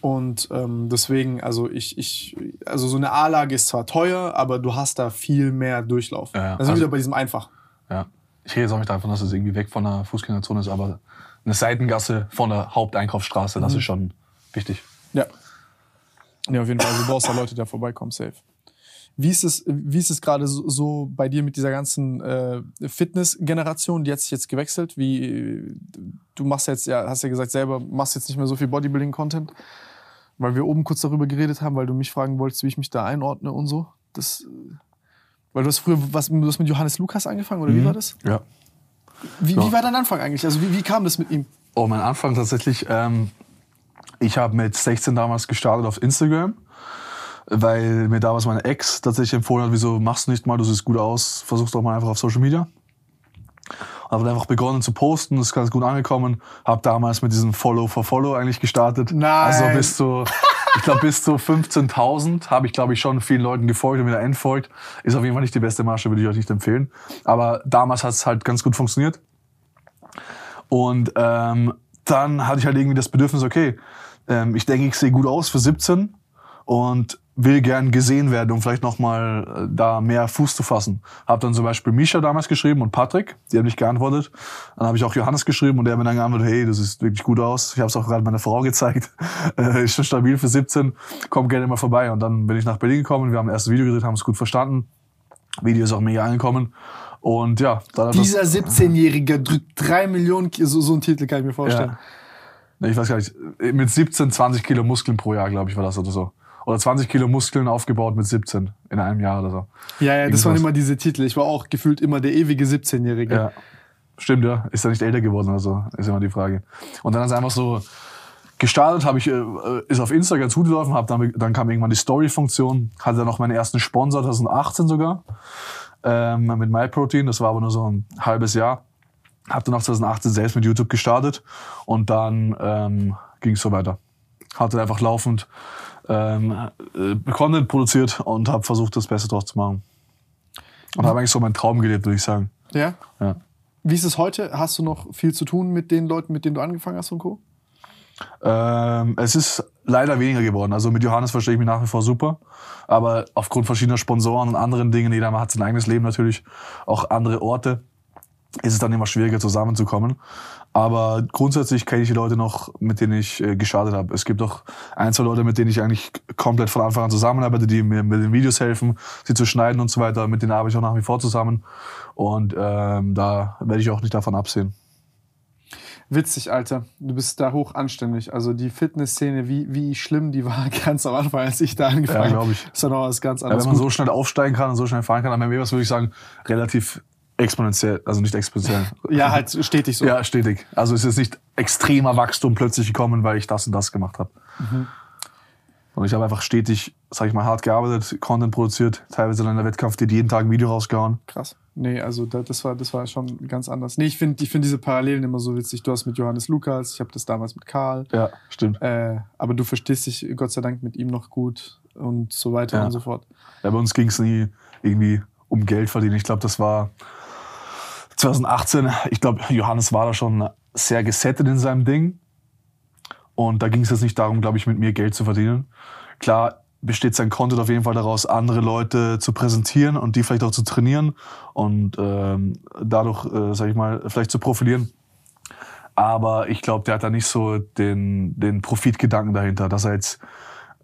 Und ähm, deswegen, also ich, ich, also so eine A-Lage ist zwar teuer, aber du hast da viel mehr Durchlauf. Ja, ja. Da sind wir Also- wieder bei diesem einfach. Ja. Ich rede jetzt auch nicht davon, dass es irgendwie weg von der Fußgängerzone ist, aber eine Seitengasse von der Haupteinkaufsstraße, Mhm. das ist schon wichtig. Ja. Ja, auf jeden Fall. Du brauchst da Leute, die da vorbeikommen, safe. Wie ist es, wie ist es gerade so, so bei dir mit dieser ganzen äh, Fitness-Generation? Die hat sich jetzt gewechselt. Wie du machst jetzt, ja, hast ja gesagt selber, machst jetzt nicht mehr so viel Bodybuilding-Content, weil wir oben kurz darüber geredet haben, weil du mich fragen wolltest, wie ich mich da einordne und so. Das, weil du hast früher was, du hast mit Johannes Lukas angefangen oder wie war das? Ja. Wie, Ja. wie war dein Anfang eigentlich? Also wie, wie kam das mit ihm? Oh, mein Anfang tatsächlich. Ähm, ich habe mit 16 damals gestartet auf Instagram, weil mir damals meine Ex tatsächlich empfohlen hat, wieso machst du nicht mal, du siehst gut aus, versuch's doch mal einfach auf Social Media. Habe dann einfach begonnen zu posten, ist ganz gut angekommen. Habe damals mit diesem Follow for Follow eigentlich gestartet. Nein. Also bis zu, ich glaube bis zu 15.000 habe ich glaube ich schon vielen Leuten gefolgt und wieder entfolgt. Ist auf jeden Fall nicht die beste Masche, würde ich euch nicht empfehlen. Aber damals hat es halt ganz gut funktioniert. Und ähm, dann hatte ich halt irgendwie das Bedürfnis, okay, ähm, ich denke, ich sehe gut aus für 17 und will gern gesehen werden, um vielleicht nochmal äh, da mehr Fuß zu fassen. Hab dann zum Beispiel Misha damals geschrieben und Patrick, die haben nicht geantwortet. Dann habe ich auch Johannes geschrieben und der hat mir dann geantwortet, hey, das sieht wirklich gut aus. Ich habe es auch gerade meiner Frau gezeigt. Äh, ist schon stabil für 17, komm gerne mal vorbei. Und dann bin ich nach Berlin gekommen, wir haben ein erstes Video gedreht, haben es gut verstanden. Video ist auch mega angekommen. Und ja, das- Dieser 17-Jährige drückt drei Millionen, so, so ein Titel kann ich mir vorstellen. Ja. Ich weiß gar nicht, mit 17, 20 Kilo Muskeln pro Jahr, glaube ich, war das oder so. Oder 20 Kilo Muskeln aufgebaut mit 17 in einem Jahr oder so. Ja, ja, das Irgendwas. waren immer diese Titel. Ich war auch gefühlt immer der ewige 17-Jährige. Ja. Stimmt, ja. Ist er nicht älter geworden oder so? Ist immer die Frage. Und dann ist einfach so gestartet, habe ich, äh, ist auf Instagram zugelaufen, hab dann, dann kam irgendwann die Story-Funktion, hatte dann noch meinen ersten Sponsor, 2018 sogar, ähm, mit MyProtein, das war aber nur so ein halbes Jahr. Hab dann auch 2018 selbst mit YouTube gestartet und dann ähm, ging es so weiter. Hatte einfach laufend ähm, äh, Content produziert und habe versucht, das Beste draus zu machen. Und habe eigentlich so meinen Traum gelebt, würde ich sagen. Ja? Ja. Wie ist es heute? Hast du noch viel zu tun mit den Leuten, mit denen du angefangen hast und Co.? Ähm, es ist leider weniger geworden. Also mit Johannes verstehe ich mich nach wie vor super. Aber aufgrund verschiedener Sponsoren und anderen Dingen, jeder hat sein eigenes Leben natürlich, auch andere Orte, ist es dann immer schwieriger zusammenzukommen. Aber grundsätzlich kenne ich die Leute noch, mit denen ich äh, gestartet habe. Es gibt auch ein, zwei Leute, mit denen ich eigentlich komplett von Anfang an zusammenarbeite, die mir mit den Videos helfen, sie zu schneiden und so weiter. Mit denen arbeite ich auch nach wie vor zusammen. Und ähm, da werde ich auch nicht davon absehen. Witzig, Alter. Du bist da hoch anständig. Also die Fitnessszene, wie, wie schlimm die war ganz am Anfang, als ich da angefangen Ja, habe. glaub ich. Ist ja noch was ganz Ja, anderes. wenn man Gut. so schnell aufsteigen kann und so schnell fahren kann, dann wäre was, würde ich sagen, relativ exponentiell, also nicht exponentiell. Ja, halt stetig so. Ja, stetig. Also es ist nicht extremer Wachstum plötzlich gekommen, weil ich das und das gemacht habe. Mhm. Und ich habe einfach stetig, sag ich mal, hart gearbeitet, Content produziert, teilweise in der Wettkampf, die jeden Tag ein Video rausgehauen. Krass. Nee, also da, das war das war schon ganz anders. Nee, ich finde ich find diese Parallelen immer so witzig. Du hast mit Johannes Lukas, ich habe das damals mit Karl. Ja, stimmt. Äh, aber du verstehst dich Gott sei Dank mit ihm noch gut und so weiter Ja. und so fort. Ja, bei uns ging es nie irgendwie um Geld verdienen. Ich glaube, das war 2018. Ich glaube, Johannes war da schon sehr gesettet in seinem Ding. Und da ging es jetzt nicht darum, glaube ich, mit mir Geld zu verdienen. Klar besteht sein Content auf jeden Fall daraus, andere Leute zu präsentieren und die vielleicht auch zu trainieren und ähm, dadurch, äh, sag ich mal, vielleicht zu profilieren. Aber ich glaube, der hat da nicht so den, den Profitgedanken dahinter, dass er jetzt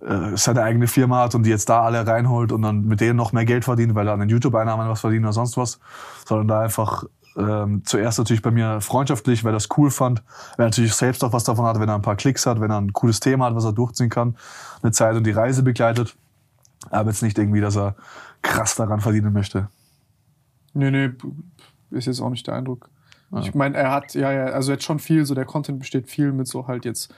äh, seine eigene Firma hat und die jetzt da alle reinholt und dann mit denen noch mehr Geld verdient, weil er an den YouTube-Einnahmen was verdient oder sonst was, sondern da einfach ähm, zuerst natürlich bei mir freundschaftlich, weil er das cool fand, weil er natürlich selbst auch was davon hat, wenn er ein paar Klicks hat, wenn er ein cooles Thema hat, was er durchziehen kann, eine Zeit und die Reise begleitet, aber jetzt nicht irgendwie, dass er krass daran verdienen möchte. Nee, nee, ist jetzt auch nicht der Eindruck. Ich meine, er hat, ja, ja, also jetzt schon viel, so der Content besteht viel mit so halt jetzt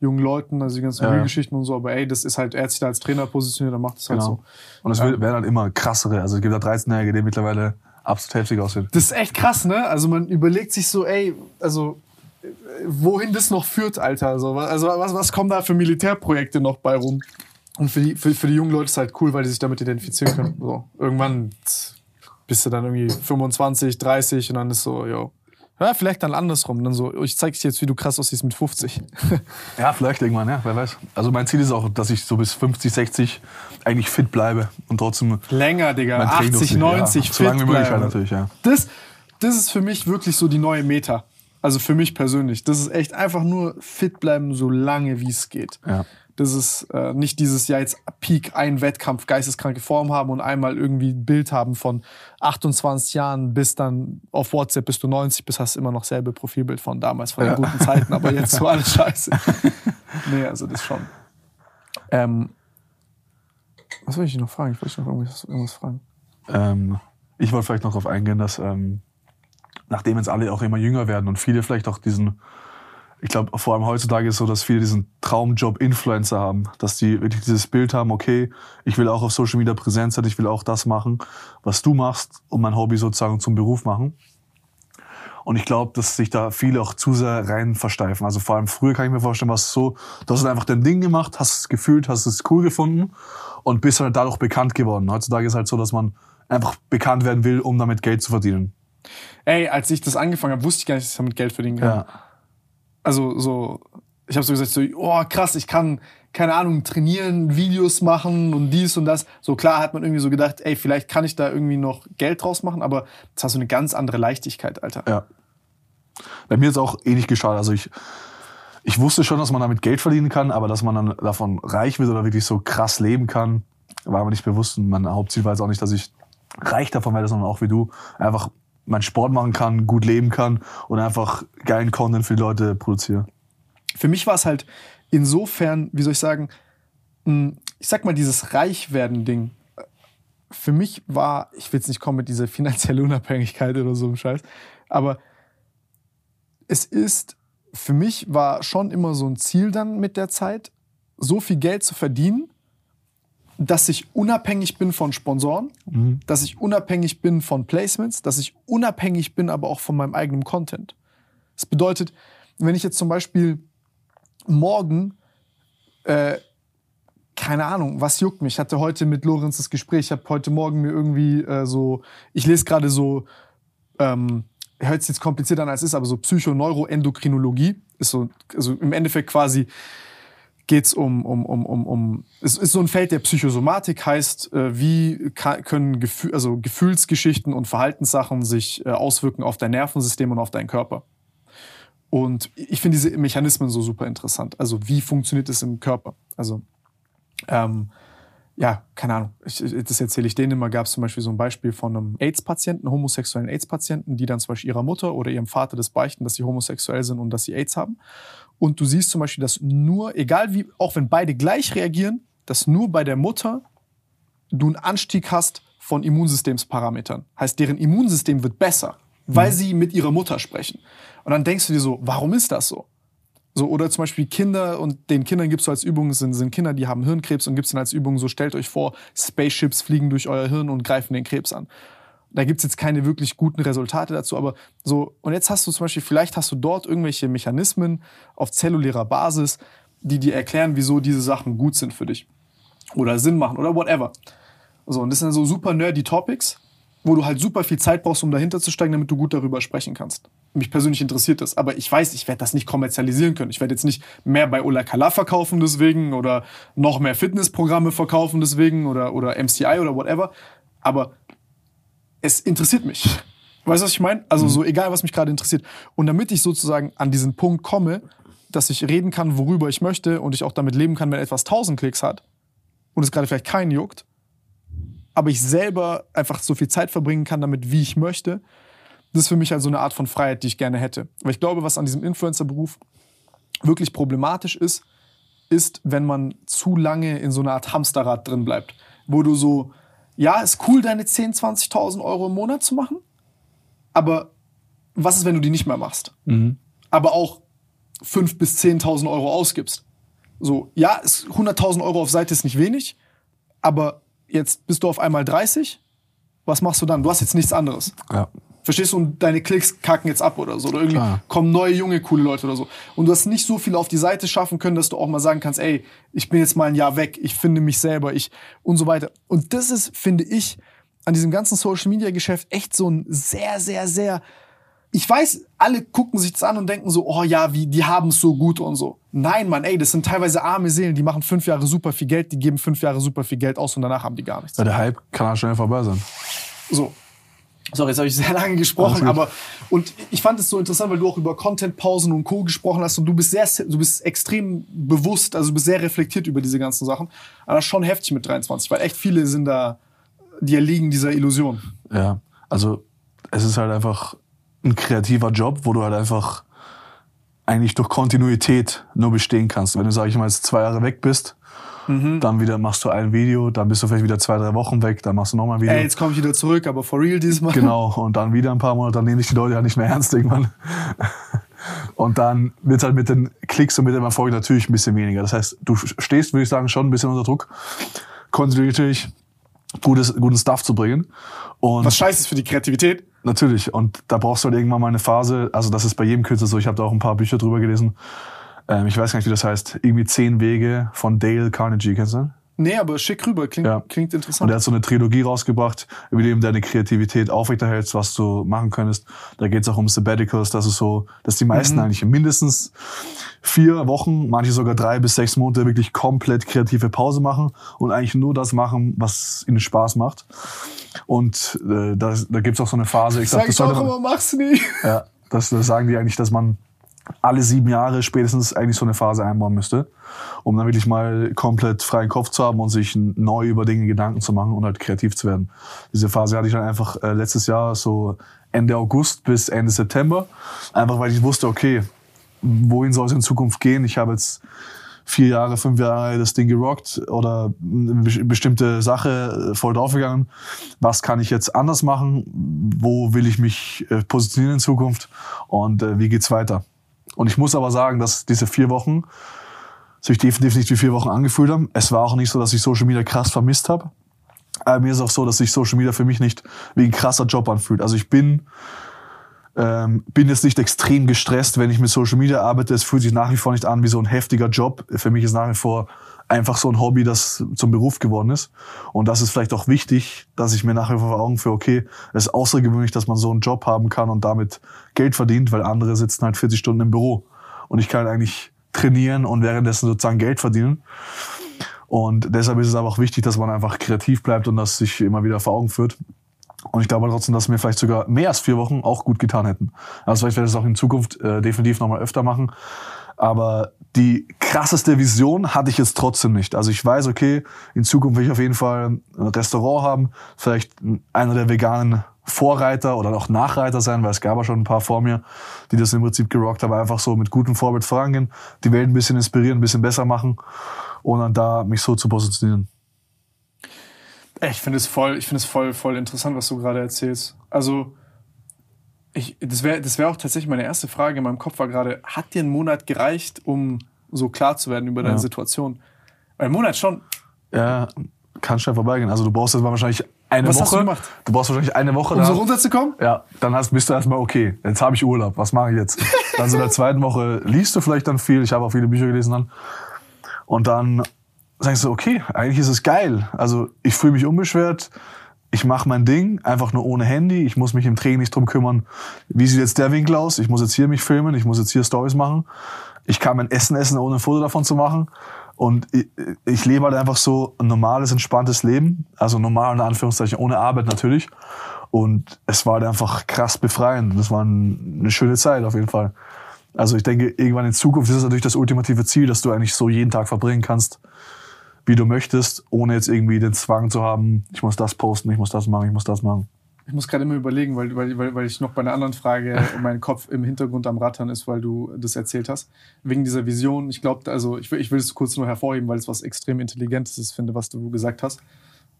jungen Leuten, also die ganzen Ja. Real-Geschichten und so, aber ey, das ist halt, er hat sich da als Trainer positioniert, er macht das halt Genau. so. Und es Ja. werden halt immer krassere, also es gibt da 13-Jährige, die mittlerweile absolut heftig aussehen. Das ist echt krass, ne? Also man überlegt sich so, ey, also wohin das noch führt, Alter. Also, also was, was kommen da für Militärprojekte noch bei rum? Und für die, für, für die jungen Leute ist es halt cool, weil die sich damit identifizieren können. So, irgendwann bist du dann irgendwie 25, 30 und dann ist so, yo. Ja, vielleicht dann andersrum. Dann so, ich zeig dir jetzt, wie du krass aussiehst mit 50. Ja, vielleicht irgendwann, ja, wer weiß. Also mein Ziel ist auch, dass ich so bis 50, 60 eigentlich fit bleibe und trotzdem Länger, Digga. mein Training 80, durchziehe. 90, ja, so lange wie möglich halt natürlich, ja. Das, das ist für mich wirklich so die neue Meta. Also für mich persönlich. Das ist echt einfach nur fit bleiben, so lange wie es geht. Ja. Das ist äh, nicht dieses Jahr jetzt Peak, ein Wettkampf, geisteskranke Form haben und einmal irgendwie ein Bild haben von 28 Jahren bis dann auf WhatsApp bis du 90 bist, hast du immer noch selbe Profilbild von damals, von den guten Zeiten, aber jetzt so alles scheiße. nee, also das schon. Ähm, was wollte ich noch fragen? Ich wollte noch irgendwas, irgendwas fragen. Ähm, ich wollte vielleicht noch darauf eingehen, dass ähm, nachdem jetzt alle auch immer jünger werden und viele vielleicht auch diesen, ich glaube vor allem heutzutage ist es so, dass viele diesen Traumjob Influencer haben, dass die wirklich dieses Bild haben, okay, ich will auch auf Social Media präsent sein, ich will auch das machen, was du machst und mein Hobby sozusagen zum Beruf machen. Und ich glaube, dass sich da viele auch zu sehr rein versteifen. Also vor allem früher kann ich mir vorstellen, war es so, du hast einfach dein Ding gemacht, hast es gefühlt, hast es cool gefunden und bist halt dadurch bekannt geworden. Heutzutage ist halt so, dass man einfach bekannt werden will, um damit Geld zu verdienen. Ey, als ich das angefangen habe, wusste ich gar nicht, dass ich damit Geld verdienen kann. Ja. Also so, ich habe so gesagt, so, oh krass, ich kann, keine Ahnung, trainieren, Videos machen und dies und das. So klar hat man irgendwie so gedacht, ey, vielleicht kann ich da irgendwie noch Geld draus machen, aber das hat so eine ganz andere Leichtigkeit, Alter. Ja. Bei mir ist auch ähnlich geschaut. Also ich, ich wusste schon, dass man damit Geld verdienen kann, aber dass man dann davon reich wird oder wirklich so krass leben kann, war mir nicht bewusst. Und mein Hauptziel war jetzt auch nicht, dass ich reich davon werde, sondern auch wie du einfach meinen Sport machen kann, gut leben kann und einfach geilen Content für die Leute produziere. Für mich war es halt insofern, wie soll ich sagen, mh, ich sag mal, dieses Reichwerden-Ding. Für mich war, ich will jetzt nicht kommen mit dieser finanziellen Unabhängigkeit oder so einem Scheiß, aber es ist, für mich war schon immer so ein Ziel dann mit der Zeit, so viel Geld zu verdienen, dass ich unabhängig bin von Sponsoren, dass ich unabhängig bin von Placements, dass ich unabhängig bin aber auch von meinem eigenen Content. Das bedeutet, wenn ich jetzt zum Beispiel morgen, äh, keine Ahnung, was juckt mich? Ich hatte heute mit Lorenz das Gespräch, ich habe heute Morgen mir irgendwie äh, so, ich lese gerade so, ähm, hört sich jetzt kompliziert an als es ist, aber so Psychoneuroendokrinologie ist so, also im Endeffekt quasi geht's um, um, um, um, um, es ist so ein Feld der Psychosomatik, heißt, äh, wie können Gefühl, also Gefühlsgeschichten und Verhaltenssachen sich äh, auswirken auf dein Nervensystem und auf deinen Körper. Und ich finde diese Mechanismen so super interessant. Also wie funktioniert es im Körper? Also ähm, ja, keine Ahnung. Ich- das erzähle ich denen immer. Gab es zum Beispiel so ein Beispiel von einem AIDS-Patienten, homosexuellen AIDS-Patienten, die dann zum Beispiel ihrer Mutter oder ihrem Vater das beichten, dass sie homosexuell sind und dass sie AIDS haben. Und du siehst zum Beispiel, dass nur, egal wie, auch wenn beide gleich reagieren, dass nur bei der Mutter du einen Anstieg hast von Immunsystemsparametern. Heißt, deren Immunsystem wird besser, weil mhm. sie mit ihrer Mutter sprechen. Und dann denkst du dir so, warum ist das so? So, oder zum Beispiel Kinder und den Kindern gibst du als Übung, sind, sind Kinder, die haben Hirnkrebs und gibst dann als Übung so, stellt euch vor, Spaceships fliegen durch euer Hirn und greifen den Krebs an. Da gibt's jetzt keine wirklich guten Resultate dazu, aber so, und jetzt hast du zum Beispiel, vielleicht hast du dort irgendwelche Mechanismen auf zellulärer Basis, die dir erklären, wieso diese Sachen gut sind für dich. Oder Sinn machen oder whatever. So, und das sind so super nerdy Topics, wo du halt super viel Zeit brauchst, um dahinter zu steigen, damit du gut darüber sprechen kannst. Mich persönlich interessiert das, aber ich weiß, ich werde das nicht kommerzialisieren können. Ich werde jetzt nicht mehr bei Ola Kala verkaufen deswegen oder noch mehr Fitnessprogramme verkaufen deswegen oder, oder MCI oder whatever. Aber es interessiert mich. Weißt du, was ich meine? Also mhm. so egal, was mich gerade interessiert. Und damit ich sozusagen an diesen Punkt komme, dass ich reden kann, worüber ich möchte und ich auch damit leben kann, wenn etwas 1000 Klicks hat und es gerade vielleicht keinen juckt, aber ich selber einfach so viel Zeit verbringen kann damit, wie ich möchte, das ist für mich halt so eine Art von Freiheit, die ich gerne hätte. Weil ich glaube, was an diesem Influencer-Beruf wirklich problematisch ist, ist, wenn man zu lange in so einer Art Hamsterrad drin bleibt, wo du so, ja, ist cool, deine 10.000, 20.000 Euro im Monat zu machen, aber was ist, wenn du die nicht mehr machst? Mhm. Aber auch 5.000 bis 10.000 Euro ausgibst. So, ja, 100.000 Euro auf Seite ist nicht wenig, aber jetzt bist du auf einmal 30, was machst du dann? Du hast jetzt nichts anderes. Ja. Verstehst du? Und deine Klicks kacken jetzt ab oder so. Oder irgendwie Klar. kommen neue, junge, coole Leute oder so. Und du hast nicht so viel auf die Seite schaffen können, dass du auch mal sagen kannst, ey, ich bin jetzt mal ein Jahr weg, ich finde mich selber, ich und so weiter. Und das ist, finde ich, an diesem ganzen Social Media Geschäft echt so ein sehr, sehr, sehr ich weiß, alle gucken sich das an und denken so, oh ja, wie, die haben es so gut und so. Nein, Mann, ey, das sind teilweise arme Seelen, die machen fünf Jahre super viel Geld, die geben fünf Jahre super viel Geld aus und danach haben die gar nichts. Ja, der Hype kann auch schnell vorbei sein. So. Sorry, jetzt habe ich sehr lange gesprochen, aber und ich fand es so interessant, weil du auch über Content-Pausen und Co. gesprochen hast und du bist sehr, du bist extrem bewusst, also du bist sehr reflektiert über diese ganzen Sachen. Aber das ist schon heftig mit 23, weil echt viele sind da, die erliegen dieser Illusion. Ja, also es ist halt einfach ein kreativer Job, wo du halt einfach eigentlich durch Kontinuität nur bestehen kannst. Wenn du, sag ich mal, jetzt zwei Jahre weg bist, mhm. dann wieder machst du ein Video, dann bist du vielleicht wieder zwei, drei Wochen weg, dann machst du nochmal ein Video. Ey, jetzt komme ich wieder zurück, aber for real diesmal. Genau, und dann wieder ein paar Monate, dann nehmen dich die Leute ja nicht mehr ernst irgendwann. Und dann wird halt mit den Klicks und mit dem Erfolg natürlich ein bisschen weniger. Das heißt, du stehst, würde ich sagen, schon ein bisschen unter Druck, kontinuierlich gutes, guten Stuff zu bringen. Und Was scheiße ist für die Kreativität. Natürlich. Und da brauchst du halt irgendwann mal eine Phase. Also das ist bei jedem Künstler so. Ich habe da auch ein paar Bücher drüber gelesen. Ähm, ich weiß gar nicht, wie das heißt. Irgendwie zehn Wege von Dale Carnegie. Kennst du? Nee, aber schick rüber, klingt, ja. klingt interessant. Und er hat so eine Trilogie rausgebracht, über die du deine Kreativität aufrechterhältst, was du machen könntest. Da geht es auch um Sabbaticals, das ist so, dass die meisten mhm. eigentlich mindestens vier Wochen, manche sogar drei bis sechs Monate wirklich komplett kreative Pause machen und eigentlich nur das machen, was ihnen Spaß macht. Und äh, da, da gibt es auch so eine Phase. Ich sag, sag ich auch immer, mach's nie. Ja, das, das sagen die eigentlich, dass man alle sieben Jahre spätestens eigentlich so eine Phase einbauen müsste, um dann wirklich mal komplett freien Kopf zu haben und sich neu über Dinge Gedanken zu machen und halt kreativ zu werden. Diese Phase hatte ich dann einfach äh, letztes Jahr so Ende August bis Ende September, einfach weil ich wusste, okay, wohin soll es in Zukunft gehen? Ich habe jetzt vier Jahre, fünf Jahre das Ding gerockt oder eine bestimmte Sache äh, voll draufgegangen. Was kann ich jetzt anders machen? Wo will ich mich äh, positionieren in Zukunft? Und wie geht's weiter? Und ich muss aber sagen, dass diese vier Wochen sich definitiv nicht wie vier Wochen angefühlt haben. Es war auch nicht so, dass ich Social Media krass vermisst habe. Aber mir ist auch so, dass sich Social Media für mich nicht wie ein krasser Job anfühlt. Also ich bin ähm, bin jetzt nicht extrem gestresst, wenn ich mit Social Media arbeite. Es fühlt sich nach wie vor nicht an wie so ein heftiger Job. Für mich ist nach wie vor einfach so ein Hobby, das zum Beruf geworden ist. Und das ist vielleicht auch wichtig, dass ich mir nachher vor Augen führe, okay, es ist außergewöhnlich, dass man so einen Job haben kann und damit Geld verdient, weil andere sitzen halt 40 Stunden im Büro. Und ich kann eigentlich trainieren und währenddessen sozusagen Geld verdienen. Und deshalb ist es aber auch wichtig, dass man einfach kreativ bleibt und das sich immer wieder vor Augen führt. Und ich glaube trotzdem, dass wir vielleicht sogar mehr als vier Wochen auch gut getan hätten. Also vielleicht werde ich es auch in Zukunft äh, definitiv nochmal öfter machen. Aber die krasseste Vision hatte ich jetzt trotzdem nicht. Also ich weiß, okay, in Zukunft will ich auf jeden Fall ein Restaurant haben, vielleicht einer der veganen Vorreiter oder auch Nachreiter sein, weil es gab ja schon ein paar vor mir, die das im Prinzip gerockt haben, einfach so mit gutem Vorbild vorangehen, die Welt ein bisschen inspirieren, ein bisschen besser machen und dann da mich so zu positionieren. Ich finde es voll, ich finde es voll, voll interessant, was du gerade erzählst. Also, ich, das wäre das wär auch tatsächlich meine erste Frage in meinem Kopf war gerade, hat dir ein Monat gereicht, um so klar zu werden über deine Ja. Situation? Ein Monat schon. Ja, kann schnell vorbeigehen. Also du brauchst jetzt mal wahrscheinlich eine Was Woche. hast du gemacht? Du brauchst wahrscheinlich eine Woche. Um da- so runterzukommen? Ja, dann hast, bist du erstmal okay. Jetzt habe ich Urlaub. Was mache ich jetzt? Dann so in der zweiten Woche liest du vielleicht dann viel. Ich habe auch viele Bücher gelesen dann. Und dann sagst du, okay, eigentlich ist es geil. Also ich fühle mich unbeschwert. Ich mache mein Ding, einfach nur ohne Handy. Ich muss mich im Training nicht drum kümmern, wie sieht jetzt der Winkel aus. Ich muss jetzt hier mich filmen, ich muss jetzt hier Stories machen. Ich kann mein Essen essen, ohne ein Foto davon zu machen. Und ich, ich lebe halt einfach so ein normales, entspanntes Leben. Also normal in Anführungszeichen, ohne Arbeit natürlich. Und es war halt einfach krass befreiend. Das war ein, eine schöne Zeit auf jeden Fall. Also ich denke, irgendwann in Zukunft ist es natürlich das ultimative Ziel, dass du eigentlich so jeden Tag verbringen kannst, wie du möchtest, ohne jetzt irgendwie den Zwang zu haben, ich muss das posten, ich muss das machen, ich muss das machen. Ich muss gerade immer überlegen, weil, weil, weil, ich noch bei einer anderen Frage mein Kopf im Hintergrund am Rattern ist, weil du das erzählt hast. Wegen dieser Vision. Ich glaube, also ich will, ich will es kurz nur hervorheben, weil es was extrem Intelligentes ist, finde, was du gesagt hast.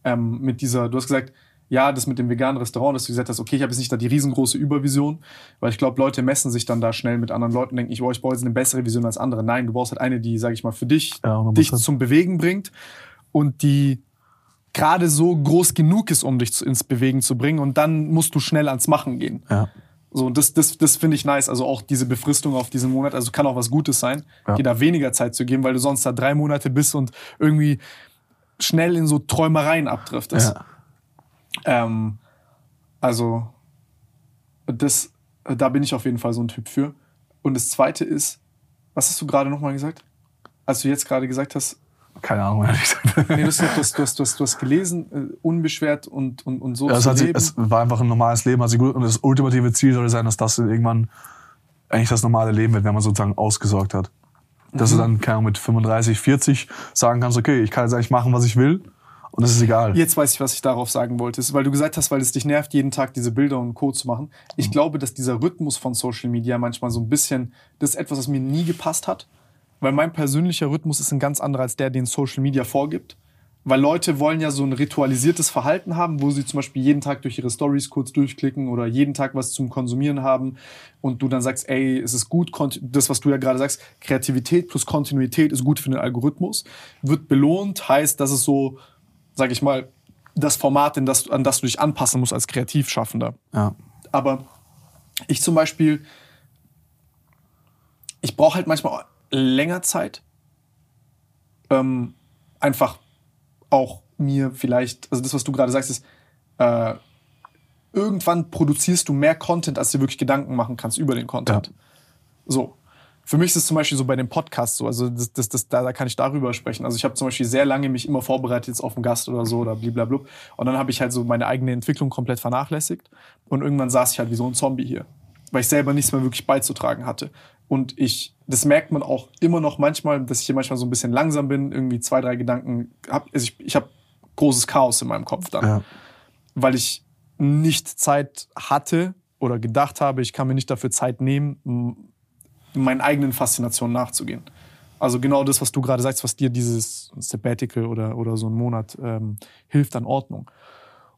Ähm, mit dieser, du hast gesagt, ja, das mit dem veganen Restaurant, dass du gesagt hast, okay, ich habe jetzt nicht da die riesengroße Übervision, weil ich glaube, Leute messen sich dann da schnell mit anderen Leuten, denken, ich, oh, ich brauche jetzt eine bessere Vision als andere. Nein, du brauchst halt eine, die, sage ich mal, für dich, Ja, 100%. dich zum Bewegen bringt und die gerade so groß genug ist, um dich zu, ins Bewegen zu bringen. Und dann musst du schnell ans Machen gehen. Ja. So, und das, das, das finde ich nice. Also auch diese Befristung auf diesen Monat, also kann auch was Gutes sein, Ja. dir da weniger Zeit zu geben, weil du sonst da drei Monate bist und irgendwie schnell in so Träumereien abdriftest. Ja. Ähm, also, das, da bin ich auf jeden Fall so ein Typ für. Und das zweite ist, was hast du gerade nochmal gesagt? Als du jetzt gerade gesagt hast, Keine Ahnung, ehrlich gesagt. nee, du, hast, du, hast, du, hast, du, hast, gelesen, äh, unbeschwert und, und, und so Ja, es, zu hat es war einfach ein normales Leben. sich gut, und das ultimative Ziel sollte sein, dass das irgendwann eigentlich das normale Leben wird, wenn man sozusagen ausgesorgt hat. Dass Mhm. du dann keine Ahnung, mit 35, 40 sagen kannst, okay, ich kann jetzt eigentlich machen, was ich will und es ist egal. Jetzt weiß ich, was ich darauf sagen wollte. Ist, Weil du gesagt hast, weil es dich nervt, jeden Tag diese Bilder und Co. zu machen. Ich glaube, dass dieser Rhythmus von Social Media manchmal so ein bisschen, das ist etwas, was mir nie gepasst hat. Weil mein persönlicher Rhythmus ist ein ganz anderer als der, den Social Media vorgibt. Weil Leute wollen ja so ein ritualisiertes Verhalten haben, wo sie zum Beispiel jeden Tag durch ihre Stories kurz durchklicken oder jeden Tag was zum Konsumieren haben und du dann sagst, ey, es ist gut, das, was du ja gerade sagst, Kreativität plus Kontinuität ist gut für den Algorithmus, wird belohnt, heißt, dass es so, sag ich mal, das Format, in das, an das du dich anpassen musst als Kreativschaffender. Ja. Aber ich zum Beispiel, ich brauche halt manchmal länger Zeit. Ähm, einfach auch mir vielleicht, also das, was du gerade sagst, ist, äh, irgendwann produzierst du mehr Content, als du wirklich Gedanken machen kannst über den Content. Ja. So. Für mich ist es zum Beispiel so bei dem Podcast so, also das, das, das, da, da kann ich darüber sprechen. Also ich habe zum Beispiel sehr lange mich immer vorbereitet jetzt auf einen Gast oder so oder blablabla. Und dann habe ich halt so meine eigene Entwicklung komplett vernachlässigt. Und irgendwann saß ich halt wie so ein Zombie hier, weil ich selber nichts mehr wirklich beizutragen hatte. Und ich, das merkt man auch immer noch manchmal, dass ich hier manchmal so ein bisschen langsam bin, irgendwie zwei, drei Gedanken habe. Also ich, ich habe großes Chaos in meinem Kopf dann Ja. weil ich nicht Zeit hatte oder gedacht habe, ich kann mir nicht dafür Zeit nehmen, meinen eigenen Faszinationen nachzugehen. Also genau das, was du gerade sagst, was dir dieses Sabbatical oder, oder so ein Monat ähm, hilft an Ordnung.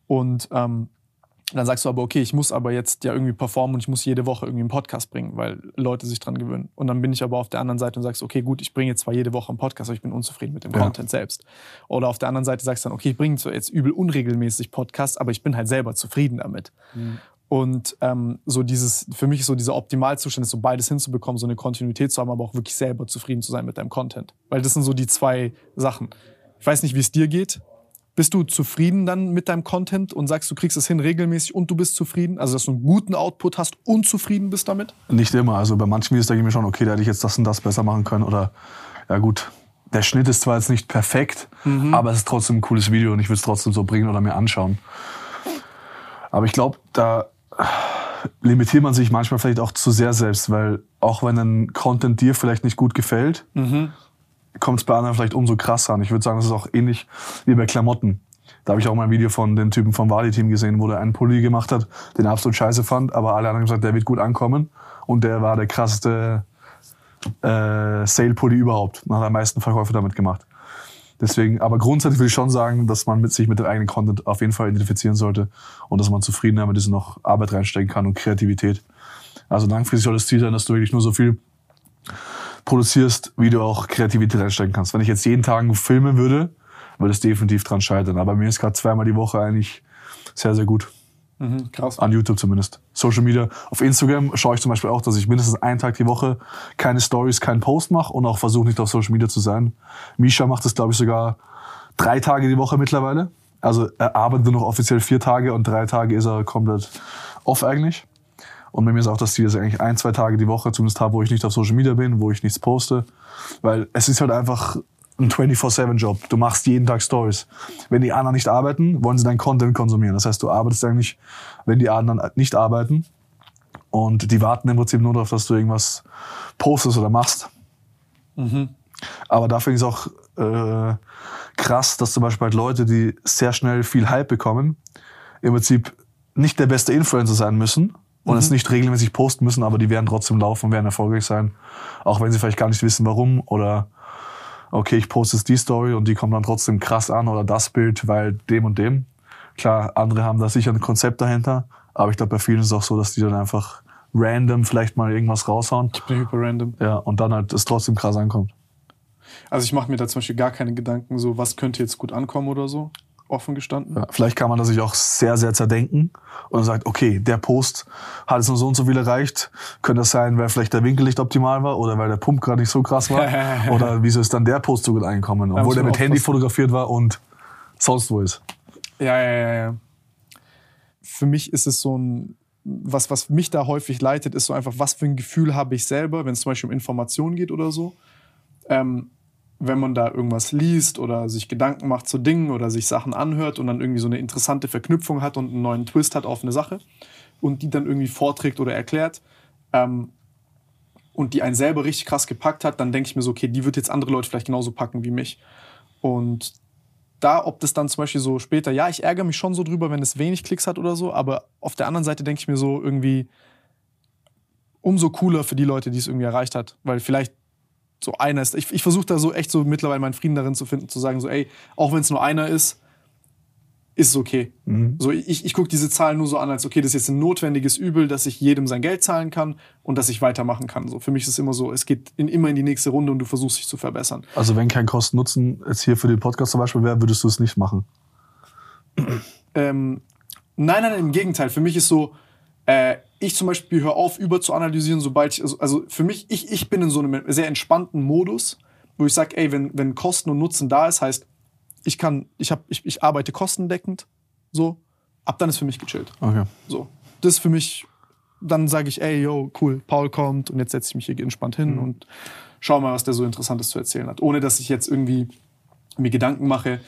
Und ähm, dann sagst du aber, okay, ich muss aber jetzt ja irgendwie performen und ich muss jede Woche irgendwie einen Podcast bringen, weil Leute sich dran gewöhnen. Und dann bin ich aber auf der anderen Seite und sagst, okay, gut, ich bringe jetzt zwar jede Woche einen Podcast, aber ich bin unzufrieden mit dem Ja. Content selbst. Oder auf der anderen Seite sagst du dann, okay, ich bringe zwar jetzt übel unregelmäßig Podcasts, aber ich bin halt selber zufrieden damit. Und ähm, so dieses, für mich ist so dieser Optimalzustand, ist so beides hinzubekommen, so eine Kontinuität zu haben, aber auch wirklich selber zufrieden zu sein mit deinem Content. Weil das sind so die zwei Sachen. Ich weiß nicht, wie es dir geht. Bist du zufrieden dann mit deinem Content und sagst, du kriegst es hin regelmäßig und du bist zufrieden? Also, dass du einen guten Output hast und zufrieden bist damit? Nicht immer. Also bei manchen Videos denke ich mir schon, okay, da hätte ich jetzt das und das besser machen können. Oder ja gut, der Schnitt ist zwar jetzt nicht perfekt, aber es ist trotzdem ein cooles Video und ich will es trotzdem so bringen oder mir anschauen. Aber ich glaube, da limitiert man sich manchmal vielleicht auch zu sehr selbst, weil auch wenn ein Content dir vielleicht nicht gut gefällt, kommt es bei anderen vielleicht umso krasser an. Ich würde sagen, das ist auch ähnlich wie bei Klamotten. Da habe ich auch mal ein Video von dem Typen vom Wadi-Team gesehen, wo der einen Pulli gemacht hat, den er absolut scheiße fand, aber alle anderen haben gesagt, der wird gut ankommen. Und der war der krasseste äh, Sale-Pulli überhaupt. Und hat am meisten Verkäufe damit gemacht. Deswegen, aber grundsätzlich würde ich schon sagen, dass man mit sich mit dem eigenen Content auf jeden Fall identifizieren sollte und dass man zufrieden damit ist noch Arbeit reinstecken kann und Kreativität. Also langfristig soll das Ziel sein, dass du wirklich nur so viel produzierst, wie du auch Kreativität reinstecken kannst. Wenn ich jetzt jeden Tag filmen würde, würde es definitiv dran scheitern. Aber mir ist gerade zweimal die Woche eigentlich sehr, sehr gut. Mhm, krass. An YouTube zumindest. Social Media. Auf Instagram schaue ich zum Beispiel auch, dass ich mindestens einen Tag die Woche keine Stories, keinen Post mache und auch versuche nicht auf Social Media zu sein. Misha macht das, glaube ich, sogar drei Tage die Woche mittlerweile. Also er arbeitet noch offiziell vier Tage und drei Tage ist er komplett off eigentlich. Und bei mir ist auch das Ziel, dass ich eigentlich ein, zwei Tage die Woche zumindest habe, wo ich nicht auf Social Media bin, wo ich nichts poste. Weil es ist halt einfach ein 24-7-Job. Du machst jeden Tag Stories. Wenn die anderen nicht arbeiten, wollen sie deinen Content konsumieren. Das heißt, du arbeitest eigentlich, wenn die anderen nicht arbeiten. Und die warten im Prinzip nur darauf, dass du irgendwas postest oder machst. Mhm. Aber da finde ich es auch äh, krass, dass zum Beispiel halt Leute, die sehr schnell viel Hype bekommen, im Prinzip nicht der beste Influencer sein müssen und mhm. es nicht regelmäßig posten müssen, aber die werden trotzdem laufen und werden erfolgreich sein. Auch wenn sie vielleicht gar nicht wissen, warum oder okay, ich poste jetzt die Story und die kommt dann trotzdem krass an oder das Bild, weil dem und dem. Klar, andere haben da sicher ein Konzept dahinter, aber ich glaube, bei vielen ist es auch so, dass die dann einfach random vielleicht mal irgendwas raushauen. Ich bin hyper random. Ja, und dann halt es trotzdem krass ankommt. Also ich mache mir da zum Beispiel gar keine Gedanken, so was könnte jetzt gut ankommen oder so offen gestanden. Ja, vielleicht kann man das sich auch sehr, sehr zerdenken und sagt, okay, der Post hat jetzt nur so und so viel erreicht. Könnte das sein, weil vielleicht der Winkel nicht optimal war oder weil der Pump gerade nicht so krass war? oder wieso ist dann der Post so gut eingekommen, obwohl der mit Handy fotografiert war und sonst wo ist? Ja, ja, ja, ja. Für mich ist es so ein, was, was mich da häufig leitet, ist so einfach, was für ein Gefühl habe ich selber, wenn es zum Beispiel um Informationen geht oder so. Ähm, wenn man da irgendwas liest oder sich Gedanken macht zu Dingen oder sich Sachen anhört und dann irgendwie so eine interessante Verknüpfung hat und einen neuen Twist hat auf eine Sache und die dann irgendwie vorträgt oder erklärt ähm, und die einen selber richtig krass gepackt hat, dann denke ich mir so, okay, die wird jetzt andere Leute vielleicht genauso packen wie mich. Und da, ob das dann zum Beispiel so später, ja, ich ärgere mich schon so drüber, wenn es wenig Klicks hat oder so, aber auf der anderen Seite denke ich mir so irgendwie, umso cooler für die Leute, die es irgendwie erreicht hat, weil vielleicht so einer ist. Ich, ich versuche da so echt so mittlerweile meinen Frieden darin zu finden, zu sagen, so, ey, auch wenn es nur einer ist, ist es okay. Mhm. So, ich, ich gucke diese Zahlen nur so an, als okay, das ist jetzt ein notwendiges Übel, dass ich jedem sein Geld zahlen kann und dass ich weitermachen kann. So, für mich ist es immer so, es geht in, immer in die nächste Runde und du versuchst dich zu verbessern. Also wenn kein Kosten-Nutzen jetzt hier für den Podcast zum Beispiel wäre, würdest du es nicht machen? Ähm, nein, nein, im Gegenteil. Für mich ist so, äh, ich zum Beispiel höre auf, über zu analysieren, sobald ich, also, also für mich, ich, ich bin in so einem sehr entspannten Modus, wo ich sage, ey, wenn, wenn Kosten und Nutzen da ist, heißt, ich kann, ich habe, ich, ich arbeite kostendeckend, so, ab dann ist für mich gechillt. Okay. So, das ist für mich, dann sage ich, ey, yo, cool, Paul kommt und jetzt setze ich mich hier entspannt hin mhm. und schau mal, was der so Interessantes zu erzählen hat, ohne dass ich jetzt irgendwie mir Gedanken mache,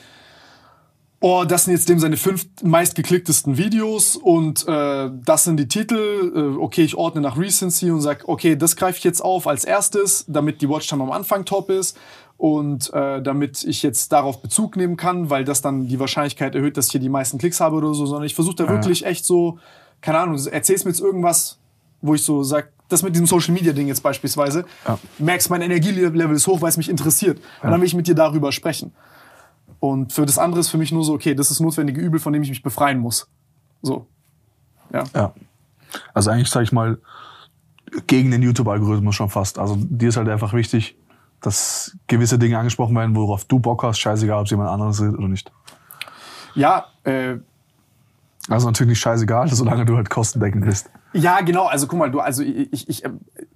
oh, das sind jetzt dem seine fünf meistgeklicktesten Videos und äh, das sind die Titel. Äh, okay, ich ordne nach Recency und sag, okay, das greife ich jetzt auf als erstes, damit die Watchtime am Anfang top ist und äh, damit ich jetzt darauf Bezug nehmen kann, weil das dann die Wahrscheinlichkeit erhöht, dass ich hier die meisten Klicks habe oder so, sondern ich versuche da ja. wirklich echt so, keine Ahnung, erzählst mir jetzt irgendwas, wo ich so sag, das mit diesem Social Media Ding jetzt beispielsweise, ja. merkst, mein Energielevel ist hoch, weil es mich interessiert. Ja. Und dann will ich mit dir darüber sprechen. Und für das andere ist für mich nur so, okay, das ist notwendige Übel, von dem ich mich befreien muss. So. Ja. ja. Also eigentlich sage ich mal, gegen den YouTube-Algorithmus schon fast. Also dir ist halt einfach wichtig, dass gewisse Dinge angesprochen werden, worauf du Bock hast, scheißegal, ob es jemand anderes redet oder nicht. Ja, äh, also natürlich nicht scheißegal, solange du halt kostendeckend bist. Ja, genau. Also guck mal, du, also ich, ich, ich,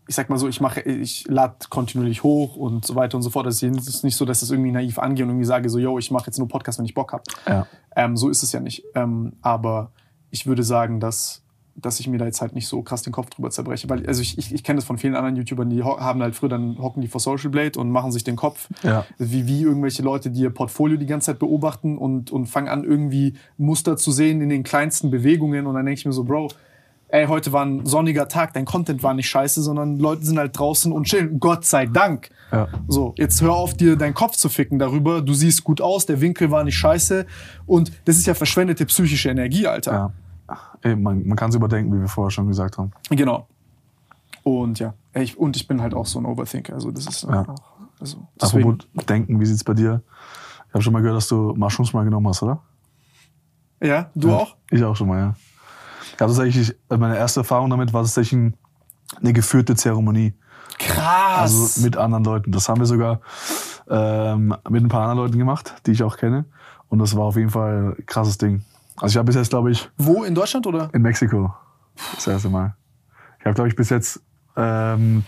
ich sag mal so, ich mache, ich lade kontinuierlich hoch und so weiter und so fort. Es ist nicht so, dass ich das irgendwie naiv angehe und irgendwie sage so, yo, ich mache jetzt nur Podcast, wenn ich Bock hab. Ja. Ähm, so ist es ja nicht. Ähm, aber ich würde sagen, dass dass ich mir da jetzt halt nicht so krass den Kopf drüber zerbreche. Weil, also ich, ich, ich kenne das von vielen anderen YouTubern, die haben halt früher, dann hocken die vor Social Blade und machen sich den Kopf. Ja. Wie, wie irgendwelche Leute, die ihr Portfolio die ganze Zeit beobachten und, und fangen an, irgendwie Muster zu sehen in den kleinsten Bewegungen. Und dann denke ich mir so, Bro, ey, heute war ein sonniger Tag, dein Content war nicht scheiße, sondern Leute sind halt draußen und chillen. Gott sei Dank. Ja. So, jetzt hör auf, dir deinen Kopf zu ficken darüber. Du siehst gut aus, der Winkel war nicht scheiße. Und das ist ja verschwendete psychische Energie, Alter. Ja. Ey, man, man kann es überdenken, wie wir vorher schon gesagt haben. Genau. Und ja, ich, und ich bin halt auch so ein Overthinker. Also das ist ja. auch, also deswegen. Apropos denken, wie sieht's bei dir Ich habe schon mal gehört, dass du Mushrooms mal genommen hast, oder? Ja, du Ja. auch? Ich auch schon mal, ja. Ja, tatsächlich, meine erste Erfahrung damit war tatsächlich ein- eine geführte Zeremonie. Krass. Also mit anderen Leuten. Das haben wir sogar ähm, mit ein paar anderen Leuten gemacht, die ich auch kenne. Und das war auf jeden Fall ein krasses Ding. Also ich habe bis jetzt, glaube ich, Wo, in Deutschland oder? in Mexiko das erste Mal. Ich habe, glaube ich, bis jetzt ähm,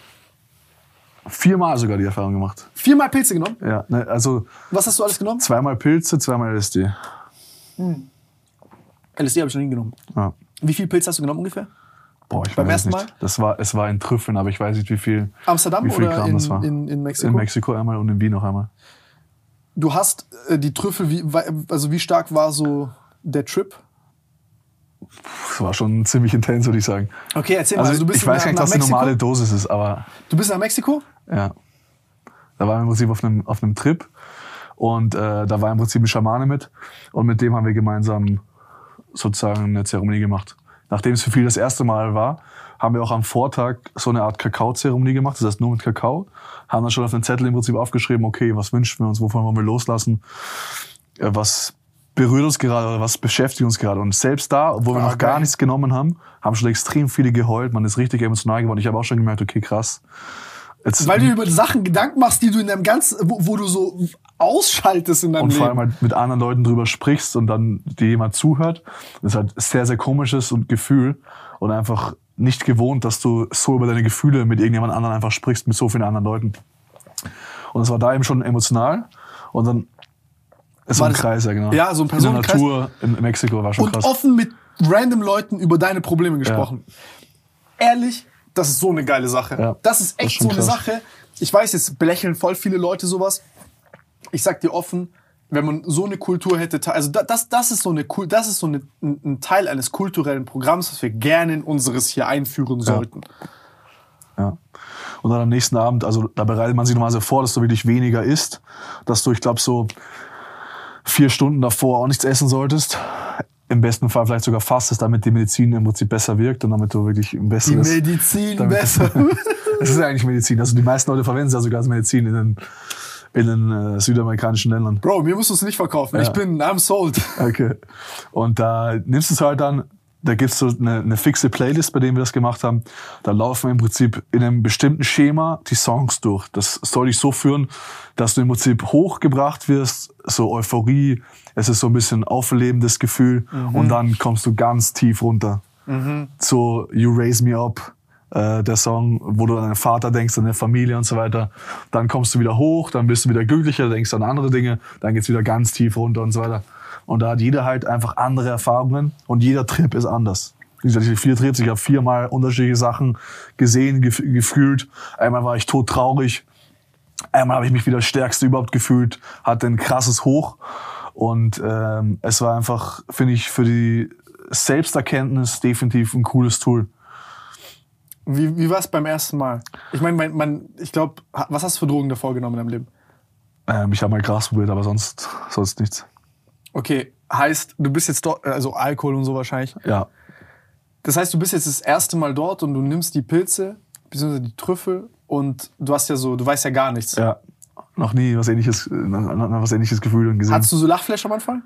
viermal sogar die Erfahrung gemacht. Viermal Pilze genommen? Ja, ne, also Was hast du alles genommen? zweimal Pilze, zweimal LSD. LSD habe ich noch nie genommen. Ja. Wie viel Pilze hast du genommen ungefähr? Boah, ich Beim ersten nicht. Das war, es war in Trüffeln, aber ich weiß nicht, wie viel, Amsterdam wie viel oder Gramm in, das war. in, in Mexiko? In Mexiko einmal und in Wien noch einmal. Du hast äh, die Trüffel, wie, also wie stark war so der Trip? Das war schon ziemlich intens, würde ich sagen. Okay, erzähl Also, mal. Also du bist ich weiß nach, gar nicht, was die normale Dosis ist, aber Du bist nach Mexiko? ja. Da waren wir im Prinzip auf einem, auf einem Trip und äh, da war im Prinzip ein Schamane mit und mit dem haben wir gemeinsam sozusagen eine Zeremonie gemacht. Nachdem es für viele das erste Mal war, haben wir auch am Vortag so eine Art Kakao-Zeremonie gemacht, das heißt nur mit Kakao. Haben dann schon auf den Zettel im Prinzip aufgeschrieben, okay, was wünschen wir uns, wovon wollen wir loslassen, äh, was berührt uns gerade oder was beschäftigt uns gerade. Und selbst da, wo wir Ah, noch gar geil. nichts genommen haben, haben schon extrem viele geheult. Man ist richtig emotional geworden. Ich habe auch schon gemerkt, okay, krass. Jetzt, Weil du über Sachen Gedanken machst, die du in deinem ganzen, wo, wo du so ausschaltest in deinem und Leben. vor allem halt mit anderen Leuten drüber sprichst und dann dir jemand zuhört. Das ist halt sehr, sehr komisches und Gefühl und einfach nicht gewohnt, dass du so über deine Gefühle mit irgendjemand anderen einfach sprichst, mit so vielen anderen Leuten. Und es war da eben schon emotional und dann ist so War ein das- Kreis, ja genau. Ja, so ein In der Personenkreis. Natur in Mexiko war schon und krass. offen mit random Leuten über deine Probleme gesprochen. Ehrlich, das ist so eine geile Sache. Ja, das ist das echt ist schon so eine krass. Sache. Ich weiß, jetzt belächeln voll viele Leute sowas. Ich sag dir offen, wenn man so eine Kultur hätte, te- also da- das, das ist so eine das ist so eine, ein Teil eines kulturellen Programms, das wir gerne in unseres hier einführen sollten. Ja. Und dann am nächsten Abend, also da bereitet man sich nochmal so vor, dass du wirklich weniger isst, dass du, ich glaube, so vier Stunden davor auch nichts essen solltest. Im besten Fall vielleicht sogar fastest, damit die Medizin im Prinzip besser wirkt und damit du wirklich ein Die besseres... Medizin damit- besser. Es ist ja eigentlich Medizin. Also die meisten Leute verwenden es ja sogar als Medizin in den, in den äh, südamerikanischen Ländern. Bro, mir musst du es nicht verkaufen. Ich Ja. bin, I'm sold. Okay. Und da nimmst du es halt dann, da gibt's so eine, eine fixe Playlist, bei der wir das gemacht haben. Da laufen im Prinzip in einem bestimmten Schema die Songs durch. Das soll dich so führen, dass du im Prinzip hochgebracht wirst, so Euphorie, es ist so ein bisschen auflebendes Gefühl und dann kommst du ganz tief runter. So You Raise Me Up, äh, der Song, wo du an deinen Vater denkst, an deine Familie und so weiter. Dann kommst du wieder hoch, dann bist du wieder glücklicher, denkst an andere Dinge, dann geht's wieder ganz tief runter und so weiter. Und da hat jeder halt einfach andere Erfahrungen und jeder Trip ist anders. Wie gesagt, ich vier Trips, ich habe viermal unterschiedliche Sachen gesehen, gef gefühlt. Einmal war ich todtraurig, einmal habe ich mich wieder das Stärkste überhaupt gefühlt, hatte ein krasses Hoch. Und ähm, es war einfach, finde ich, für die Selbsterkenntnis definitiv ein cooles Tool. Wie, wie war es beim ersten Mal? Ich meine, mein, mein, ich glaube, was hast du für Drogen davor genommen in deinem Leben? Ähm, ich habe mal Gras probiert, aber sonst, sonst nichts. Okay, heißt, du bist jetzt dort, also Alkohol und so wahrscheinlich. Ja, Das heißt, du bist jetzt das erste Mal dort und du nimmst die Pilze, beziehungsweise die Trüffel und du hast ja so, du weißt ja gar nichts. ja. Noch nie was ähnliches, äh, noch- was ähnliches Gefühl und gesehen. Hattest du so Lachflash am Anfang?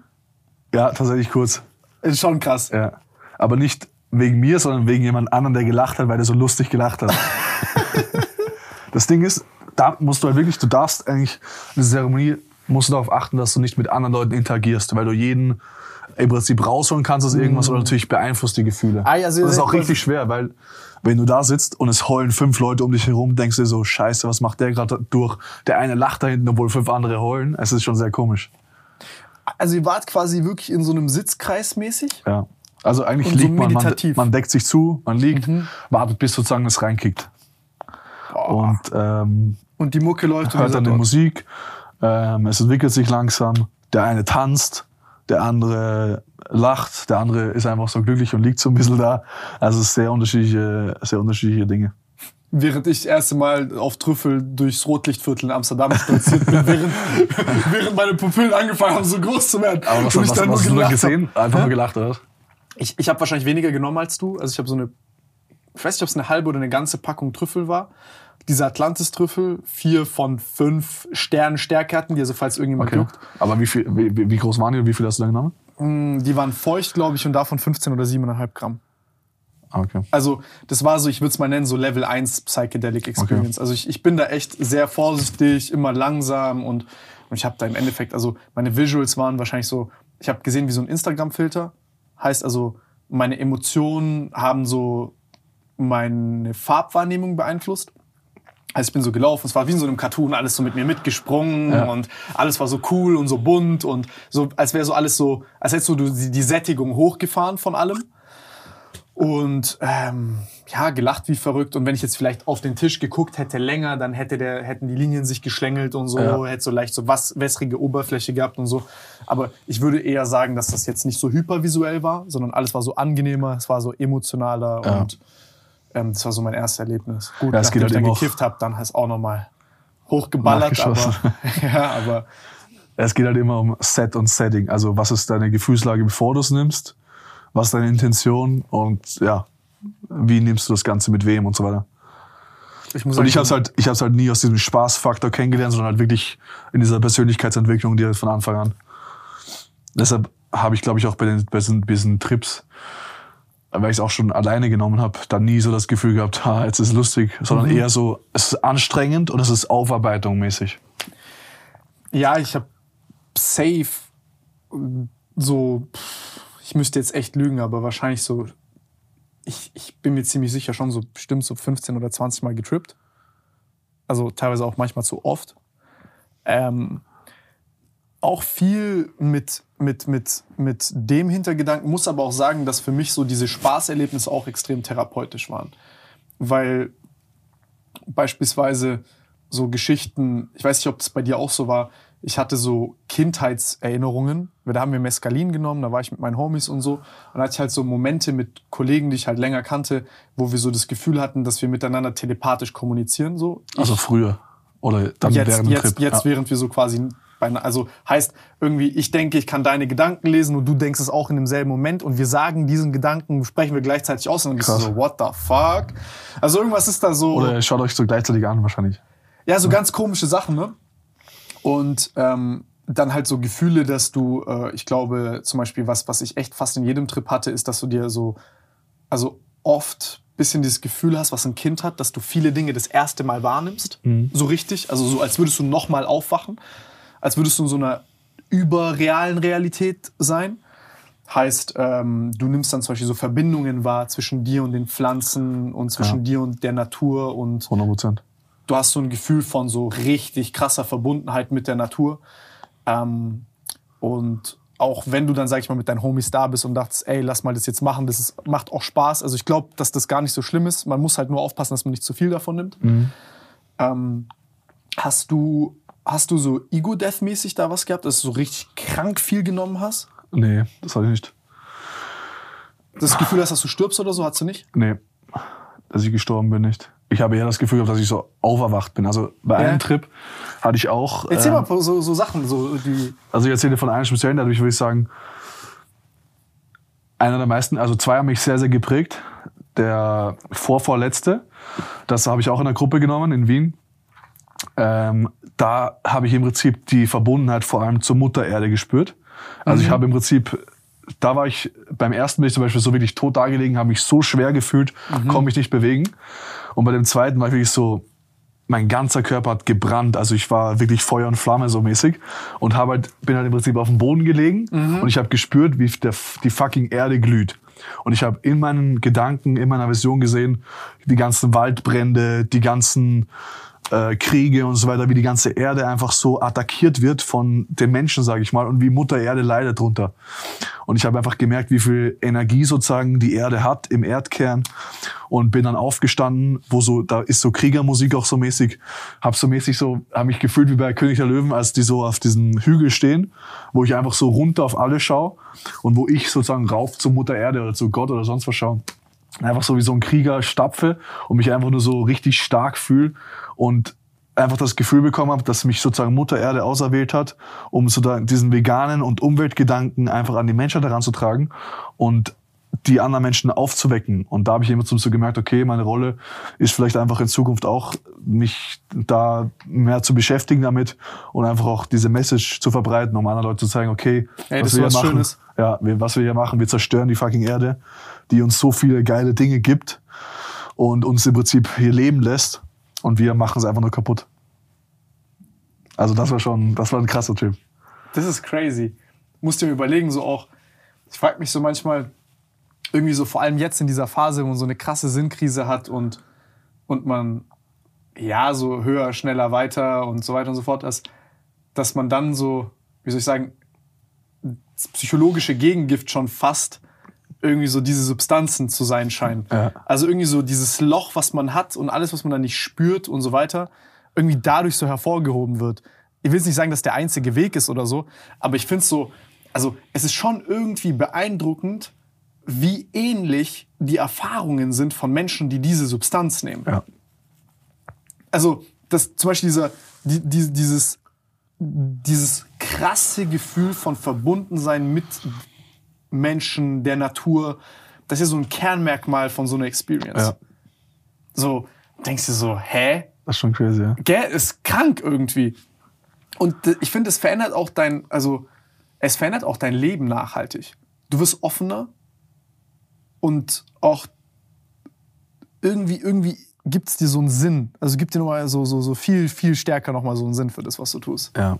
ja, tatsächlich kurz. Ist schon krass. Ja. Aber nicht wegen mir, sondern wegen jemand anderem, der gelacht hat, weil der so lustig gelacht hat. das Ding ist, da musst du halt wirklich, du darfst eigentlich, eine Zeremonie, musst du darauf achten, dass du nicht mit anderen Leuten interagierst, weil du jeden im Prinzip rausholen kannst aus irgendwas oder natürlich beeinflusst die Gefühle. Mhm. Ah, ja, also- das ist auch richtig schwer, weil wenn du da sitzt und es heulen fünf Leute um dich herum, denkst du dir so, scheiße, was macht der gerade durch? Der eine lacht da hinten, obwohl fünf andere heulen. Es ist schon sehr komisch. Also ihr wart quasi wirklich in so einem Sitzkreis mäßig? Ja. Also eigentlich Und so liegt man, man, meditativ. man deckt sich zu, man liegt, wartet bis sozusagen es reinkickt. Und ähm, Und die Mucke läuft hört dann die. Musik, ähm, es entwickelt sich langsam, der eine tanzt, der andere lacht, der andere ist einfach so glücklich und liegt so ein bisschen da. Also sehr unterschiedliche, sehr unterschiedliche Dinge. Während ich das erste Mal auf Trüffel durchs Rotlichtviertel in Amsterdam spaziert bin, während, während meine Pupillen angefangen haben, so groß zu werden. Aber was, Und was, ich was, dann nur hast du dann gelacht gesehen? hab. Einfach nur gelacht, oder? was? Ich, ich habe wahrscheinlich weniger genommen als du. Also ich habe so eine, ich weiß nicht, ob es eine halbe oder eine ganze Packung Trüffel war. Diese Atlantis-Trüffel vier von fünf Sternen Stärke hatten, die also falls irgendjemand Okay. juckt. Aber wie, viel, wie, wie groß waren die und wie viel hast du da genommen? Mm, Die waren feucht, glaube ich, und davon 15 oder 7,5 Gramm. Ah, okay. Also das war so, ich würde es mal nennen, so Level 1 Psychedelic Experience. Also ich, ich bin da echt sehr vorsichtig, immer langsam und, und ich habe da im Endeffekt, also meine Visuals waren wahrscheinlich so, ich habe gesehen wie so ein Instagram-Filter. Heißt also, meine Emotionen haben so meine Farbwahrnehmung beeinflusst. Also ich bin so gelaufen, es war wie in so einem Cartoon, alles so mit mir mitgesprungen Ja. und alles war so cool und so bunt und so, als wäre so alles so, als hättest du die, die Sättigung hochgefahren von allem. Und ähm, ja, gelacht wie verrückt. Und wenn ich jetzt vielleicht auf den Tisch geguckt hätte länger, dann hätte der, hätten die Linien sich geschlängelt und so, Ja. hätte so leicht so was, wässrige Oberfläche gehabt und so. Aber ich würde eher sagen, dass das jetzt nicht so hypervisuell war, sondern alles war so angenehmer, es war so emotionaler Ja. und ähm, das war so mein erstes Erlebnis. Gut, Ja, nachdem ich halt dann immer auch- gekifft habe, dann hast auch nochmal hochgeballert. Aber, ja, aber Es geht halt immer um Set und Setting. Also was ist deine Gefühlslage, bevor du es nimmst? Was ist deine Intention? Und ja, wie nimmst du das Ganze mit wem und so weiter? ich muss Und ich habe es halt, ich hab's halt nie aus diesem Spaßfaktor kennengelernt, sondern halt wirklich in dieser Persönlichkeitsentwicklung, die halt von Anfang an. Deshalb habe ich, glaube ich, auch bei, den, bei, diesen, bei diesen Trips, weil ich es auch schon alleine genommen habe, dann nie so das Gefühl gehabt, ha, jetzt ist es lustig, sondern eher so, es ist anstrengend und es ist Aufarbeitung mäßig. Ja, ich habe safe so, ich müsste jetzt echt lügen, aber wahrscheinlich so, ich, ich bin mir ziemlich sicher schon so bestimmt so 15 oder 20 Mal getrippt. Also teilweise auch manchmal zu oft. Ähm, auch viel mit, mit, mit, mit dem Hintergedanken, muss aber auch sagen, dass für mich so diese Spaßerlebnisse auch extrem therapeutisch waren. Weil beispielsweise so Geschichten, ich weiß nicht, ob das bei dir auch so war, ich hatte so Kindheitserinnerungen, da haben wir Mescalin genommen, da war ich mit meinen Homies und so. Und da hatte ich halt so Momente mit Kollegen, die ich halt länger kannte, wo wir so das Gefühl hatten, dass wir miteinander telepathisch kommunizieren. So. Also früher. Oder dann jetzt, während dem jetzt, Trip. jetzt ja. während wir so quasi also heißt irgendwie, ich denke, ich kann deine Gedanken lesen und du denkst es auch in demselben Moment und wir sagen diesen Gedanken, sprechen wir gleichzeitig aus und dann bist du so, what the fuck? Also irgendwas ist da so. Oder schaut euch so gleichzeitig an wahrscheinlich. Ja, so ganz komische Sachen, ne? Und ähm, dann halt so Gefühle, dass du, äh, ich glaube, zum Beispiel, was, was ich echt fast in jedem Trip hatte, ist, dass du dir so, also oft bisschen dieses Gefühl hast, was ein Kind hat, dass du viele Dinge das erste Mal wahrnimmst. So richtig. Also so, als würdest du nochmal aufwachen. Als würdest du in so einer überrealen Realität sein. Heißt, ähm, du nimmst dann zum Beispiel so Verbindungen wahr zwischen dir und den Pflanzen und zwischen Ja. dir und der Natur und 100 Prozent. du hast so ein Gefühl von so richtig krasser Verbundenheit mit der Natur. Ähm, und auch wenn du dann, sag ich mal, mit deinen Homies da bist und dachtest, ey, lass mal das jetzt machen, das ist, macht auch Spaß. Also ich glaube, dass das gar nicht so schlimm ist. Man muss halt nur aufpassen, dass man nicht zu viel davon nimmt. Ähm, hast du, hast du so Ego-Death-mäßig da was gehabt, dass du so richtig krank viel genommen hast? Nee, das hatte ich nicht. Das Gefühl hast, dass du stirbst oder so, hast du nicht? Nee, dass ich gestorben bin nicht. Ich habe eher das Gefühl gehabt, dass ich so auferwacht bin. Also bei Ja. einem Trip hatte ich auch. Erzähl ähm, mal so, so Sachen, so die. Also ich erzähle von einem speziellen, dadurch würde ich sagen, einer der meisten, also zwei haben mich sehr, sehr geprägt. Der vorvorletzte, das habe ich auch in der Gruppe genommen in Wien. Ähm, da habe ich im Prinzip die Verbundenheit vor allem zur Mutter Erde gespürt. Also ich habe im Prinzip, da war ich beim ersten bin ich zum Beispiel so wirklich tot dagelegen, habe mich so schwer gefühlt, konnte mich nicht bewegen. Und bei dem zweiten war ich wirklich so, mein ganzer Körper hat gebrannt, also ich war wirklich Feuer und Flamme so mäßig und habe halt, bin halt im Prinzip auf dem Boden gelegen und ich habe gespürt, wie der, die fucking Erde glüht. Und ich habe in meinen Gedanken, in meiner Vision gesehen, die ganzen Waldbrände, die ganzen äh, Kriege und so weiter, wie die ganze Erde einfach so attackiert wird von den Menschen, sage ich mal, und wie Mutter Erde leidet drunter. Und ich habe einfach gemerkt, wie viel Energie sozusagen die Erde hat im Erdkern und bin dann aufgestanden, wo so da ist so Kriegermusik auch so mäßig, habe so mäßig so, habe mich gefühlt wie bei König der Löwen, als die so auf diesem Hügel stehen, wo ich einfach so runter auf alle schaue und wo ich sozusagen rauf zu Mutter Erde oder zu Gott oder sonst was schaue einfach so wie so ein Krieger stapfe und mich einfach nur so richtig stark fühle und einfach das Gefühl bekommen habe, dass mich sozusagen Mutter Erde auserwählt hat, um so da diesen veganen und Umweltgedanken einfach an die Menschheit heranzutragen und die anderen Menschen aufzuwecken. Und da habe ich immer so gemerkt, okay, meine Rolle ist vielleicht einfach in Zukunft auch, mich da mehr zu beschäftigen damit und einfach auch diese Message zu verbreiten, um anderen Leuten zu zeigen, okay, Ey, was wir hier machen, Schönes. ja, wir, was wir hier machen, wir zerstören die fucking Erde, die uns so viele geile Dinge gibt und uns im Prinzip hier leben lässt und wir machen es einfach nur kaputt. Also das war schon, das war ein krasser Typ. Das ist crazy. Musst dir überlegen, so auch, ich frage mich so manchmal, irgendwie so vor allem jetzt in dieser Phase, wo man so eine krasse Sinnkrise hat und, und man ja so höher, schneller, weiter und so weiter und so fort ist, dass man dann so, wie soll ich sagen, das psychologische Gegengift schon fast irgendwie so diese Substanzen zu sein scheinen. Ja. Also irgendwie so dieses Loch, was man hat und alles, was man dann nicht spürt und so weiter, irgendwie dadurch so hervorgehoben wird. Ich will jetzt nicht sagen, dass der einzige Weg ist oder so, aber ich finde es so, also es ist schon irgendwie beeindruckend, wie ähnlich die Erfahrungen sind von Menschen, die diese Substanz nehmen. Ja. Also das, zum Beispiel dieser, die, die, dieses, dieses krasse Gefühl von Verbundensein mit Menschen, der Natur, das ist ja so ein Kernmerkmal von so einer Experience. Ja. So, denkst du so, hä? Das ist schon crazy, ja. Gell, ist krank irgendwie. Und ich finde, es verändert auch dein, also es verändert auch dein Leben nachhaltig. Du wirst offener und auch irgendwie, irgendwie gibt es dir so einen Sinn. Also gibt dir nochmal so, so, so viel, viel stärker nochmal so einen Sinn für das, was du tust. Ja.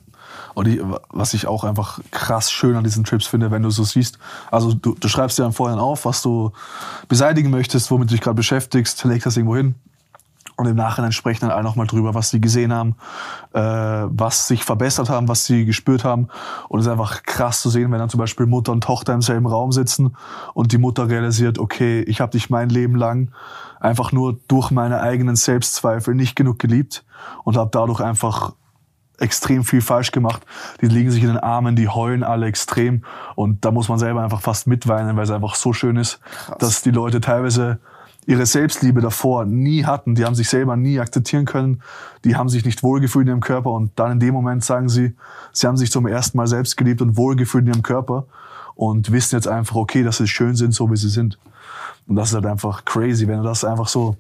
Und ich, was ich auch einfach krass schön an diesen Trips finde, wenn du so siehst, also du, du schreibst dir dann vorhin auf, was du beseitigen möchtest, womit du dich gerade beschäftigst, legst das irgendwo hin. Und im Nachhinein sprechen dann alle nochmal drüber, was sie gesehen haben, äh, was sich verbessert haben, was sie gespürt haben. Und es ist einfach krass zu sehen, wenn dann zum Beispiel Mutter und Tochter im selben Raum sitzen und die Mutter realisiert, okay, ich habe dich mein Leben lang einfach nur durch meine eigenen Selbstzweifel nicht genug geliebt und habe dadurch einfach extrem viel falsch gemacht. Die liegen sich in den Armen, die heulen alle extrem und da muss man selber einfach fast mitweinen, weil es einfach so schön ist, dass die Leute teilweise ihre Selbstliebe davor nie hatten. Die haben sich selber nie akzeptieren können. Die haben sich nicht wohlgefühlt in ihrem Körper und dann in dem Moment sagen sie, sie haben sich zum ersten Mal selbst geliebt und wohlgefühlt in ihrem Körper und wissen jetzt einfach, okay, dass sie schön sind, so wie sie sind. Und das ist halt einfach crazy, wenn du das einfach so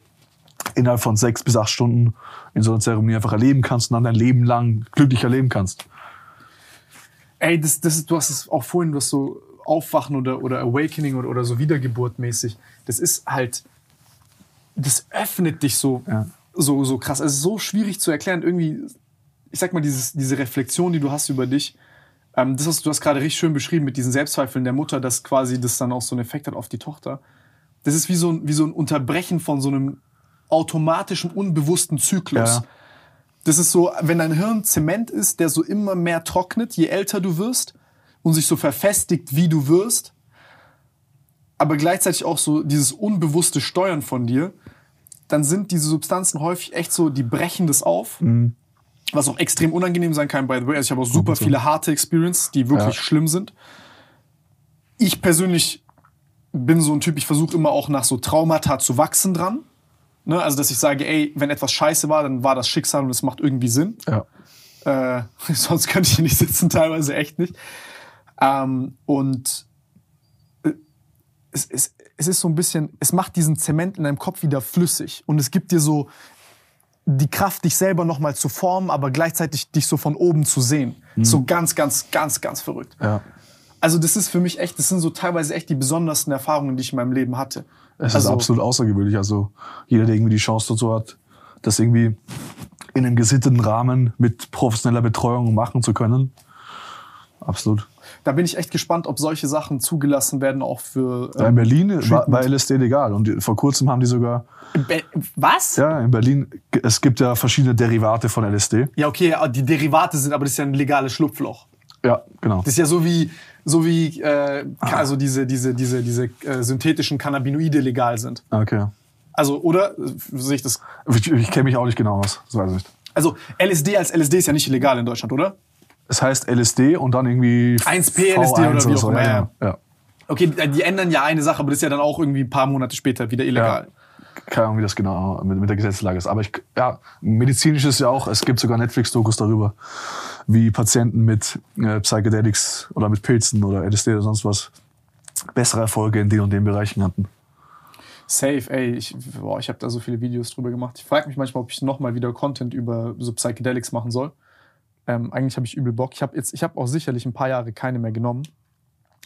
innerhalb von sechs bis acht Stunden in so einer Zeremonie einfach erleben kannst und dann dein Leben lang glücklich erleben kannst. Ey, das, das, du hast es auch vorhin, du hast so Aufwachen oder, oder Awakening oder, oder so Wiedergeburt mäßig. Das ist halt, das öffnet dich so, Ja. so, so krass. Es ist so schwierig zu erklären. Irgendwie, ich sag mal, dieses, diese Reflexion, die du hast über dich, ähm, das hast du hast gerade richtig schön beschrieben mit diesen Selbstzweifeln der Mutter, dass quasi das dann auch so einen Effekt hat auf die Tochter. Das ist wie so ein, wie so ein Unterbrechen von so einem automatischen, unbewussten Zyklus. Ja. Das ist so, wenn dein Hirn Zement ist, der so immer mehr trocknet, je älter du wirst und sich so verfestigt, wie du wirst, aber gleichzeitig auch so dieses unbewusste Steuern von dir, dann sind diese Substanzen häufig echt so, die brechen das auf. Was auch extrem unangenehm sein kann, by the way. Also ich habe auch super so. viele harte Experiences, die wirklich Ja. schlimm sind. Ich persönlich bin so ein Typ, ich versuche immer auch nach so Traumata zu wachsen dran. Ne? Also, dass ich sage, ey, wenn etwas scheiße war, dann war das Schicksal und es macht irgendwie Sinn. Ja. Äh, sonst könnte ich hier nicht sitzen, teilweise echt nicht. Ähm, und äh, es, es, es ist so ein bisschen, es macht diesen Zement in deinem Kopf wieder flüssig. Und es gibt dir so die Kraft, dich selber nochmal zu formen, aber gleichzeitig dich so von oben zu sehen. So ganz, ganz, ganz, ganz verrückt. Ja. Also das ist für mich echt, das sind so teilweise echt die besondersten Erfahrungen, die ich in meinem Leben hatte. Es also, ist absolut außergewöhnlich. Also jeder, der irgendwie die Chance dazu hat, das irgendwie in einem gesitteten Rahmen mit professioneller Betreuung machen zu können. Absolut. Da bin ich echt gespannt, ob solche Sachen zugelassen werden, auch für. Ja, in ähm, Berlin Treatment. war LSD legal und die- vor kurzem haben die sogar, Be- Was? ja, in Berlin, es gibt ja verschiedene Derivate von LSD. Ja, okay, ja, die Derivate sind, aber das ist ja ein legales Schlupfloch. Ja, genau. Das ist ja so wie, so wie äh, also diese, diese, diese, diese äh, synthetischen Cannabinoide legal sind. Okay. Also, oder? Sehe ich das? Ich, ich kenne mich auch nicht genau aus, das weiß ich nicht. Also, LSD als LSD ist ja nicht illegal in Deutschland, oder? Es heißt LSD und dann irgendwie 1P V1 LSD oder wie auch so. immer, Ja, ja. ja. ja. Okay, die ändern ja eine Sache, aber das ist ja dann auch irgendwie ein paar Monate später wieder illegal. Keine Ahnung, wie das genau mit, mit der Gesetzeslage ist. Aber ich, ja, medizinisch ist ja auch, es gibt sogar Netflix-Dokus darüber, wie Patienten mit äh, Psychedelics oder mit Pilzen oder LSD oder sonst was bessere Erfolge in den und den Bereichen hatten. Safe, ey, ich, boah, ich habe da so viele Videos drüber gemacht. Ich frage mich manchmal, ob ich nochmal wieder Content über so Psychedelics machen soll. Ähm, eigentlich habe ich übel Bock. Ich habe habe auch sicherlich ein paar Jahre keine mehr genommen.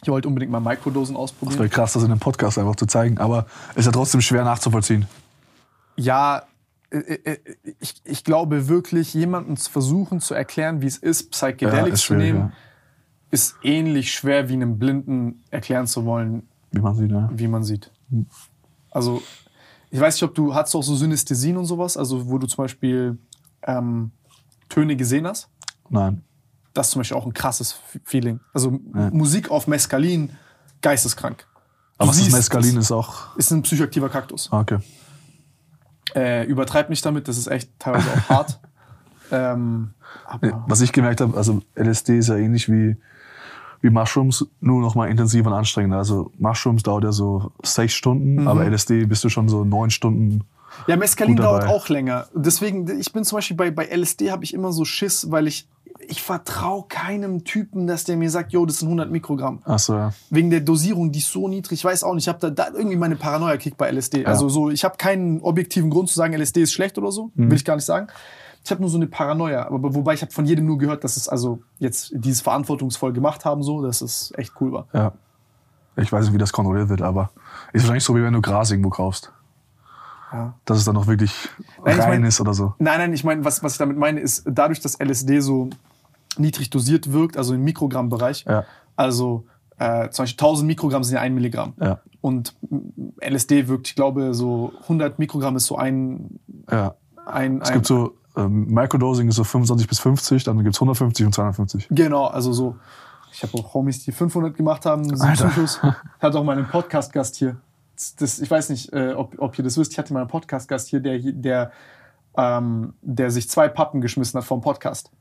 Ich wollte unbedingt mal Mikrodosen Das ausprobieren. wäre krass, das in einem Podcast einfach zu zeigen, aber ist ja trotzdem schwer nachzuvollziehen. Ja, äh, äh, ich, ich glaube wirklich, jemanden zu versuchen zu erklären, wie es ist, Psychedelics ist zu nehmen, ja. ist ähnlich schwer wie einem Blinden erklären zu wollen, Wie man sieht, ja. wie man sieht. Also, ich weiß nicht, ob du, hast du auch so Synästhesien und sowas, also wo du zum Beispiel ähm, Töne gesehen hast? Nein. Das ist zum Beispiel auch ein krasses Feeling. Also Ja. Musik auf Mescalin, geisteskrank. Aber was ist Mescalin es. ist auch. Ist ein psychoaktiver Kaktus. Ah, Okay. Äh, übertreib nicht damit, das ist echt teilweise auch hart. Ähm, Was ich gemerkt habe, also LSD ist ja ähnlich wie, wie Mushrooms, nur noch mal intensiver und anstrengender. Also Mushrooms dauert ja so sechs Stunden, Mhm. aber LSD bist du schon so neun Stunden. Ja, Mescalin dauert auch länger. Deswegen, ich bin zum Beispiel bei, bei LSD habe ich immer so Schiss, weil ich, ich vertraue keinem Typen, dass der mir sagt, yo, das sind 100 Mikrogramm. Achso, ja. Wegen der Dosierung, die ist so niedrig. Ich weiß auch nicht, ich habe da, da irgendwie meine Paranoia kickt bei LSD. Also so, ich habe keinen objektiven Grund zu sagen, LSD ist schlecht oder so. Mhm. Will ich gar nicht sagen. Ich habe nur so eine Paranoia. Aber wobei ich habe von jedem nur gehört, dass es also jetzt dieses verantwortungsvoll gemacht haben, so, dass es echt cool war. ja. Ich weiß nicht, wie das kontrolliert wird, aber ist wahrscheinlich so, wie wenn du Gras irgendwo kaufst. Ja. Dass es dann noch wirklich Nein, ich rein mein- ist oder so. Nein, nein, ich meine, was, was ich damit meine, ist, dadurch, dass LSD so niedrig dosiert wirkt, also im Mikrogrammbereich, Ja. also äh, zum Beispiel 1000 Mikrogramm sind ja ein Milligramm. Ja. Und LSD wirkt, ich glaube, so 100 Mikrogramm ist so ein. Ja. ein, Es ein gibt so, ähm, Microdosing ist so 25 bis 50, dann gibt's 150 und 250. Genau, also so. Ich habe auch Homies, die 500 gemacht haben, sind Alter. Psychos. Ich hatte auch mal einen Podcast-Gast hier. Das, das, ich weiß nicht, äh, ob, ob ihr das wisst. Ich hatte mal einen Podcast-Gast hier, der, der, ähm, der sich zwei Pappen geschmissen hat vom Podcast.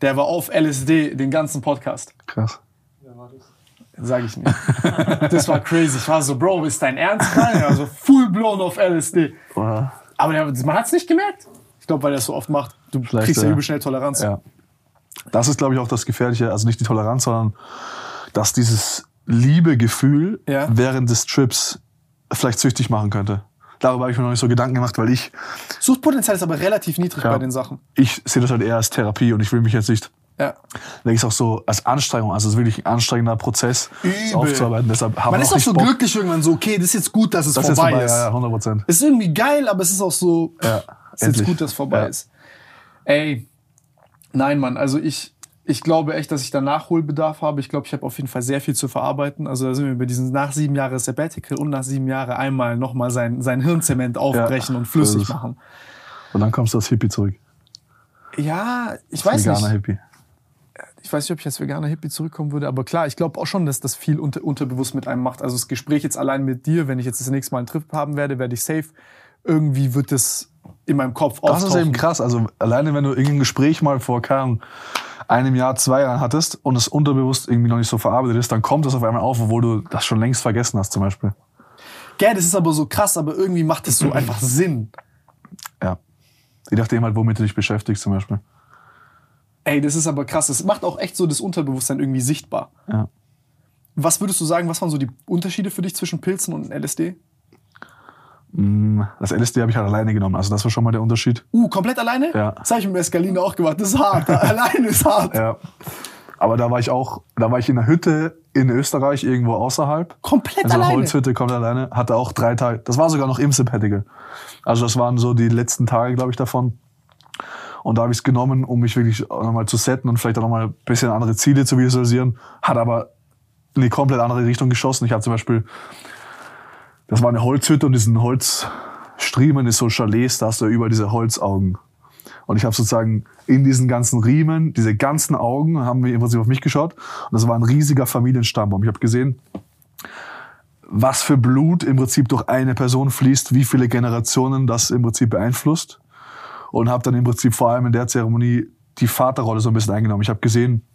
Der war auf LSD den ganzen Podcast. Krass. Sag ich nicht. Das war crazy. Ich war so, Bro, ist dein Ernst? Nein, also full blown auf LSD. Ja. Aber der, man hat es nicht gemerkt. Ich glaube, weil er es so oft macht. Du Vielleicht, kriegst ja ja. übel schnell Toleranz. Ja. Das ist, glaube ich, auch das Gefährliche. Also nicht die Toleranz, sondern dass dieses Liebegefühl Ja. während des Trips vielleicht süchtig machen könnte. Darüber habe ich mir noch nicht so Gedanken gemacht, weil ich, Suchtpotenzial ist aber relativ niedrig Ja. bei den Sachen. ich sehe das halt eher als Therapie und ich will mich jetzt nicht, Ja. weil ich es auch so als Anstrengung, also es ist wirklich ein anstrengender Prozess, Übel. aufzuarbeiten. Deshalb haben Man ist auch so Bock. glücklich irgendwann so, okay, das ist jetzt gut, dass es Das ist jetzt vorbei vorbei, ist. ja, ja, 100 Prozent. Es ist irgendwie geil, aber es ist auch so, Ja, es ist jetzt gut, dass es vorbei Ja. ist. Ey, nein, Mann, also ich, ich glaube echt, dass ich da Nachholbedarf habe. Ich glaube, ich habe auf jeden Fall sehr viel zu verarbeiten. Also da sind wir bei diesen nach sieben Jahre Sabbatical und nach sieben Jahre einmal nochmal sein, sein Hirnzement aufbrechen und flüssig machen. Und dann kommst du als Hippie zurück. Ja, ich weiß Veganer nicht. Hippie. Ich weiß nicht, ob ich als veganer Hippie zurückkommen würde, aber klar, ich glaube auch schon, dass das viel unter, unterbewusst mit einem macht. Also das Gespräch jetzt allein mit dir, wenn ich jetzt das nächste Mal einen Trip haben werde, werde ich safe. Irgendwie wird das in meinem Kopf Das auftauchen. ist eben krass. Also alleine, wenn du irgendein Gespräch mal vor keine Ahnung, einem Jahr, zwei Jahren hattest und es unterbewusst irgendwie noch nicht so verarbeitet ist, dann kommt das auf einmal auf, obwohl du das schon längst vergessen hast zum Beispiel. Gell, das ist aber so krass, aber irgendwie macht es so einfach Sinn. Ja. Je nachdem halt, womit du dich beschäftigst zum Beispiel. Ey, das ist aber krass. Es macht auch echt so das Unterbewusstsein irgendwie sichtbar. Ja. Was würdest du sagen, was waren so die Unterschiede für dich zwischen Pilzen und LSD? Mm, Das LSD habe ich halt alleine genommen. Also das war schon mal der Unterschied. Uh, komplett alleine? Ja. Das habe ich mit Mescaline auch gemacht. Das ist hart. alleine ist hart. Ja. Aber da war ich auch, da war ich in einer Hütte in Österreich, irgendwo außerhalb. Komplett in so einer alleine. Holzhütte, komplett alleine. Hatte auch drei Tage. Das war sogar noch im Sabbatical. Also das waren so die letzten Tage, glaube ich, davon. Und da habe ich es genommen, um mich wirklich nochmal zu setten und vielleicht auch nochmal ein bisschen andere Ziele zu visualisieren. Hat aber in eine komplett andere Richtung geschossen. Ich habe zum Beispiel, das war eine Holzhütte und diesen Holzstriemen ist so Chalets, da hast du ja überall diese Holzaugen. Und ich habe sozusagen in diesen ganzen Riemen, diese ganzen Augen, haben wir im Prinzip auf mich geschaut. Und das war ein riesiger Familienstammbaum. Ich habe gesehen, was für Blut im Prinzip durch eine Person fließt, wie viele Generationen das im Prinzip beeinflusst. Und habe dann im Prinzip vor allem in der Zeremonie die Vaterrolle so ein bisschen eingenommen. Ich habe gesehen,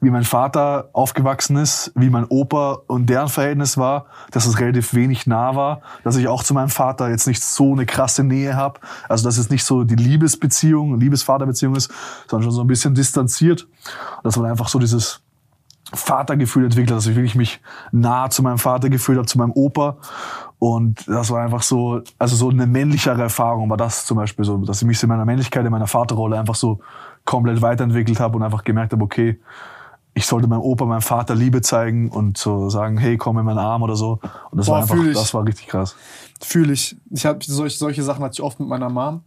wie mein Vater aufgewachsen ist, wie mein Opa und deren Verhältnis war, dass es relativ wenig nah war, dass ich auch zu meinem Vater jetzt nicht so eine krasse Nähe habe, also dass es nicht so die Liebesbeziehung, Liebesvaterbeziehung ist, sondern schon so ein bisschen distanziert. Dass man einfach so dieses Vatergefühl entwickelt, dass ich wirklich mich nah zu meinem Vater gefühlt habe, zu meinem Opa. Und das war einfach so, also so eine männlichere Erfahrung war das zum Beispiel so, dass ich mich in meiner Männlichkeit, in meiner Vaterrolle einfach so komplett weiterentwickelt habe und einfach gemerkt habe, okay, ich sollte meinem Opa, meinem Vater Liebe zeigen und so sagen, hey, komm in meinen Arm oder so. Und das Boah, war einfach, das war richtig krass. Fühle ich. Ich habe solche, solche Sachen hatte ich oft mit meiner Mom.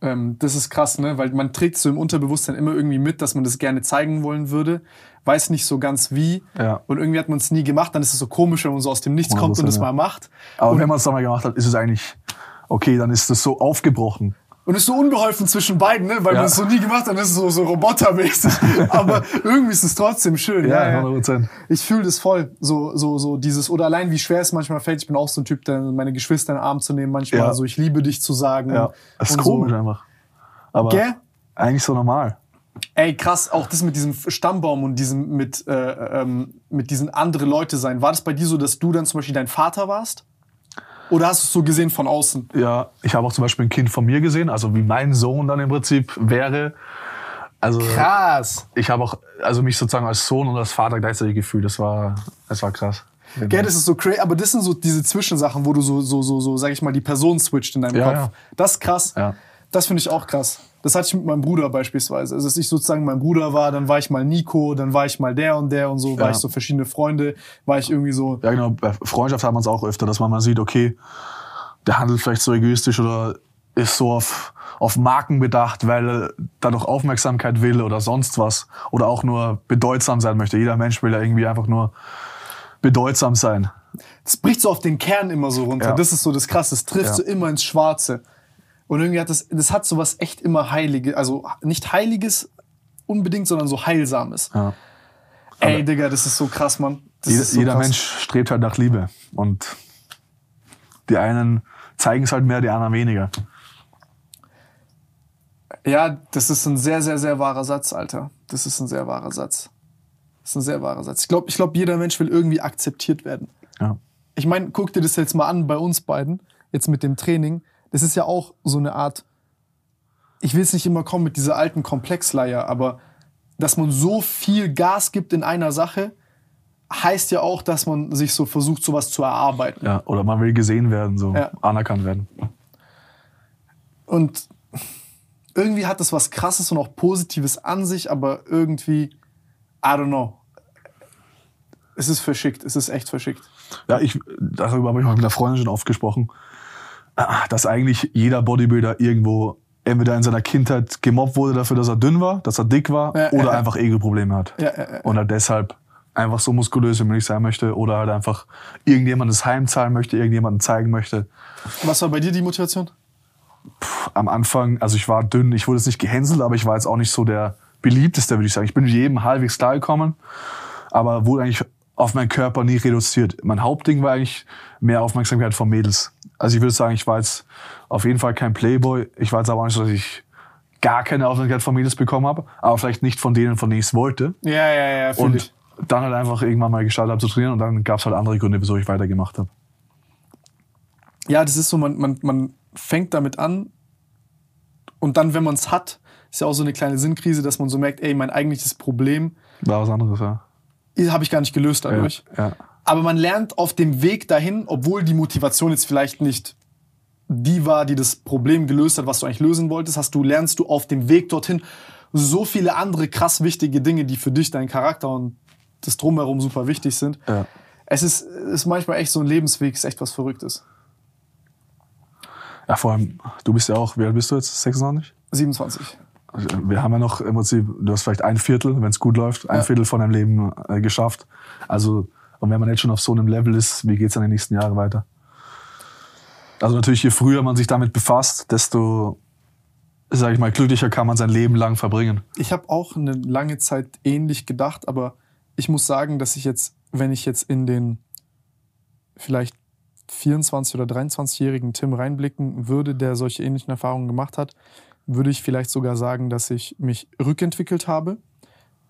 Ähm, das ist krass, ne? Weil man trägt so im Unterbewusstsein immer irgendwie mit, dass man das gerne zeigen wollen würde, weiß nicht so ganz wie. Ja. Und irgendwie hat man es nie gemacht. Dann ist es so komisch, wenn man so aus dem Nichts kommt und 100%, es ja. mal macht. Aber wenn man es dann mal gemacht hat, ist es eigentlich, okay, dann ist es so aufgebrochen. Und ist so unbeholfen zwischen beiden, ne? Weil Ja. man es so nie gemacht hat, dann ist es so, so robotermäßig. Aber irgendwie ist es trotzdem schön. Ja, 100 Prozent. Ich fühle das voll. So, so, so dieses, oder allein wie schwer es manchmal fällt. Ich bin auch so ein Typ, der meine Geschwister in den Arm zu nehmen, manchmal Ja. so, ich liebe dich zu sagen. Ja, das ist komisch So. einfach. Aber Gell? eigentlich so normal. Ey, krass, auch das mit diesem Stammbaum und diesem mit, äh, ähm, mit diesen andere Leute sein. War das bei dir so, dass du dann zum Beispiel dein Vater warst? Oder hast du es so gesehen von außen? Ja, ich habe auch zum Beispiel ein Kind von mir gesehen, also wie mein Sohn dann im Prinzip wäre. Also Krass. ich habe auch also mich sozusagen als Sohn und als Vater gleichzeitig gefühlt. Das war, das war krass. Gell, das ist so crazy, aber das sind so diese Zwischensachen, wo du so, so, so, so, sag ich mal, die Person switcht in deinem Ja, Kopf. ja. Das ist krass. Ja. Das finde ich auch krass. Das hatte ich mit meinem Bruder beispielsweise. Also, dass ich sozusagen mein Bruder war, dann war ich mal Nico, dann war ich mal der und der und so, war Ja. ich so verschiedene Freunde, war ich irgendwie so, Ja, genau. Bei Freundschaft hat man es auch öfter, dass man mal sieht, okay, der handelt vielleicht so egoistisch oder ist so auf, auf Marken bedacht, weil er dadurch Aufmerksamkeit will oder sonst was. Oder auch nur bedeutsam sein möchte. Jeder Mensch will ja irgendwie einfach nur bedeutsam sein. das bricht so auf den Kern immer so runter. Ja. Das ist so das Krasse. Es trifft Ja. so immer ins Schwarze. Und irgendwie hat das, das hat so was echt immer Heiliges, also nicht Heiliges unbedingt, sondern so Heilsames. Ja. Ey, Digga, das ist so krass, Mann. Jeder, so jeder krass. Mensch strebt halt nach Liebe. Und die einen zeigen es halt mehr, die anderen weniger. Ja, das ist ein sehr, sehr, sehr wahrer Satz, Alter. Das ist ein sehr wahrer Satz. Das ist ein sehr wahrer Satz. Ich glaube, ich glaub, jeder Mensch will irgendwie akzeptiert werden. Ja. Ich meine, guck dir das jetzt mal an bei uns beiden, jetzt mit dem Training. Das ist ja auch so eine Art, ich will es nicht immer kommen mit dieser alten Komplexleier, aber dass man so viel Gas gibt in einer Sache, heißt ja auch, dass man sich so versucht, sowas zu erarbeiten. ja. Oder man will gesehen werden, so Ja. anerkannt werden. Und irgendwie hat das was Krasses und auch Positives an sich, aber irgendwie, I don't know. Es ist verschickt, es ist echt verschickt. Ja, ich, darüber habe ich mal mit einer Freundin schon oft gesprochen, dass eigentlich jeder Bodybuilder irgendwo entweder in seiner Kindheit gemobbt wurde dafür, dass er dünn war, dass er dick war Ja, oder ja, einfach Ego-Probleme hat. Ja, ja, ja. Und halt deshalb einfach so muskulös wie möglich sein möchte oder halt einfach irgendjemandes heimzahlen möchte, irgendjemanden zeigen möchte. Was war bei dir die Motivation? Am Anfang, also ich war dünn, ich wurde jetzt nicht gehänselt, aber ich war jetzt auch nicht so der beliebteste, würde ich sagen. Ich bin jedem halbwegs klar gekommen, aber wurde eigentlich auf meinen Körper nie reduziert. Mein Hauptding war eigentlich mehr Aufmerksamkeit von Mädels. Also ich würde sagen, ich war jetzt auf jeden Fall kein Playboy. Ich war jetzt aber auch nicht so, dass ich gar keine Aufmerksamkeit von Mädels bekommen habe, aber vielleicht nicht von denen, von denen ich es wollte. Ja, ja, ja, Und ich. dann halt einfach irgendwann mal gestartet habe zu trainieren und dann gab es halt andere Gründe, wieso ich weitergemacht habe. Ja, das ist so, man, man, man fängt damit an und dann, wenn man es hat, ist ja auch so eine kleine Sinnkrise, dass man so merkt, ey, mein eigentliches Problem War was anderes, ja. Habe ich gar nicht gelöst dadurch. Ja, ja. Aber man lernt auf dem Weg dahin, obwohl die Motivation jetzt vielleicht nicht die war, die das Problem gelöst hat, was du eigentlich lösen wolltest, hast du, lernst du auf dem Weg dorthin so viele andere krass wichtige Dinge, die für dich, deinen Charakter und das Drumherum super wichtig sind. Ja. Es ist, ist manchmal echt so ein Lebensweg, ist echt was Verrücktes. Ja, vor allem, du bist ja auch, wie alt bist du jetzt? 26? 27. Wir haben ja noch im Prinzip, du hast vielleicht ein Viertel, wenn es gut läuft, ein Ja. Viertel von deinem Leben äh, geschafft. Also, und wenn man jetzt schon auf so einem Level ist, wie geht's dann die nächsten Jahre weiter? Also natürlich, je früher man sich damit befasst, desto, sag ich mal, glücklicher kann man sein Leben lang verbringen. Ich habe auch eine lange Zeit ähnlich gedacht, aber ich muss sagen, dass ich jetzt, wenn ich jetzt in den vielleicht 24- oder 23-jährigen Tim reinblicken würde, der solche ähnlichen Erfahrungen gemacht hat, würde ich vielleicht sogar sagen, dass ich mich rückentwickelt habe.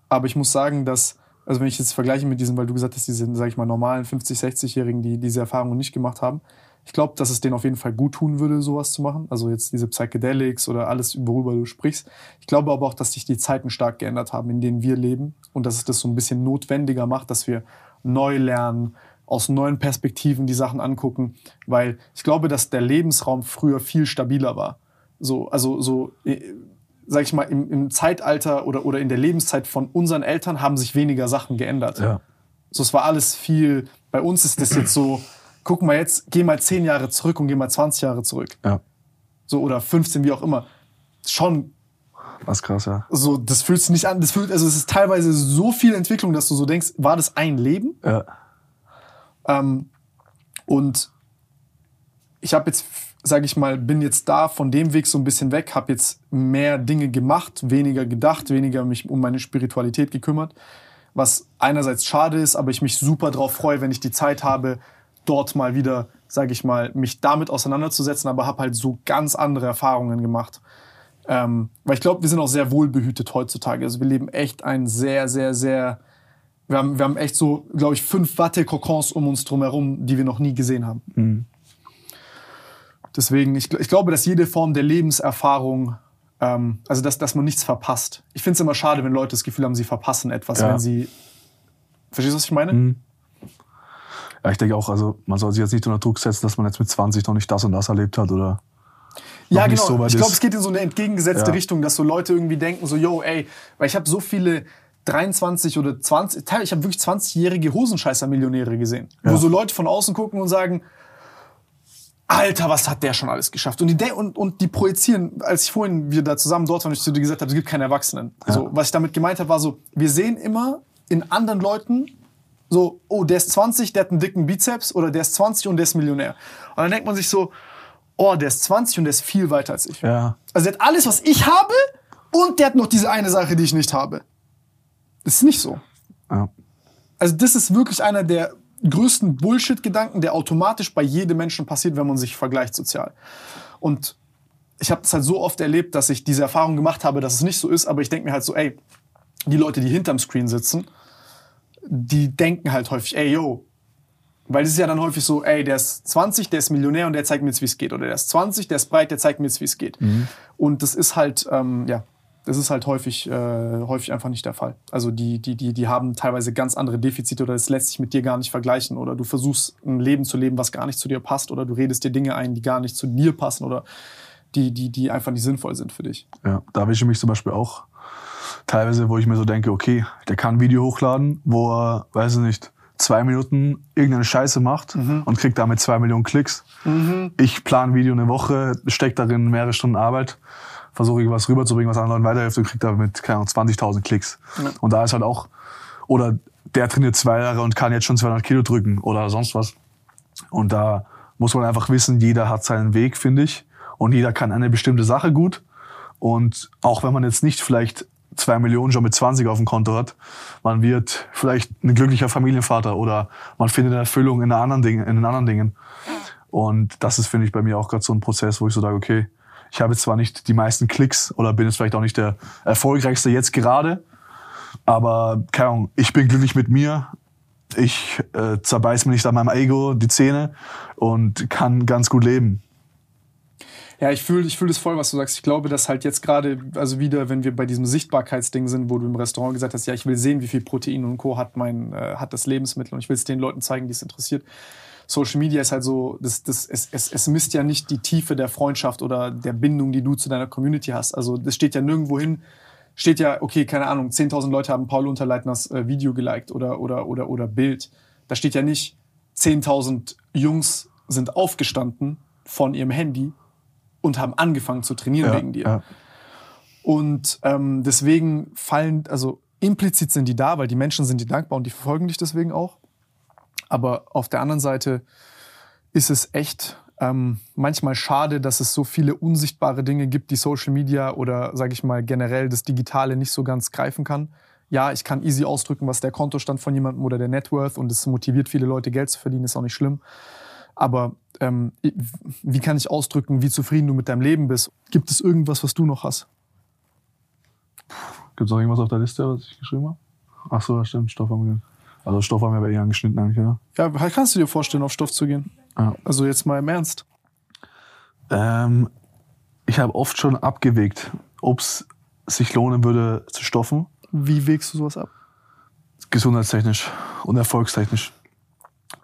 Aber ich muss sagen, dass, also wenn ich jetzt vergleiche mit diesen, weil du gesagt hast, diese, sag ich mal, normalen 50-, 60-Jährigen, die diese Erfahrungen nicht gemacht haben, Ich glaube, dass es denen auf jeden Fall gut tun würde, sowas zu machen. Also jetzt diese Psychedelics oder alles, worüber du sprichst. Ich glaube aber auch, dass sich die Zeiten stark geändert haben, in denen wir leben und dass es das so ein bisschen notwendiger macht, dass wir neu lernen, aus neuen Perspektiven die Sachen angucken, weil ich glaube, dass der Lebensraum früher viel stabiler war. So, also so, äh, sag ich mal, im, im Zeitalter oder, oder in der Lebenszeit von unseren Eltern haben sich weniger Sachen geändert. Ja. So, es war alles viel. Bei uns ist das jetzt so, guck mal jetzt, geh mal zehn Jahre zurück und geh mal 20 Jahre zurück. Ja. So, oder 15, wie auch immer. Schon ist krass, ja. so, das fühlt sich nicht an, das fühlt, also es ist teilweise so viel Entwicklung, dass du so denkst, war das ein Leben? Ja. Ähm, und ich habe jetzt, sage ich mal, bin jetzt da von dem Weg so ein bisschen weg, habe jetzt mehr Dinge gemacht, weniger gedacht, weniger mich um meine Spiritualität gekümmert, was einerseits schade ist, aber ich mich super drauf freue, wenn ich die Zeit habe, dort mal wieder, sage ich mal, mich damit auseinanderzusetzen, aber habe halt so ganz andere Erfahrungen gemacht. Ähm, weil ich glaube, wir sind auch sehr wohlbehütet heutzutage. Also wir leben echt ein sehr, sehr, sehr wir haben, wir haben echt so, glaube ich, fünf Watte-Kokons um uns drum herum, die wir noch nie gesehen haben. Deswegen, ich, ich glaube, dass jede Form der Lebenserfahrung, ähm, also dass, dass man nichts verpasst. Ich finde es immer schade, wenn Leute das Gefühl haben, sie verpassen etwas, Ja. wenn sie. Verstehst du, was ich meine? Ja, ich denke auch, also man soll sich jetzt nicht unter Druck setzen, dass man jetzt mit 20 noch nicht das und das erlebt hat oder Ja, genau. so ich glaube, es geht in so eine entgegengesetzte Ja. Richtung, dass so Leute irgendwie denken, so, yo, ey, weil ich habe so viele 23 oder 20, teil- ich habe wirklich 20-jährige Hosenscheißer-Millionäre gesehen, wo Ja. so Leute von außen gucken und sagen, Alter, was hat der schon alles geschafft? Und die, und, und die projizieren, als ich vorhin wir da zusammen dort waren, und ich zu dir gesagt habe, es gibt keine Erwachsenen. So, was ich damit gemeint habe, war so, wir sehen immer in anderen Leuten so, oh, der ist 20, der hat einen dicken Bizeps oder der ist 20 und der ist Millionär. Und dann denkt man sich so, oh, der ist 20 und der ist viel weiter als ich. Ja. Also der hat alles, was ich habe und der hat noch diese eine Sache, die ich nicht habe. Das ist nicht so. Ja. Also das ist wirklich einer der größten Bullshit-Gedanken, der automatisch bei jedem Menschen passiert, wenn man sich vergleicht sozial. Und ich habe das halt so oft erlebt, dass ich diese Erfahrung gemacht habe, dass es nicht so ist, aber ich denke mir halt so, ey, die Leute, die hinterm Screen sitzen, die denken halt häufig, ey, yo, weil es ist ja dann häufig so, ey, der ist 20, der ist Millionär und der zeigt mir jetzt, wie es geht. Oder der ist 20, der ist breit, der zeigt mir jetzt, wie es geht. Und das ist halt, ähm, ja, das ist halt häufig, äh, häufig einfach nicht der Fall. Also die, die, die, die haben teilweise ganz andere Defizite oder es lässt sich mit dir gar nicht vergleichen. Oder du versuchst ein Leben zu leben, was gar nicht zu dir passt. Oder du redest dir Dinge ein, die gar nicht zu dir passen oder die, die, die einfach nicht sinnvoll sind für dich. Ja, da erwische ich mich zum Beispiel auch teilweise, wo ich mir so denke, okay, der kann ein Video hochladen, wo er, weiß ich nicht, zwei Minuten irgendeine Scheiße macht und kriegt damit zwei Millionen Klicks. Ich plane ein Video eine Woche, stecke darin mehrere Stunden Arbeit, versuche irgendwas rüberzubringen, was anderen Leuten weiterhilft und kriege damit, keine Ahnung, 20.000 Klicks. Und da ist halt auch, oder der trainiert zwei Jahre und kann jetzt schon 200 Kilo drücken oder sonst was. Und da muss man einfach wissen, jeder hat seinen Weg, finde ich. Und jeder kann eine bestimmte Sache gut. Und auch wenn man jetzt nicht vielleicht zwei Millionen schon mit 20 auf dem Konto hat, man wird vielleicht ein glücklicher Familienvater oder man findet eine Erfüllung in, anderen Dingen, in den anderen Dingen. Und das ist, finde ich, bei mir auch gerade so ein Prozess, wo ich so sage, okay, ich habe zwar nicht die meisten Klicks oder bin jetzt vielleicht auch nicht der erfolgreichste jetzt gerade, aber keine Ahnung, ich bin glücklich mit mir. Ich äh, zerbeiß mir nicht an meinem Ego die Zähne und kann ganz gut leben. Ja, ich fühle ich fühl das voll, was du sagst. Ich glaube, dass halt jetzt gerade, also wieder, wenn wir bei diesem Sichtbarkeitsding sind, wo du im Restaurant gesagt hast, ja, ich will sehen, wie viel Protein und Co. hat mein, äh, hat das Lebensmittel und ich will es den Leuten zeigen, die es interessiert. Social Media ist halt so, das, das, es, es, es misst ja nicht die Tiefe der Freundschaft oder der Bindung, die du zu deiner Community hast. Also das steht ja nirgendwo hin, steht ja, okay, keine Ahnung, 10.000 Leute haben Paul Unterleitners äh, Video geliked oder, oder, oder, oder Bild. Da steht ja nicht, 10.000 Jungs sind aufgestanden von ihrem Handy und haben angefangen zu trainieren wegen dir. ja. Und ähm, deswegen fallen, also implizit sind die da, weil die Menschen sind dir dankbar und die verfolgen dich deswegen auch. Aber auf der anderen Seite ist es echt ähm, manchmal schade, dass es so viele unsichtbare Dinge gibt, die Social Media oder, sage ich mal, generell das Digitale nicht so ganz greifen kann. Ja, ich kann easy ausdrücken, was der Kontostand von jemandem oder der Networth und es motiviert viele Leute, Geld zu verdienen, ist auch nicht schlimm. Aber ähm, wie kann ich ausdrücken, wie zufrieden du mit deinem Leben bist? Gibt es irgendwas, was du noch hast? Gibt es noch irgendwas auf der Liste, was ich geschrieben habe? Ach so, stimmt, Stoff haben wir. Also Stoff haben wir bei ihr angeschnitten eigentlich, ja. Ja, kannst du dir vorstellen, auf Stoff zu gehen? Ja. Also jetzt mal im Ernst. Ähm, ich habe oft schon abgewegt, ob es sich lohnen würde zu stoffen, Wie wägst du sowas ab? gesundheitstechnisch und erfolgstechnisch.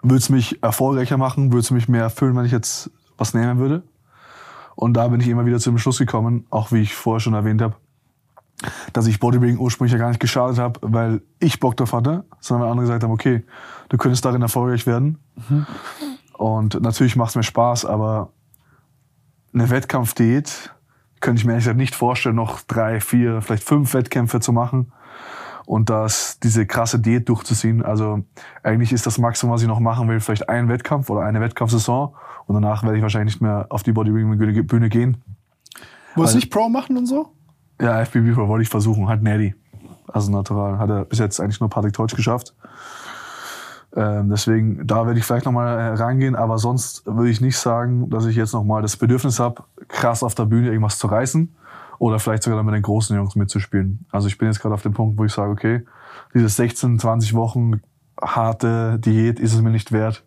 Würde es mich erfolgreicher machen, würde es mich mehr erfüllen, wenn ich jetzt was nehmen würde. Und da bin ich immer wieder zu dem Schluss gekommen, auch wie ich vorher schon erwähnt habe, dass ich Bodybuilding ursprünglich ja gar nicht geschadet habe, weil ich Bock drauf hatte, sondern weil andere gesagt haben, okay, du könntest darin erfolgreich werden. Und natürlich macht es mir Spaß, aber eine Wettkampfdiät könnte ich mir ehrlich gesagt nicht vorstellen, noch drei, vier, vielleicht fünf Wettkämpfe zu machen und das, diese krasse Diät durchzuziehen. Also eigentlich ist das Maximum, was ich noch machen will, vielleicht ein Wettkampf oder eine Wettkampfsaison und danach werde ich wahrscheinlich nicht mehr auf die Bodybuilding-Bühne gehen. Wolltest du nicht Pro machen und so? Ja, FBB wollte ich versuchen, halt Natty. Also natural. Hat er bis jetzt eigentlich nur Patrick Teutsch geschafft. Ähm, deswegen, da werde ich vielleicht nochmal äh, reingehen, aber sonst würde ich nicht sagen, dass ich jetzt nochmal das Bedürfnis habe, krass auf der Bühne irgendwas zu reißen oder vielleicht sogar dann mit den großen Jungs mitzuspielen. Also ich bin jetzt gerade auf dem Punkt, wo ich sage, okay, diese 16, 20 Wochen harte Diät ist es mir nicht wert,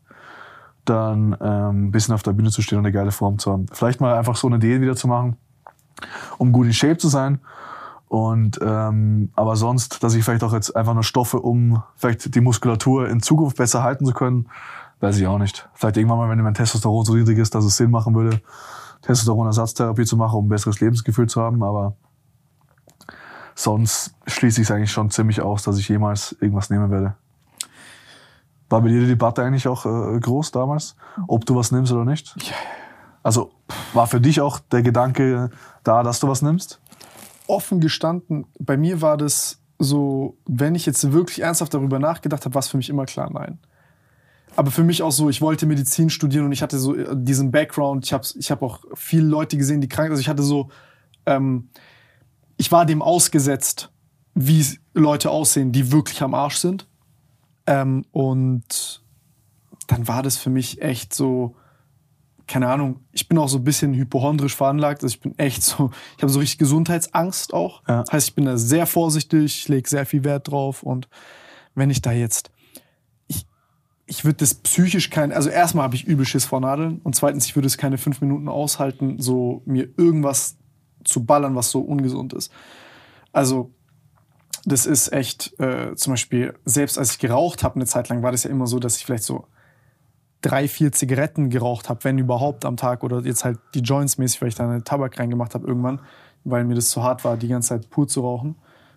dann ähm, ein bisschen auf der Bühne zu stehen und eine geile Form zu haben. Vielleicht mal einfach so eine Diät wieder zu machen, um gut in Shape zu sein. Und ähm, aber sonst, dass ich vielleicht auch jetzt einfach nur Stoffe, um vielleicht die Muskulatur in Zukunft besser halten zu können, weiß ich auch nicht. Vielleicht irgendwann mal, wenn mein Testosteron so niedrig ist, dass es Sinn machen würde, Testosteron-Ersatztherapie zu machen, um ein besseres Lebensgefühl zu haben. Aber sonst schließe ich es eigentlich schon ziemlich aus, dass ich jemals irgendwas nehmen werde. War bei dir die Debatte eigentlich auch äh, groß damals, ob du was nimmst oder nicht? Also war für dich auch der Gedanke da, dass du was nimmst? Offen gestanden, bei mir war das so, wenn ich jetzt wirklich ernsthaft darüber nachgedacht habe, war es für mich immer klar, nein. Aber für mich auch so, ich wollte Medizin studieren und ich hatte so äh, diesen Background. Ich habe ich hab auch viele Leute gesehen, die krank Also ich hatte so, ähm, ich war dem ausgesetzt, wie Leute aussehen, die wirklich am Arsch sind. Ähm, und dann war das für mich echt so, keine Ahnung, ich bin auch so ein bisschen hypochondrisch veranlagt. Also ich bin echt so, ich habe so richtig Gesundheitsangst auch. Ja. Das heißt, ich bin da sehr vorsichtig, ich lege sehr viel Wert drauf. Und wenn ich da jetzt, ich, ich würde das psychisch kein, also erstmal habe ich übel Schiss vor Nadeln und zweitens, ich würde es keine fünf Minuten aushalten, so mir irgendwas zu ballern, was so ungesund ist. Also das ist echt, äh, zum Beispiel, selbst als ich geraucht habe, eine Zeit lang war das ja immer so, dass ich vielleicht so drei, vier Zigaretten geraucht habe, wenn überhaupt am Tag oder jetzt halt die Joints mäßig, weil ich da eine Tabak reingemacht habe irgendwann, weil mir das zu hart war, die ganze Zeit pur zu rauchen.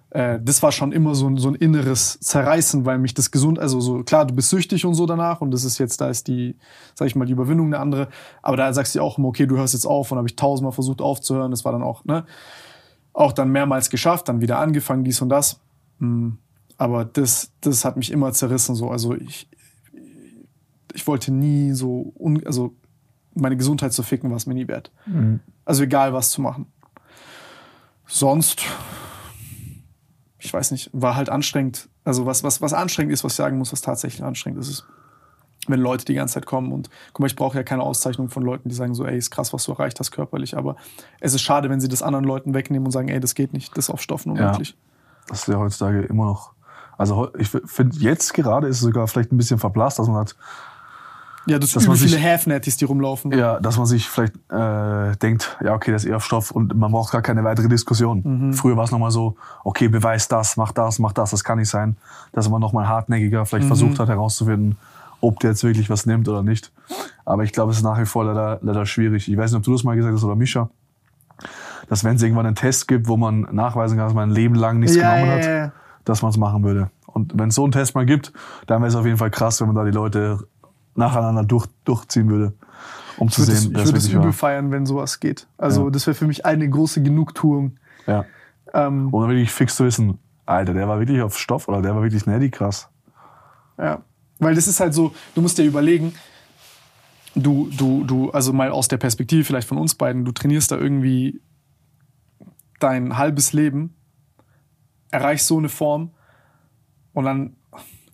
Äh, das war schon immer so ein, so ein inneres Zerreißen, weil mich das gesund, also so klar, du bist süchtig und so danach und das ist jetzt, da ist die, sag ich mal, die Überwindung eine andere, aber da sagst du auch immer, okay, du hörst jetzt auf und habe ich tausendmal versucht aufzuhören, das war dann auch, ne, auch dann mehrmals geschafft, dann wieder angefangen, dies und das. Mm, Aber das, das hat mich immer zerrissen. So. Also ich, ich wollte nie so, un, also meine Gesundheit zu ficken, war es mir nie wert. Also egal was zu machen. Sonst, ich weiß nicht, war halt anstrengend. Also was, was, was anstrengend ist, was ich sagen muss, was tatsächlich anstrengend ist, ist, wenn Leute die ganze Zeit kommen und guck mal, ich brauche ja keine Auszeichnung von Leuten, die sagen so, ey, ist krass, was du erreicht hast körperlich, aber es ist schade, wenn sie das anderen Leuten wegnehmen und sagen, ey, das geht nicht, das auf Stoffen unmöglich. Das ist ja heutzutage immer noch. Also ich finde, jetzt gerade ist es sogar vielleicht ein bisschen verblasst, dass man hat, Ja, das Dass sind viele Half-Netties, die rumlaufen. ja, dass man sich vielleicht äh, denkt, ja, okay, das ist eher auf Stoff und man braucht gar keine weitere Diskussion. Früher war es nochmal so, okay, beweis das, mach das, mach das, das kann nicht sein. Dass man nochmal hartnäckiger vielleicht versucht hat herauszufinden, ob der jetzt wirklich was nimmt oder nicht. Aber ich glaube, es ist nach wie vor leider, leider schwierig. Ich weiß nicht, ob du das mal gesagt hast oder Mischa, dass wenn es irgendwann einen Test gibt, wo man nachweisen kann, dass man ein Leben lang nichts Ja, genommen ja, hat, ja. dass man es machen würde. Und wenn es so einen Test mal gibt, dann wäre es auf jeden Fall krass, wenn man da die Leute nacheinander durch, durchziehen würde, um zu Ich sehen, ich wer es würde es übel war. feiern, wenn sowas geht. Also Ja. das wäre für mich eine große Genugtuung. Ja. Ähm, dann wirklich fix zu wissen, Alter, der war wirklich auf Stoff oder der war wirklich Neddy krass. Ja. Weil das ist halt so, du musst dir überlegen, du, du, du, also mal aus der Perspektive vielleicht von uns beiden, du trainierst da irgendwie dein halbes Leben, erreichst so eine Form und dann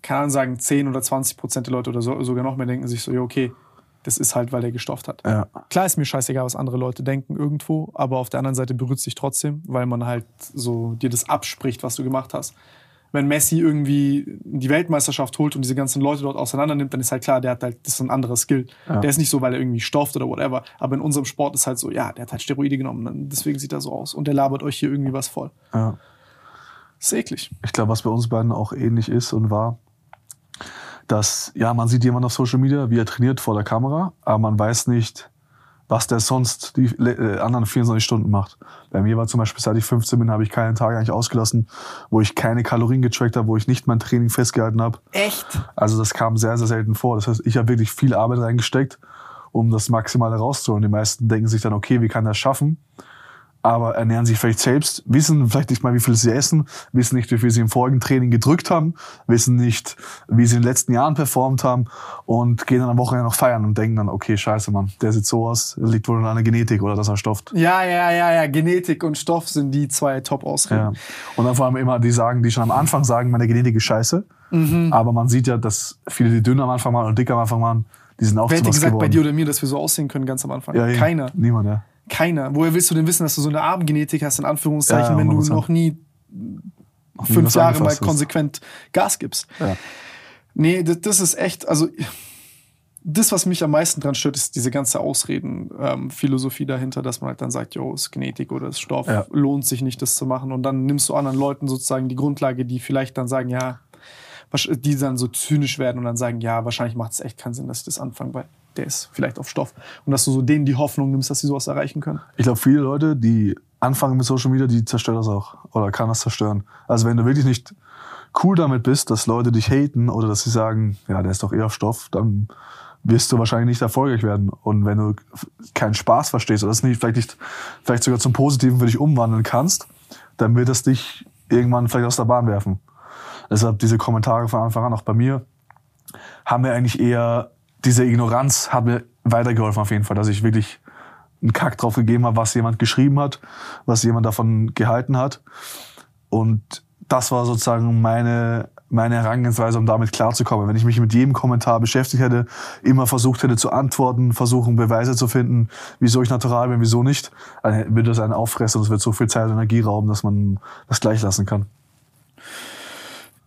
kann man sagen, 10 oder 20 Prozent der Leute oder so, sogar noch mehr denken sich so, ja, okay, das ist halt, weil der gestofft hat. Ja. Klar ist mir scheißegal, was andere Leute denken irgendwo, aber auf der anderen Seite berührt sich trotzdem, weil man halt so dir das abspricht, was du gemacht hast. wenn Messi irgendwie die Weltmeisterschaft holt und diese ganzen Leute dort auseinander nimmt, dann ist halt klar, der hat halt, das ist ein anderer Skill. Ja. Der ist nicht so, weil er irgendwie stofft oder whatever. Aber in unserem Sport ist halt so, ja, der hat halt Steroide genommen, deswegen sieht er so aus. Und der labert euch hier irgendwie was voll. Ja. Das ist eklig. Ich glaube, was bei uns beiden auch ähnlich ist und war, dass, ja, man sieht jemanden auf Social Media, wie er trainiert vor der Kamera, aber man weiß nicht, was der sonst die äh, anderen 24 Stunden macht. Bei mir war zum Beispiel, seit ich 15 bin, habe ich keinen Tag eigentlich ausgelassen, wo ich keine Kalorien getrackt habe, wo ich nicht mein Training festgehalten habe. Echt? Also das kam sehr, sehr selten vor. Das heißt, ich habe wirklich viel Arbeit reingesteckt, um das Maximale rauszuholen. Die meisten denken sich dann, okay, wie kann das schaffen? Aber ernähren sich vielleicht selbst, wissen vielleicht nicht mal, wie viel sie essen, wissen nicht, wie viel sie im vorigen Training gedrückt haben, wissen nicht, wie sie in den letzten Jahren performt haben und gehen dann am Wochenende noch feiern und denken dann, okay, scheiße, Mann, der sieht so aus, das liegt wohl an der Genetik oder dass er stofft. Ja, ja, ja, ja. Genetik und Stoff sind die zwei Top-Ausreden. Ja. Und dann vor allem immer die sagen, die schon am Anfang sagen, meine Genetik ist scheiße. Aber man sieht ja, dass viele, die dünn am Anfang waren und dick am Anfang waren, die sind auch Wer hätte gesagt geworden. bei dir oder mir, dass wir so aussehen können ganz am Anfang? ja. Keiner. Niemand, ja. Keiner. Woher willst du denn wissen, dass du so eine Armgenetik hast, in Anführungszeichen, Ja, wenn du 100%. noch nie fünf Jahre mal angefasst ist. konsequent Gas gibst? Ja. Nee, das, das ist echt, also das, was mich am meisten dran stört, ist diese ganze Ausreden-Philosophie dahinter, dass man halt dann sagt, jo, ist Genetik oder ist Stoff, Ja. lohnt sich nicht, das zu machen. Und dann nimmst du anderen Leuten sozusagen die Grundlage, die vielleicht dann sagen, ja, die dann so zynisch werden und dann sagen, ja, wahrscheinlich macht es echt keinen Sinn, dass ich das anfange, weil der ist vielleicht auf Stoff. Und dass du so denen die Hoffnung nimmst, dass sie sowas erreichen können. Ich glaube, viele Leute, die anfangen mit Social Media, die zerstören das auch. Oder kann das zerstören. Also wenn du wirklich nicht cool damit bist, dass Leute dich haten oder dass sie sagen, ja, der ist doch eher auf Stoff, dann wirst du wahrscheinlich nicht erfolgreich werden. Und wenn du keinen Spaß verstehst oder das nicht, vielleicht nicht, vielleicht sogar zum Positiven für dich umwandeln kannst, dann wird es dich irgendwann vielleicht aus der Bahn werfen. Deshalb diese Kommentare von Anfang an, auch bei mir, haben mir eigentlich eher, diese Ignoranz hat mir weitergeholfen auf jeden Fall, dass ich wirklich einen Kack drauf gegeben habe, was jemand geschrieben hat, was jemand davon gehalten hat. Und das war sozusagen meine, meine Herangehensweise, um damit klarzukommen. Wenn ich mich mit jedem Kommentar beschäftigt hätte, immer versucht hätte zu antworten, versuchen Beweise zu finden, wieso ich natural bin, wieso nicht, dann würde das einen auffressen und es wird so viel Zeit und Energie rauben, dass man das gleich lassen kann.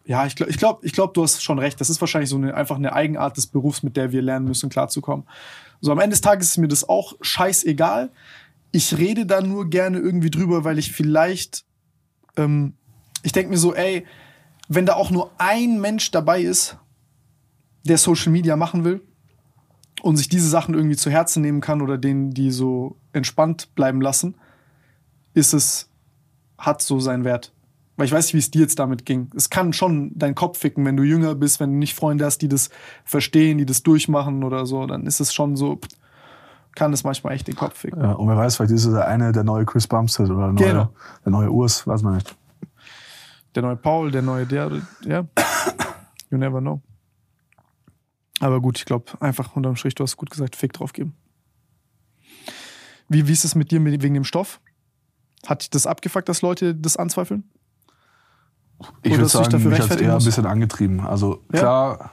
Ja, ich glaube, ich glaub, ich glaub, du hast schon recht. Das ist wahrscheinlich so eine, einfach eine Eigenart des Berufs, mit der wir lernen müssen, klarzukommen. So am Ende des Tages ist mir das auch scheißegal. Ich rede da nur gerne irgendwie drüber, weil ich vielleicht, ähm, ich denke mir so, ey, wenn da auch nur ein Mensch dabei ist, der Social Media machen will und sich diese Sachen irgendwie zu Herzen nehmen kann oder denen, die so entspannt bleiben lassen, ist es, hat so seinen Wert. Weil ich weiß nicht, wie es dir jetzt damit ging. Es kann schon deinen Kopf ficken, wenn du jünger bist, wenn du nicht Freunde hast, die das verstehen, die das durchmachen oder so, dann ist es schon so, kann es manchmal echt den Kopf ficken. Ja, und wer weiß, vielleicht ist es der eine der neue Chris Bumstead oder der neue, Genau. der neue Urs, weiß man nicht. Der neue Paul, der neue der, ja. You never know. Aber gut, ich glaube, einfach unterm Strich, du hast gut gesagt, Fick drauf geben. Wie, wie ist es mit dir wegen dem Stoff? Hat dich das abgefuckt, dass Leute das anzweifeln? Ich würde sagen, mich hat rechtfertigen eher ein bisschen angetrieben. Also Ja? klar,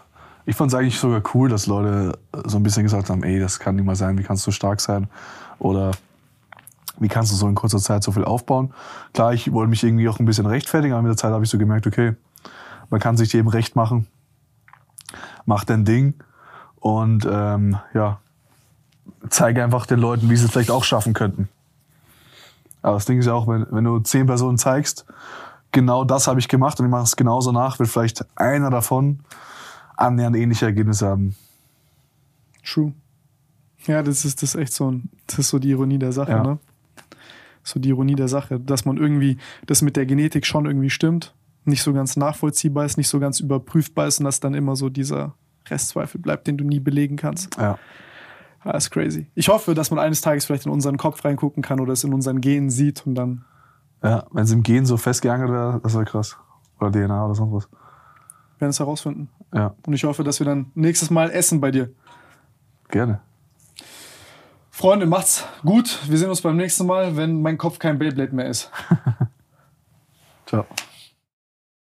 ich fand es eigentlich sogar cool, dass Leute so ein bisschen gesagt haben, ey, das kann nicht mal sein, wie kannst du stark sein? Oder wie kannst du so in kurzer Zeit so viel aufbauen? Klar, ich wollte mich irgendwie auch ein bisschen rechtfertigen, aber mit der Zeit habe ich so gemerkt, okay, man kann sich jedem recht machen, mach dein Ding und ähm, ja, zeige einfach den Leuten, wie sie es vielleicht auch schaffen könnten. Aber das Ding ist ja auch, wenn, wenn du zehn Personen zeigst, genau das habe ich gemacht und ich mache es genauso nach, wird vielleicht einer davon annähernd ähnliche Ergebnisse haben. True. Ja, das ist das ist echt so ein, das ist so die Ironie der Sache, Ja. ne? So die Ironie der Sache, dass man irgendwie das mit der Genetik schon irgendwie stimmt, nicht so ganz nachvollziehbar ist, nicht so ganz überprüfbar ist und dass dann immer so dieser Restzweifel bleibt, den du nie belegen kannst. Ja. Das ist crazy. Ich hoffe, dass man eines Tages vielleicht in unseren Kopf reingucken kann oder es in unseren Genen sieht und dann ja, wenn sie im Gen so festgeangelt wäre, das wäre krass. Oder DNA oder sonst was. Wir werden es herausfinden. Ja. Und ich hoffe, dass wir dann nächstes Mal essen bei dir. Gerne. Freunde, macht's gut. Wir sehen uns beim nächsten Mal, wenn mein Kopf kein Beyblade mehr ist. Ciao.